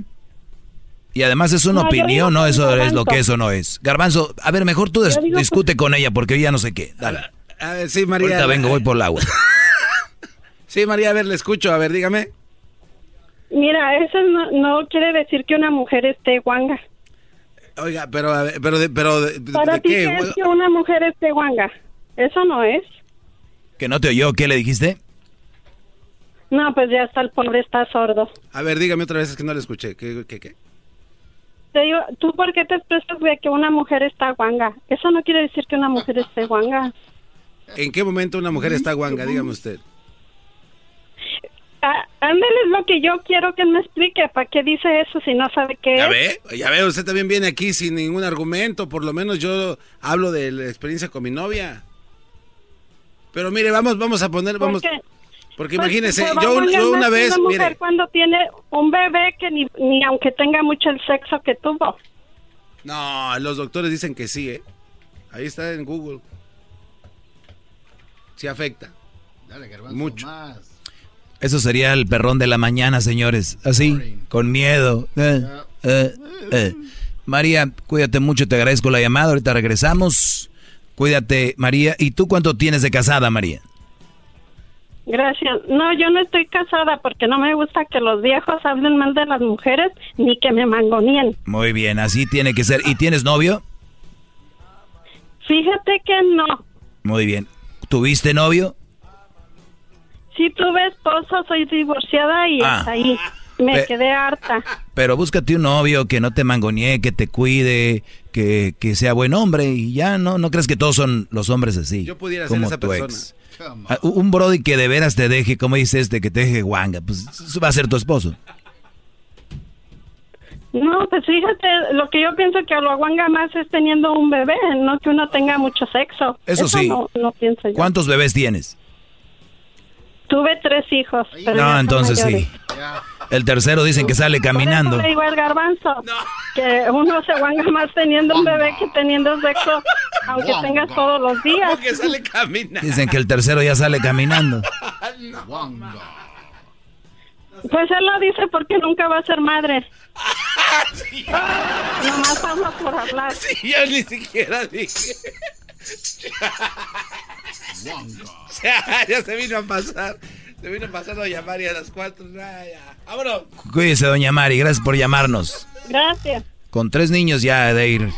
Y además es una opinión, no eso es lo que eso no es. Garbanzo, a ver, mejor tú discute con ella porque ya no sé qué. Dale. A ver, sí, María. Ahorita vengo, voy por el agua. sí, María, a ver, le escucho. A ver, dígame. Mira, eso no, no quiere decir que una mujer esté guanga. Oiga, pero, pero, pero, ¿Para ti qué? es que una mujer esté guanga? Eso no es. ¿Que no te oyó? ¿Qué le dijiste? No, pues ya está, el pobre está sordo. A ver, dígame otra vez, es que no le escuché. ¿Qué, qué, qué? Te digo, ¿tú por qué te expresas de que una mujer está guanga? Eso no quiere decir que una mujer esté guanga. ¿En qué momento una mujer está guanga? Dígame usted. Ah, ándale, es lo que yo quiero que me explique. ¿Para qué dice eso si no sabe qué ya es? ve, ya ve, usted también viene aquí sin ningún argumento. Por lo menos yo hablo de la experiencia con mi novia. Pero mire, vamos, vamos a poner, vamos. Porque pues, imagínese, yo, una vez, una mujer cuando tiene un bebé que ni, ni aunque tenga mucho el sexo que tuvo. No, los doctores dicen que sí, ¿eh? Ahí está en Google. Sí afecta. Dale, mucho. Más. Eso sería el perrón de la mañana, señores. Así, con miedo. Eh, eh, eh. María, cuídate mucho, te agradezco la llamada. Ahorita regresamos. Cuídate, María. ¿Y tú cuánto tienes de casada, María? Gracias. No, yo no estoy casada porque no me gusta que los viejos hablen mal de las mujeres ni que me mangonien. Muy bien, así tiene que ser. ¿Y tienes novio? Fíjate que no. Muy bien. ¿Tuviste novio? Sí tuve esposo, soy divorciada y Ah. hasta ahí. Me Pe- quedé harta. Pero búscate un novio que no te mangonee, que te cuide, que, que sea buen hombre y ya, ¿no? ¿No crees que todos son los hombres así? Yo pudiera ser esa tu persona. ex. Ah, Un brody que de veras te deje, como dice este, que te deje guanga, pues va a ser tu esposo. No, pues fíjate, lo que yo pienso que lo aguanga más es teniendo un bebé, no que uno tenga mucho sexo. Eso sí. No, no pienso yo. ¿Cuántos bebés tienes? Tuve tres hijos. pero No, entonces mayores. sí. El tercero dicen que sale caminando. Por eso le digo al garbanzo que uno se guanga más teniendo un bebé que teniendo sexo, aunque tengas todos los días. Que sale caminando. Dicen que el tercero ya sale caminando. Pues él lo dice porque nunca va a ser madre. Nomás habla por hablar. Sí, yo ni siquiera dije. ya, ya se vino a pasar. Se vino a pasar a llamar y a las cuatro. ya, ya. Vámonos. Cuídese, doña Mari, gracias por llamarnos. Gracias. Con tres niños ya de ir.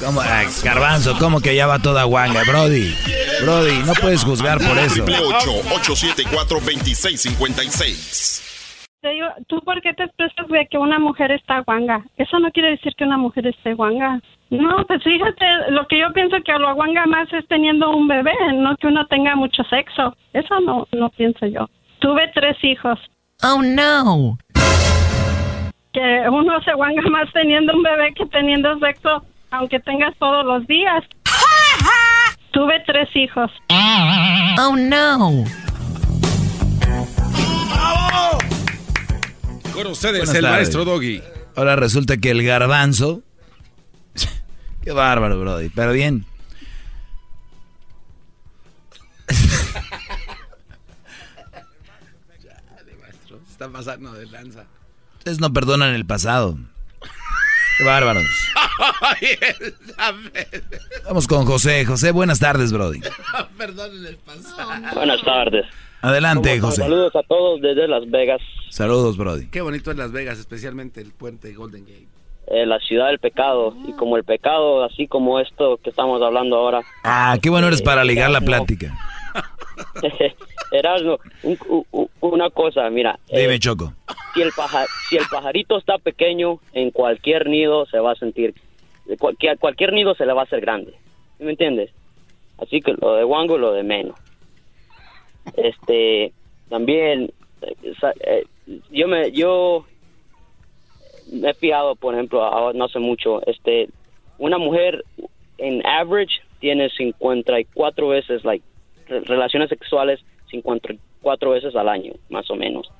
¿Cómo? Ay, garbanzo, ¿cómo que ya va toda guanga? Brody, Brody, no puedes juzgar por eso. Triple 874 2656 Te digo, ¿tú por qué te expresas de que una mujer está guanga? Eso no quiere decir que una mujer esté guanga. No, pues fíjate, lo que yo pienso que lo aguanga más es teniendo un bebé, no que uno tenga mucho sexo. Eso no, no pienso yo. Tuve tres hijos. Oh, no. Que uno se guanga más teniendo un bebé que teniendo sexo, aunque tengas todos los días. Tuve tres hijos. Oh, no. Con ustedes, Buenas el tardes. maestro Doggy. Ahora resulta que el garbanzo. Qué bárbaro, Brody. Pero bien. Se está pasando de lanza. Ustedes no perdonan el pasado. Qué bárbaros. Vamos con José. José, buenas tardes, Brody. Perdonen el pasado. Buenas tardes. Adelante. José. Saludos a todos desde Las Vegas, Saludos, Brody. Qué bonito es Las Vegas, especialmente el puente Golden Gate. Eh, la ciudad del pecado. Y como el pecado, así como esto que estamos hablando ahora. Ah, qué bueno eres para ligar la Erasmo. plática. Erasmo, un- u- u- una cosa, mira. eh, Dime, Choco. si, el paja- si el pajarito está pequeño, en cualquier nido se va a sentir... Cualquier, cualquier nido se le va a hacer grande. ¿Sí ¿Me entiendes? Así que lo de Wango, lo de menos. Este, también, eh, eh, yo me, yo me he fijado, por ejemplo, ahora no hace mucho, este, una mujer en average tiene 54 veces, like, re- relaciones sexuales 54 veces al año, más o menos.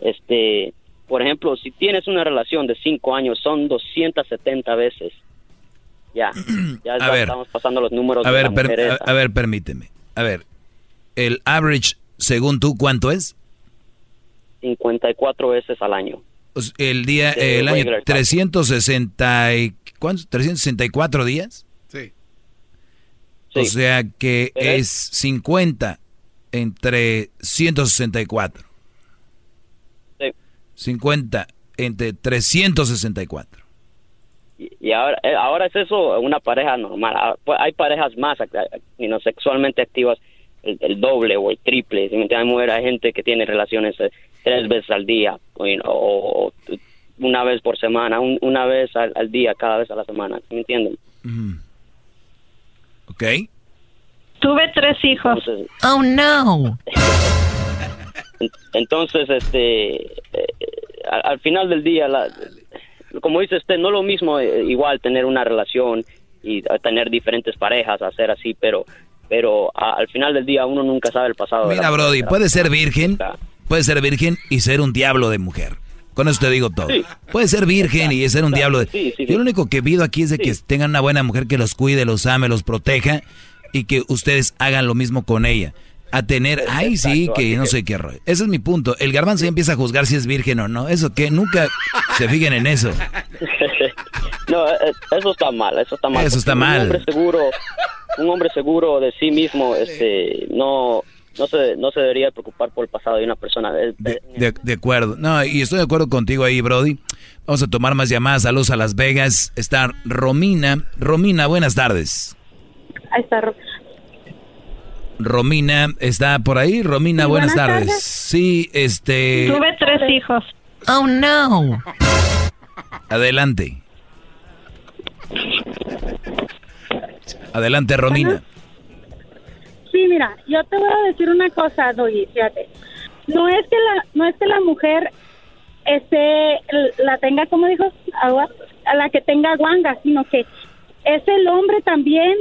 Este, por ejemplo, si tienes una relación de 5 años, son 270 veces. Ya, ya A ver. estamos pasando los números A de ver, la mujer per- a, esa. a ver, permíteme. A ver, el average, según tú, ¿cuánto es? 54 veces al año. Pues, el día, el año regular time. 360 y, ¿cuántos? 364 días. Sí. O sea que es 50 entre 164. Sí. 50 entre 364. Y, y ahora, eh, ahora es eso una pareja normal. Ah, pues, Hay parejas más sexualmente activas, el, el doble o el triple. ¿sí me entiendes? Hay gente que tiene relaciones eh, tres veces al día o, you know, o- o una vez por semana, un- una vez al, al día, cada vez a la semana. ¿sí ¿Me entienden? Ujú. ¿Ok? Tuve tres hijos. Oh, no. Entonces, este, eh, al, al final del día, la- como dice usted, no es lo mismo eh, igual tener una relación y tener diferentes parejas, hacer así, pero, pero a- al final del día uno nunca sabe el pasado. de Mira, la Brody, puede ser virgen, puede ser virgen y ser un diablo de mujer. Con eso te digo todo. Puede ser virgen y ser un diablo de... Yo lo único que pido aquí es de que tengan una buena mujer que los cuide, los ame, los proteja y que ustedes hagan lo mismo con ella. A tener, ay sí, que no que- sé qué rollo. Ese es mi punto. El garbanzo ya empieza a juzgar si es virgen o no. Eso que nunca se fijen en eso. no, eh, eso está mal, eso está mal. Eso está mal. Un hombre seguro, un hombre seguro de sí mismo, este, no, no se, no se debería preocupar por el pasado de una persona. De, de acuerdo. No, y estoy de acuerdo contigo ahí, Brody. Vamos a tomar más llamadas. Saludos a Las Vegas. Está Romina. Romina, buenas tardes. Ahí está. Ro- Romina está por ahí. Romina, buenas, tardes. Sí, este. Tuve tres hijos. Oh no. Adelante. Adelante, Romina. Sí, mira, yo te voy a decir una cosa, Doggy, fíjate. No es que la, no es que la mujer este la tenga, como dijo, agua, a la que tenga guanga, sino que es el hombre también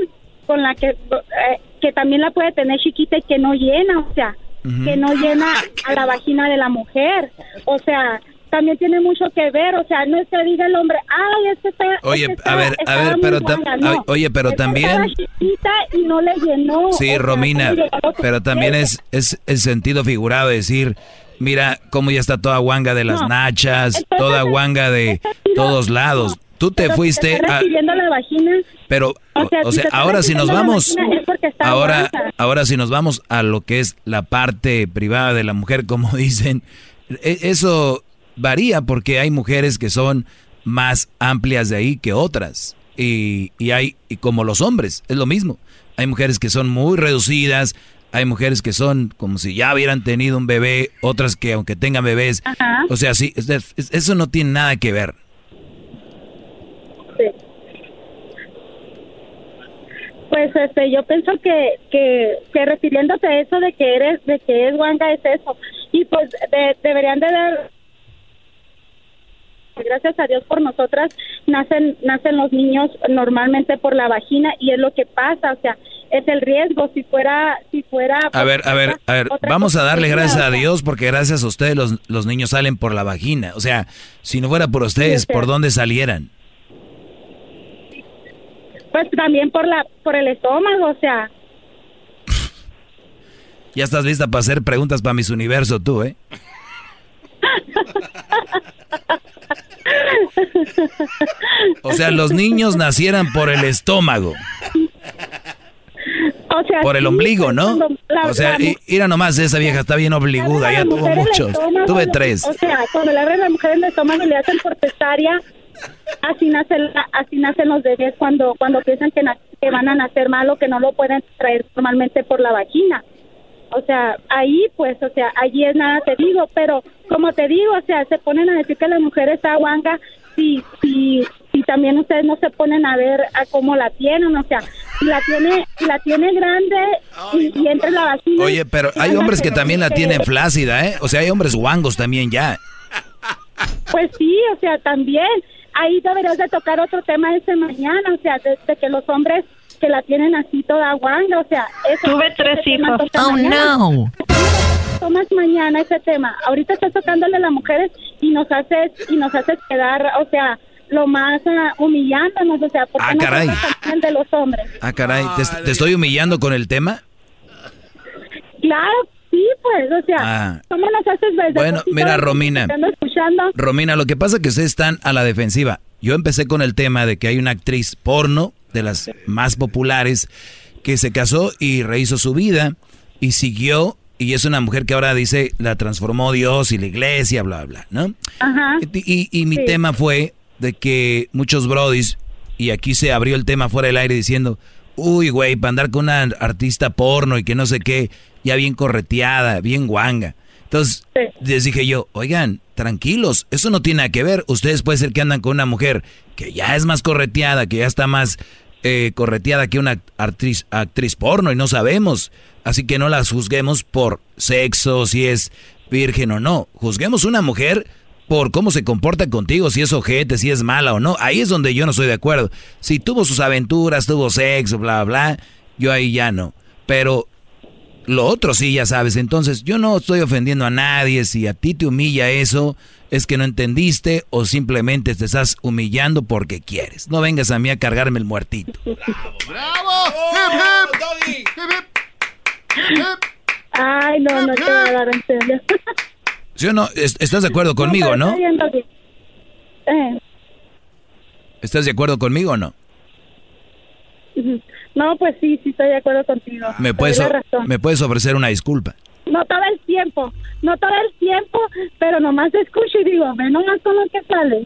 con la que eh, que también la puede tener chiquita y que no llena, o sea, que no llena a la vagina de la mujer. O sea, también tiene mucho que ver, o sea, no es que diga el hombre, ay, este está... Oye, este a ver, está- a ver, pero tam- guanga", ay, no. oye, pero también- y no le llenó. Sí, sea, Romina, ¿cómo llegó a su pero también es, es el sentido figurado de decir, mira cómo ya está toda guanga de las No. nachas, Entonces, toda guanga de todos lados. Tú te Pero si fuiste está a... la vagina, Pero, O sea, o está ahora si nos vamos, es está ahora, ahora si nos vamos a lo que es la parte privada de la mujer, como dicen, e- eso varía porque hay mujeres que son más amplias de ahí que otras. Y, y hay, y como los hombres, es lo mismo. Hay mujeres que son muy reducidas, hay mujeres que son como si ya hubieran tenido un bebé, otras que aunque tengan bebés, Ajá. o sea, sí, es- es- eso no tiene nada que ver. Pues este, yo pienso que, que, que refiriéndote a eso de que eres, de que es guanga es eso. Y pues de- deberían de dar, gracias a Dios por nosotras, nacen, nacen los niños normalmente por la vagina y es lo que pasa, o sea, es el riesgo. Si fuera, si fuera. A ver, a ver, a ver, vamos a darle gracias a Dios porque gracias a ustedes los, los niños salen por la vagina. O sea, si no fuera por ustedes, Sí. ¿por dónde salieran? Pues también por la, por el estómago, o sea. Ya estás lista para hacer preguntas para mis universo tú, ¿eh? O sea, los niños nacieran por el estómago, O sea, por el sí, ombligo, pues, ¿no? la- O sea, la mira nomás, esa vieja está bien obliguda, ya tuvo muchos. estómago, Tuve tres. O sea, cuando le abren a la mujer en el estómago y le hacen por cesárea, así nacen, así nacen los bebés cuando cuando piensan que, na- que van a nacer mal o que no lo pueden traer normalmente por la vagina. O sea, ahí pues, o sea, allí es nada te digo, pero como te digo, o sea, se ponen a decir que la mujer está guanga si, si, si también ustedes no se ponen a ver a cómo la tienen, o sea, si la tiene, si la tiene grande y, y entra la vagina. Oye, pero hay hombres que también la tienen flácida, ¿eh? O sea, hay hombres guangos también ya. Pues sí, o sea, también ahí deberías de tocar otro tema ese mañana, o sea, de, de que los hombres que la tienen así toda guanga, o sea, eso Tuve tres hijos. Oh, mañana. no. Tomas mañana ese tema. Ahorita estás tocándole a las mujeres y nos haces y nos haces quedar, o sea, lo más ah, humillándonos, o sea, porque Ah, no caray. de los hombres. Ah, caray, ¿te, te estoy humillando con el tema? Claro, sí, pues, o sea, Ah. ¿cómo nos haces desde Bueno, mira, Romina. escuchando? Romina, lo que pasa es que ustedes están a la defensiva. Yo empecé con el tema de que hay una actriz porno, de las más populares, que se casó y rehizo su vida y siguió. Y es una mujer que ahora dice, la transformó Dios y la iglesia, bla, bla, ¿no? Ajá. Y, y mi Sí. tema fue de que muchos brodis, y aquí se abrió el tema fuera del aire diciendo, uy, güey, para andar con una artista porno y que no sé qué, ya bien correteada, bien guanga. Entonces, les dije yo, oigan, tranquilos, eso no tiene nada que ver. Ustedes puede ser que andan con una mujer que ya es más correteada, que ya está más eh, correteada que una actriz, actriz porno y no sabemos. Así que no las juzguemos por sexo, si es virgen o no. Juzguemos una mujer por cómo se comporta contigo, si es ojete, si es mala o no. Ahí es donde yo no estoy de acuerdo. Si tuvo sus aventuras, tuvo sexo, bla, bla, yo ahí ya no. Pero lo otro sí, ya sabes. Entonces, yo no estoy ofendiendo a nadie. Si a ti te humilla eso, es que no entendiste o simplemente te estás humillando porque quieres. No vengas a mí a cargarme el muertito. ¡Bravo! ¡Hip, hip! ¡Hip, hip! Ay, no, no te voy a dar en serio. ¿Sí o no? Es- ¿Estás de acuerdo conmigo, no? Eh, ¿Estás de acuerdo conmigo o no? No, pues sí, sí estoy de acuerdo contigo. ¿Me puedes. ¿Me puedes ofrecer una disculpa? No todo el tiempo, no todo el tiempo, pero nomás escucho y digo, ve nomás con lo que sale.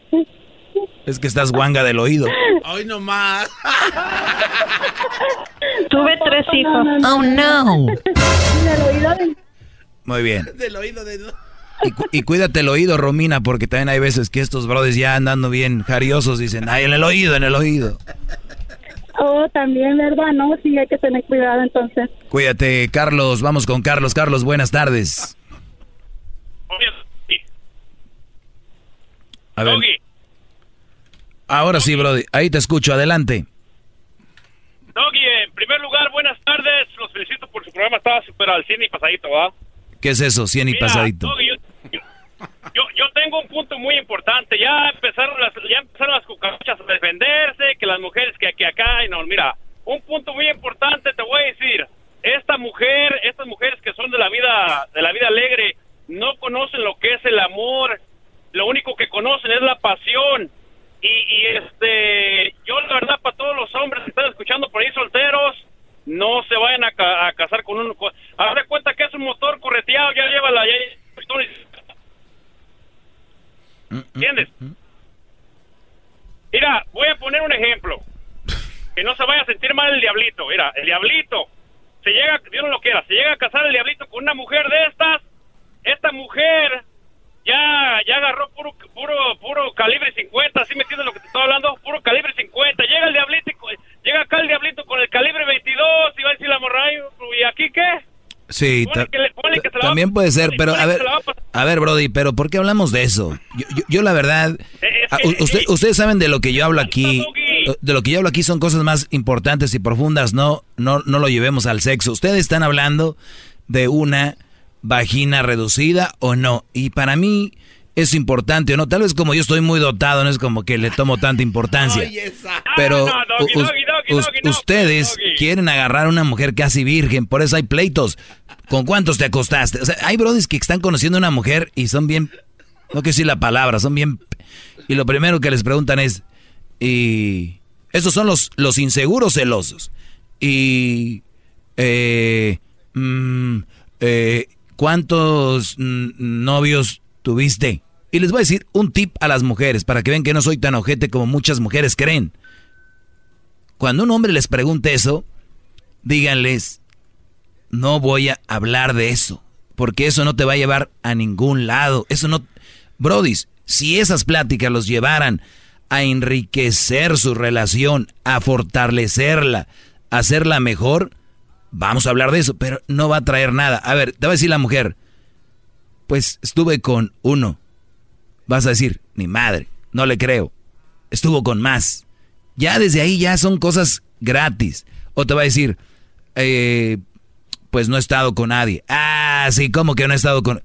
Es que estás guanga del oído. Hoy nomás. Tuve tres hijos. Oh, no. Del oído de- Muy bien. Del oído de... Y, cu- y cuídate el oído, Romina, porque también hay veces que estos brothers ya andando bien jariosos dicen, ay, en el oído, en el oído. Oh, también, ¿verdad? No, sí, hay que tener cuidado entonces. Cuídate, Carlos. Vamos con Carlos. Carlos, buenas tardes. A ver. Ahora sí, Brody. Ahí te escucho. Adelante. Doggy, en primer lugar, buenas tardes. Los felicito por su programa. Estaba súper al cine y pasadito, ¿va? ¿Qué es eso? Cien y Mira, pasadito. Doggy, yo, yo, yo- tengo un punto muy importante. Ya empezaron las, ya empezaron las cucarachas a defenderse, que las mujeres que aquí acá y no. Mira, un punto muy importante te voy a decir. Esta mujer, estas mujeres que son de la vida, de la vida alegre, no conocen lo que es el amor. Lo único que conocen es la pasión. Y, y, este, yo la verdad para todos los hombres que están escuchando por ahí solteros, no se vayan a, ca- a casar con un... co- Haz de cuenta que es un motor correteado, ya lleva la... ya- ¿Entiendes? Mira, voy a poner un ejemplo. Que no se vaya a sentir mal el diablito. Mira, el diablito, se llega, Dios lo quiera, se llega a casar el diablito con una mujer de estas, esta mujer ya ya agarró puro puro puro calibre 50, ¿sí me entiendes lo que te estoy hablando? Puro calibre 50. Llega el diablito llega acá el diablito con el calibre 22 y va a decir la morra, "Ay, ¿y aquí qué? Sí, Ponle ta- que le- ponle que se la va- también puede ser, pero a ver, a ver, Brody, pero ¿por qué hablamos de eso? Yo, yo- yo la verdad, ah, u- usted- ustedes saben de lo que yo hablo aquí, de lo que yo hablo aquí son cosas más importantes y profundas, no, no, no lo llevemos al sexo. Ustedes están hablando de una vagina reducida o no, y para mí es importante o no. Tal vez como yo estoy muy dotado, no es como que le tomo tanta importancia. Pero ustedes quieren agarrar a una mujer casi virgen, por eso hay pleitos. ¿Con cuántos te acostaste? O sea, hay brodis que están conociendo a una mujer y son bien, no quiero decir la palabra, son bien... Y lo primero que les preguntan es, y... Esos son los, los inseguros celosos. Y... Eh, mm, eh, ¿Cuántos novios tuviste? Y les voy a decir un tip a las mujeres para que vean que no soy tan ojete como muchas mujeres creen. Cuando un hombre les pregunte eso, díganles, no voy a hablar de eso, porque eso no te va a llevar a ningún lado. Eso no... Brodis, si esas pláticas los llevaran a enriquecer su relación, a fortalecerla, a hacerla mejor, vamos a hablar de eso, pero no va a traer nada. A ver, te va a decir la mujer, pues estuve con uno. Vas a decir, mi madre, no le creo. Estuvo con más. Ya desde ahí ya son cosas gratis. O te va a decir, eh, pues no he estado con nadie. Ah, sí, ¿cómo que no he estado con...?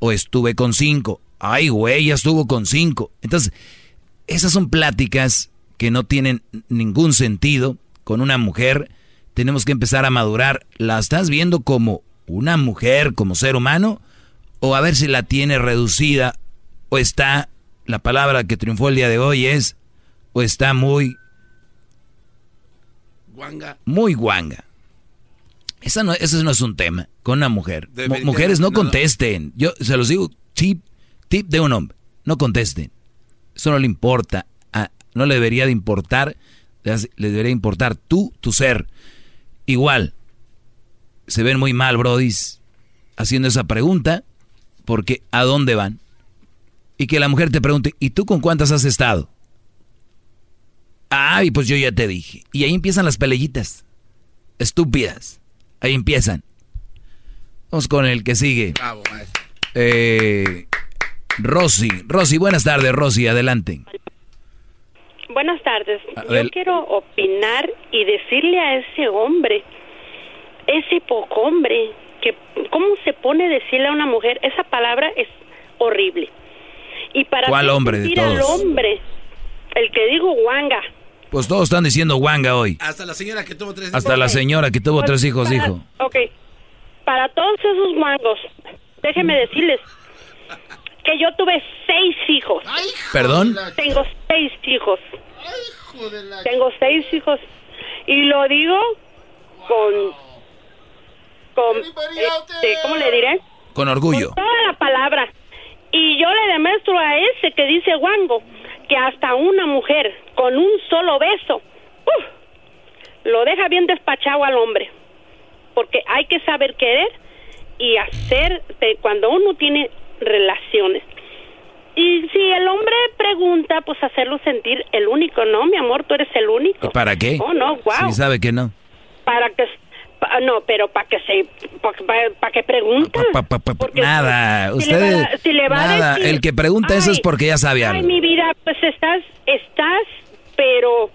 O estuve con cinco. Ay, güey, ya estuvo con cinco. Entonces, esas son pláticas que no tienen ningún sentido con una mujer. Tenemos que empezar a madurar. ¿La estás viendo como una mujer, como ser humano? O a ver si la tiene reducida. O está, la palabra que triunfó el día de hoy es, o está muy, Guanga. muy guanga. Esa no, ese no es un tema con una mujer. Mujeres no no. contesten. Yo se los digo, tip, tip de un hombre. No contesten. Eso no le importa. a- no le debería de importar. Le debería importar tú, tu ser. Igual. Se ven muy mal, brodis, haciendo esa pregunta. Porque ¿a dónde van? Y que la mujer te pregunte, ¿y tú con cuántas has estado? Ay, pues yo ya te dije. Y ahí empiezan las pelellitas. Estúpidas. Ahí empiezan. Vamos con el que sigue. Bravo, maestro. Eh, Rosy. Rosy, buenas tardes, Rosy, adelante. Buenas tardes. Adel- Yo quiero opinar y decirle a ese hombre, ese poco hombre, que cómo se pone a decirle a una mujer, esa palabra es horrible. Y para ¿Cuál hombre de sentir al todos? hombre, el que digo guanga, Pues todos están diciendo guanga hoy. Hasta la señora que tuvo tres Hasta la señora que tuvo tres hijos para- dijo. Ok, para todos esos guangos, déjenme decirles que yo tuve seis hijos. ¿Perdón? Tengo seis hijos. Tengo seis hijos. Y lo digo con... con este, ¿Cómo le diré? Con orgullo. Con toda la palabra. Y yo le demuestro a ese que dice guango que hasta una mujer con un solo beso ¡uf! lo deja bien despachado al hombre. Porque hay que saber querer y hacer cuando uno tiene relaciones. Y si el hombre pregunta, pues hacerlo sentir el único, ¿no? Mi amor, tú eres el único. ¿Y para qué? Oh, no, wow. Sí, sabe que no. Para que pa- no, pero para que se para que pregunta. Porque Nada, si le usted va a- si le va a nada, decir, el que pregunta eso es "Ay, porque ya sabe Ay, algo. mi vida, pues estás estás pero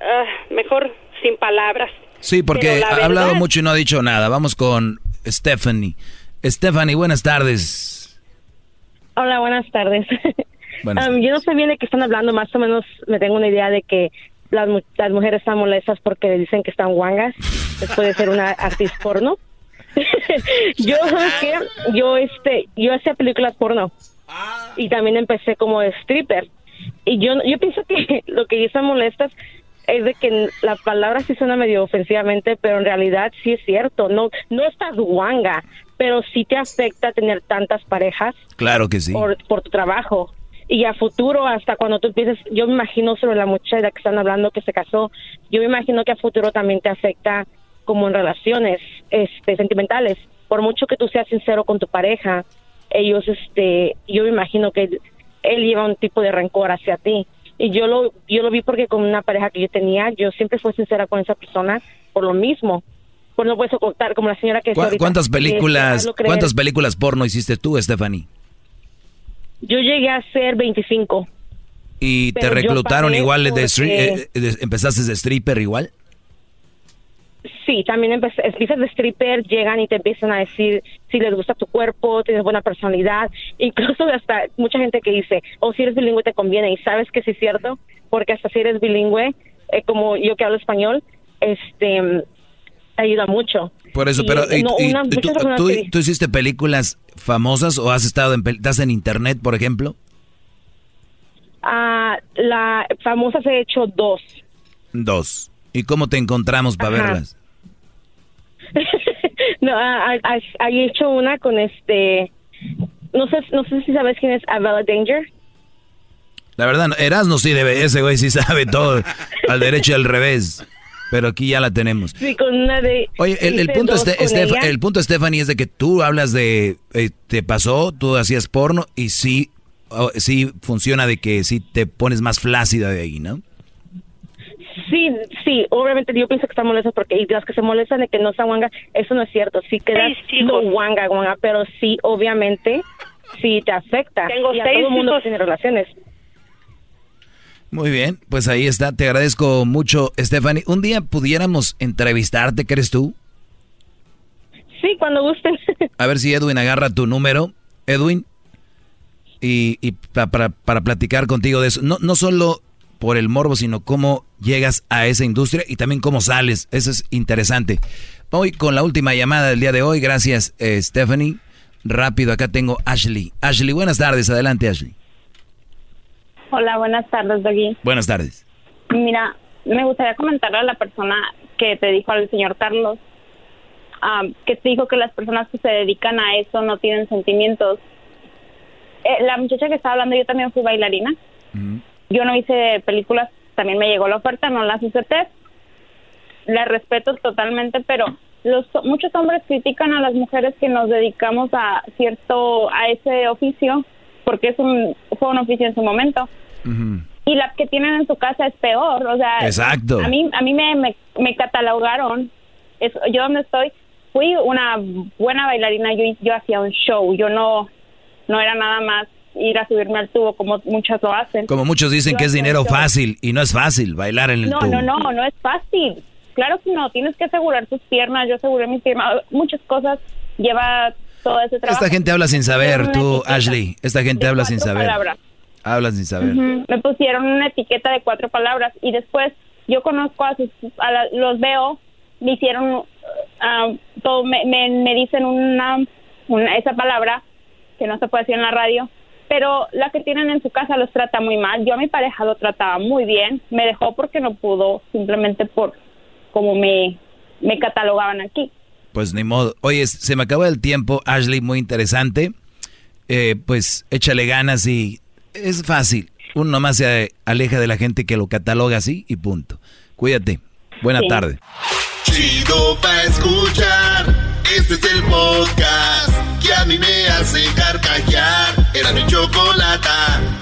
ah, mejor sin palabras. Sí, porque ha hablado mucho y no ha dicho nada. Vamos con Stephanie. Stephanie, buenas tardes. Hola, buenas tardes. Buenas Um, yo no sé bien de qué están hablando, más o menos me tengo una idea de que las, las mujeres están molestas porque le dicen que están guangas después de ser una actriz porno. yo, ¿sabes qué? Yo, este, yo hacía películas porno y también empecé como stripper. Y yo, yo pienso que lo que están molestas es de que la palabra sí suena medio ofensivamente, pero en realidad sí es cierto. No, no estás guanga, pero sí te afecta tener tantas parejas Claro que sí. por, por tu trabajo. Y a futuro, hasta cuando tú empieces, yo me imagino sobre la muchacha que están hablando que se casó, yo me imagino que a futuro también te afecta como en relaciones este, sentimentales. Por mucho que tú seas sincero con tu pareja, ellos, este, yo me imagino que él, él lleva un tipo de rencor hacia ti. Y yo lo, yo lo vi porque con una pareja que yo tenía, yo siempre fui sincera con esa persona por lo mismo. Por no puedo contar, como la señora que... ¿Cu- ahorita, ¿Cuántas que, películas, creer. cuántas películas porno hiciste tú, Stephanie? Yo llegué a ser 25. ¿Y te reclutaron igual de, stri- porque- eh, de- empezaste de stripper igual? Sí, también empecé, empiezas de stripper, llegan y te empiezan a decir si les gusta tu cuerpo, tienes buena personalidad, incluso hasta mucha gente que dice, o si eres bilingüe te conviene, y sabes que sí es cierto, porque hasta si eres bilingüe, eh, como yo que hablo español, este, te ayuda mucho. Por eso, Y, pero y- no, y- una- y muchas tú, personas tú- que- tú hiciste películas famosas o has estado en, estás en internet, por ejemplo? Ah, la famosa se ha hecho dos. Dos. ¿Y cómo te encontramos para Ajá. verlas? no, ah, ah, ah, he hecho una con este, no sé, no sé si sabes quién es Avella Danger. La verdad, no, Erasmo sí debe, ese güey sí sabe todo, al derecho y al revés. Pero aquí ya la tenemos. Sí, con una de. Oye, el, punto, este, Estef- el punto, Stephanie, es de que tú hablas de, eh, te pasó, tú hacías porno y sí, oh, sí funciona de que sí te pones más flácida de ahí, ¿no? Sí, sí, obviamente yo pienso que están molestas porque y las que se molestan de que no está guanga, eso no es cierto. Sí quedas no guanga, guanga, pero sí, obviamente, sí te afecta. Tengo y a seis todo el mundo hijos. tiene relaciones. Muy bien, pues ahí está, te agradezco mucho, Stephanie. Un día pudiéramos entrevistarte, ¿crees tú? Sí, cuando gusten. A ver si Edwin agarra tu número, Edwin, y, y pa- para, para platicar contigo de eso. No, no solo por el morbo, sino cómo llegas a esa industria y también cómo sales. Eso es interesante. Voy con la última llamada del día de hoy. Gracias, eh, Stephanie. Rápido, acá tengo Ashley. Ashley, buenas tardes. Adelante, Ashley. Hola, buenas tardes, Doggy. Buenas tardes. Mira, me gustaría comentarle a la persona que te dijo al señor Carlos, ah, que te dijo que las personas que se dedican a eso no tienen sentimientos. Eh, la muchacha que estaba hablando, yo también fui bailarina. Yo no hice películas, también me llegó la oferta, no las acepté. La respeto totalmente, pero los muchos hombres critican a las mujeres que nos dedicamos a cierto a ese oficio porque es un fue un oficio en su momento y las que tienen en su casa es peor, o sea, Exacto. a mí a mí me, me, me catalogaron, es, yo donde estoy fui una buena bailarina, yo yo hacía un show, yo no no era nada más ir a subirme al tubo como muchas lo hacen. Como muchos dicen Yo que es dinero fácil y no es fácil bailar en el No, tubo. no, no, no es fácil. Claro que no, tienes que asegurar tus piernas, yo aseguré mis piernas, muchas cosas lleva todo ese trabajo. Esta gente habla sin saber, tú, Ashley. Esta gente habla sin saber. palabras. Hablas sin saber. Me pusieron una etiqueta de cuatro palabras y después yo conozco a sus, a la- los veo, me hicieron, ah, todo, me, me, me dicen una, una, esa palabra que no se puede decir en la radio, pero la que tienen en su casa los trata muy mal. Yo a mi pareja lo trataba muy bien, me dejó porque no pudo, simplemente por como me, me catalogaban aquí. Pues ni modo. Oye, se me acabó el tiempo, Ashley, muy interesante. Eh, pues échale ganas y es fácil. Uno nomás se aleja de la gente que lo cataloga así y punto. Cuídate. Buena tarde. Chido pa' escuchar. Este es el podcast que a mí me hace carcajear. Era mi chocolata.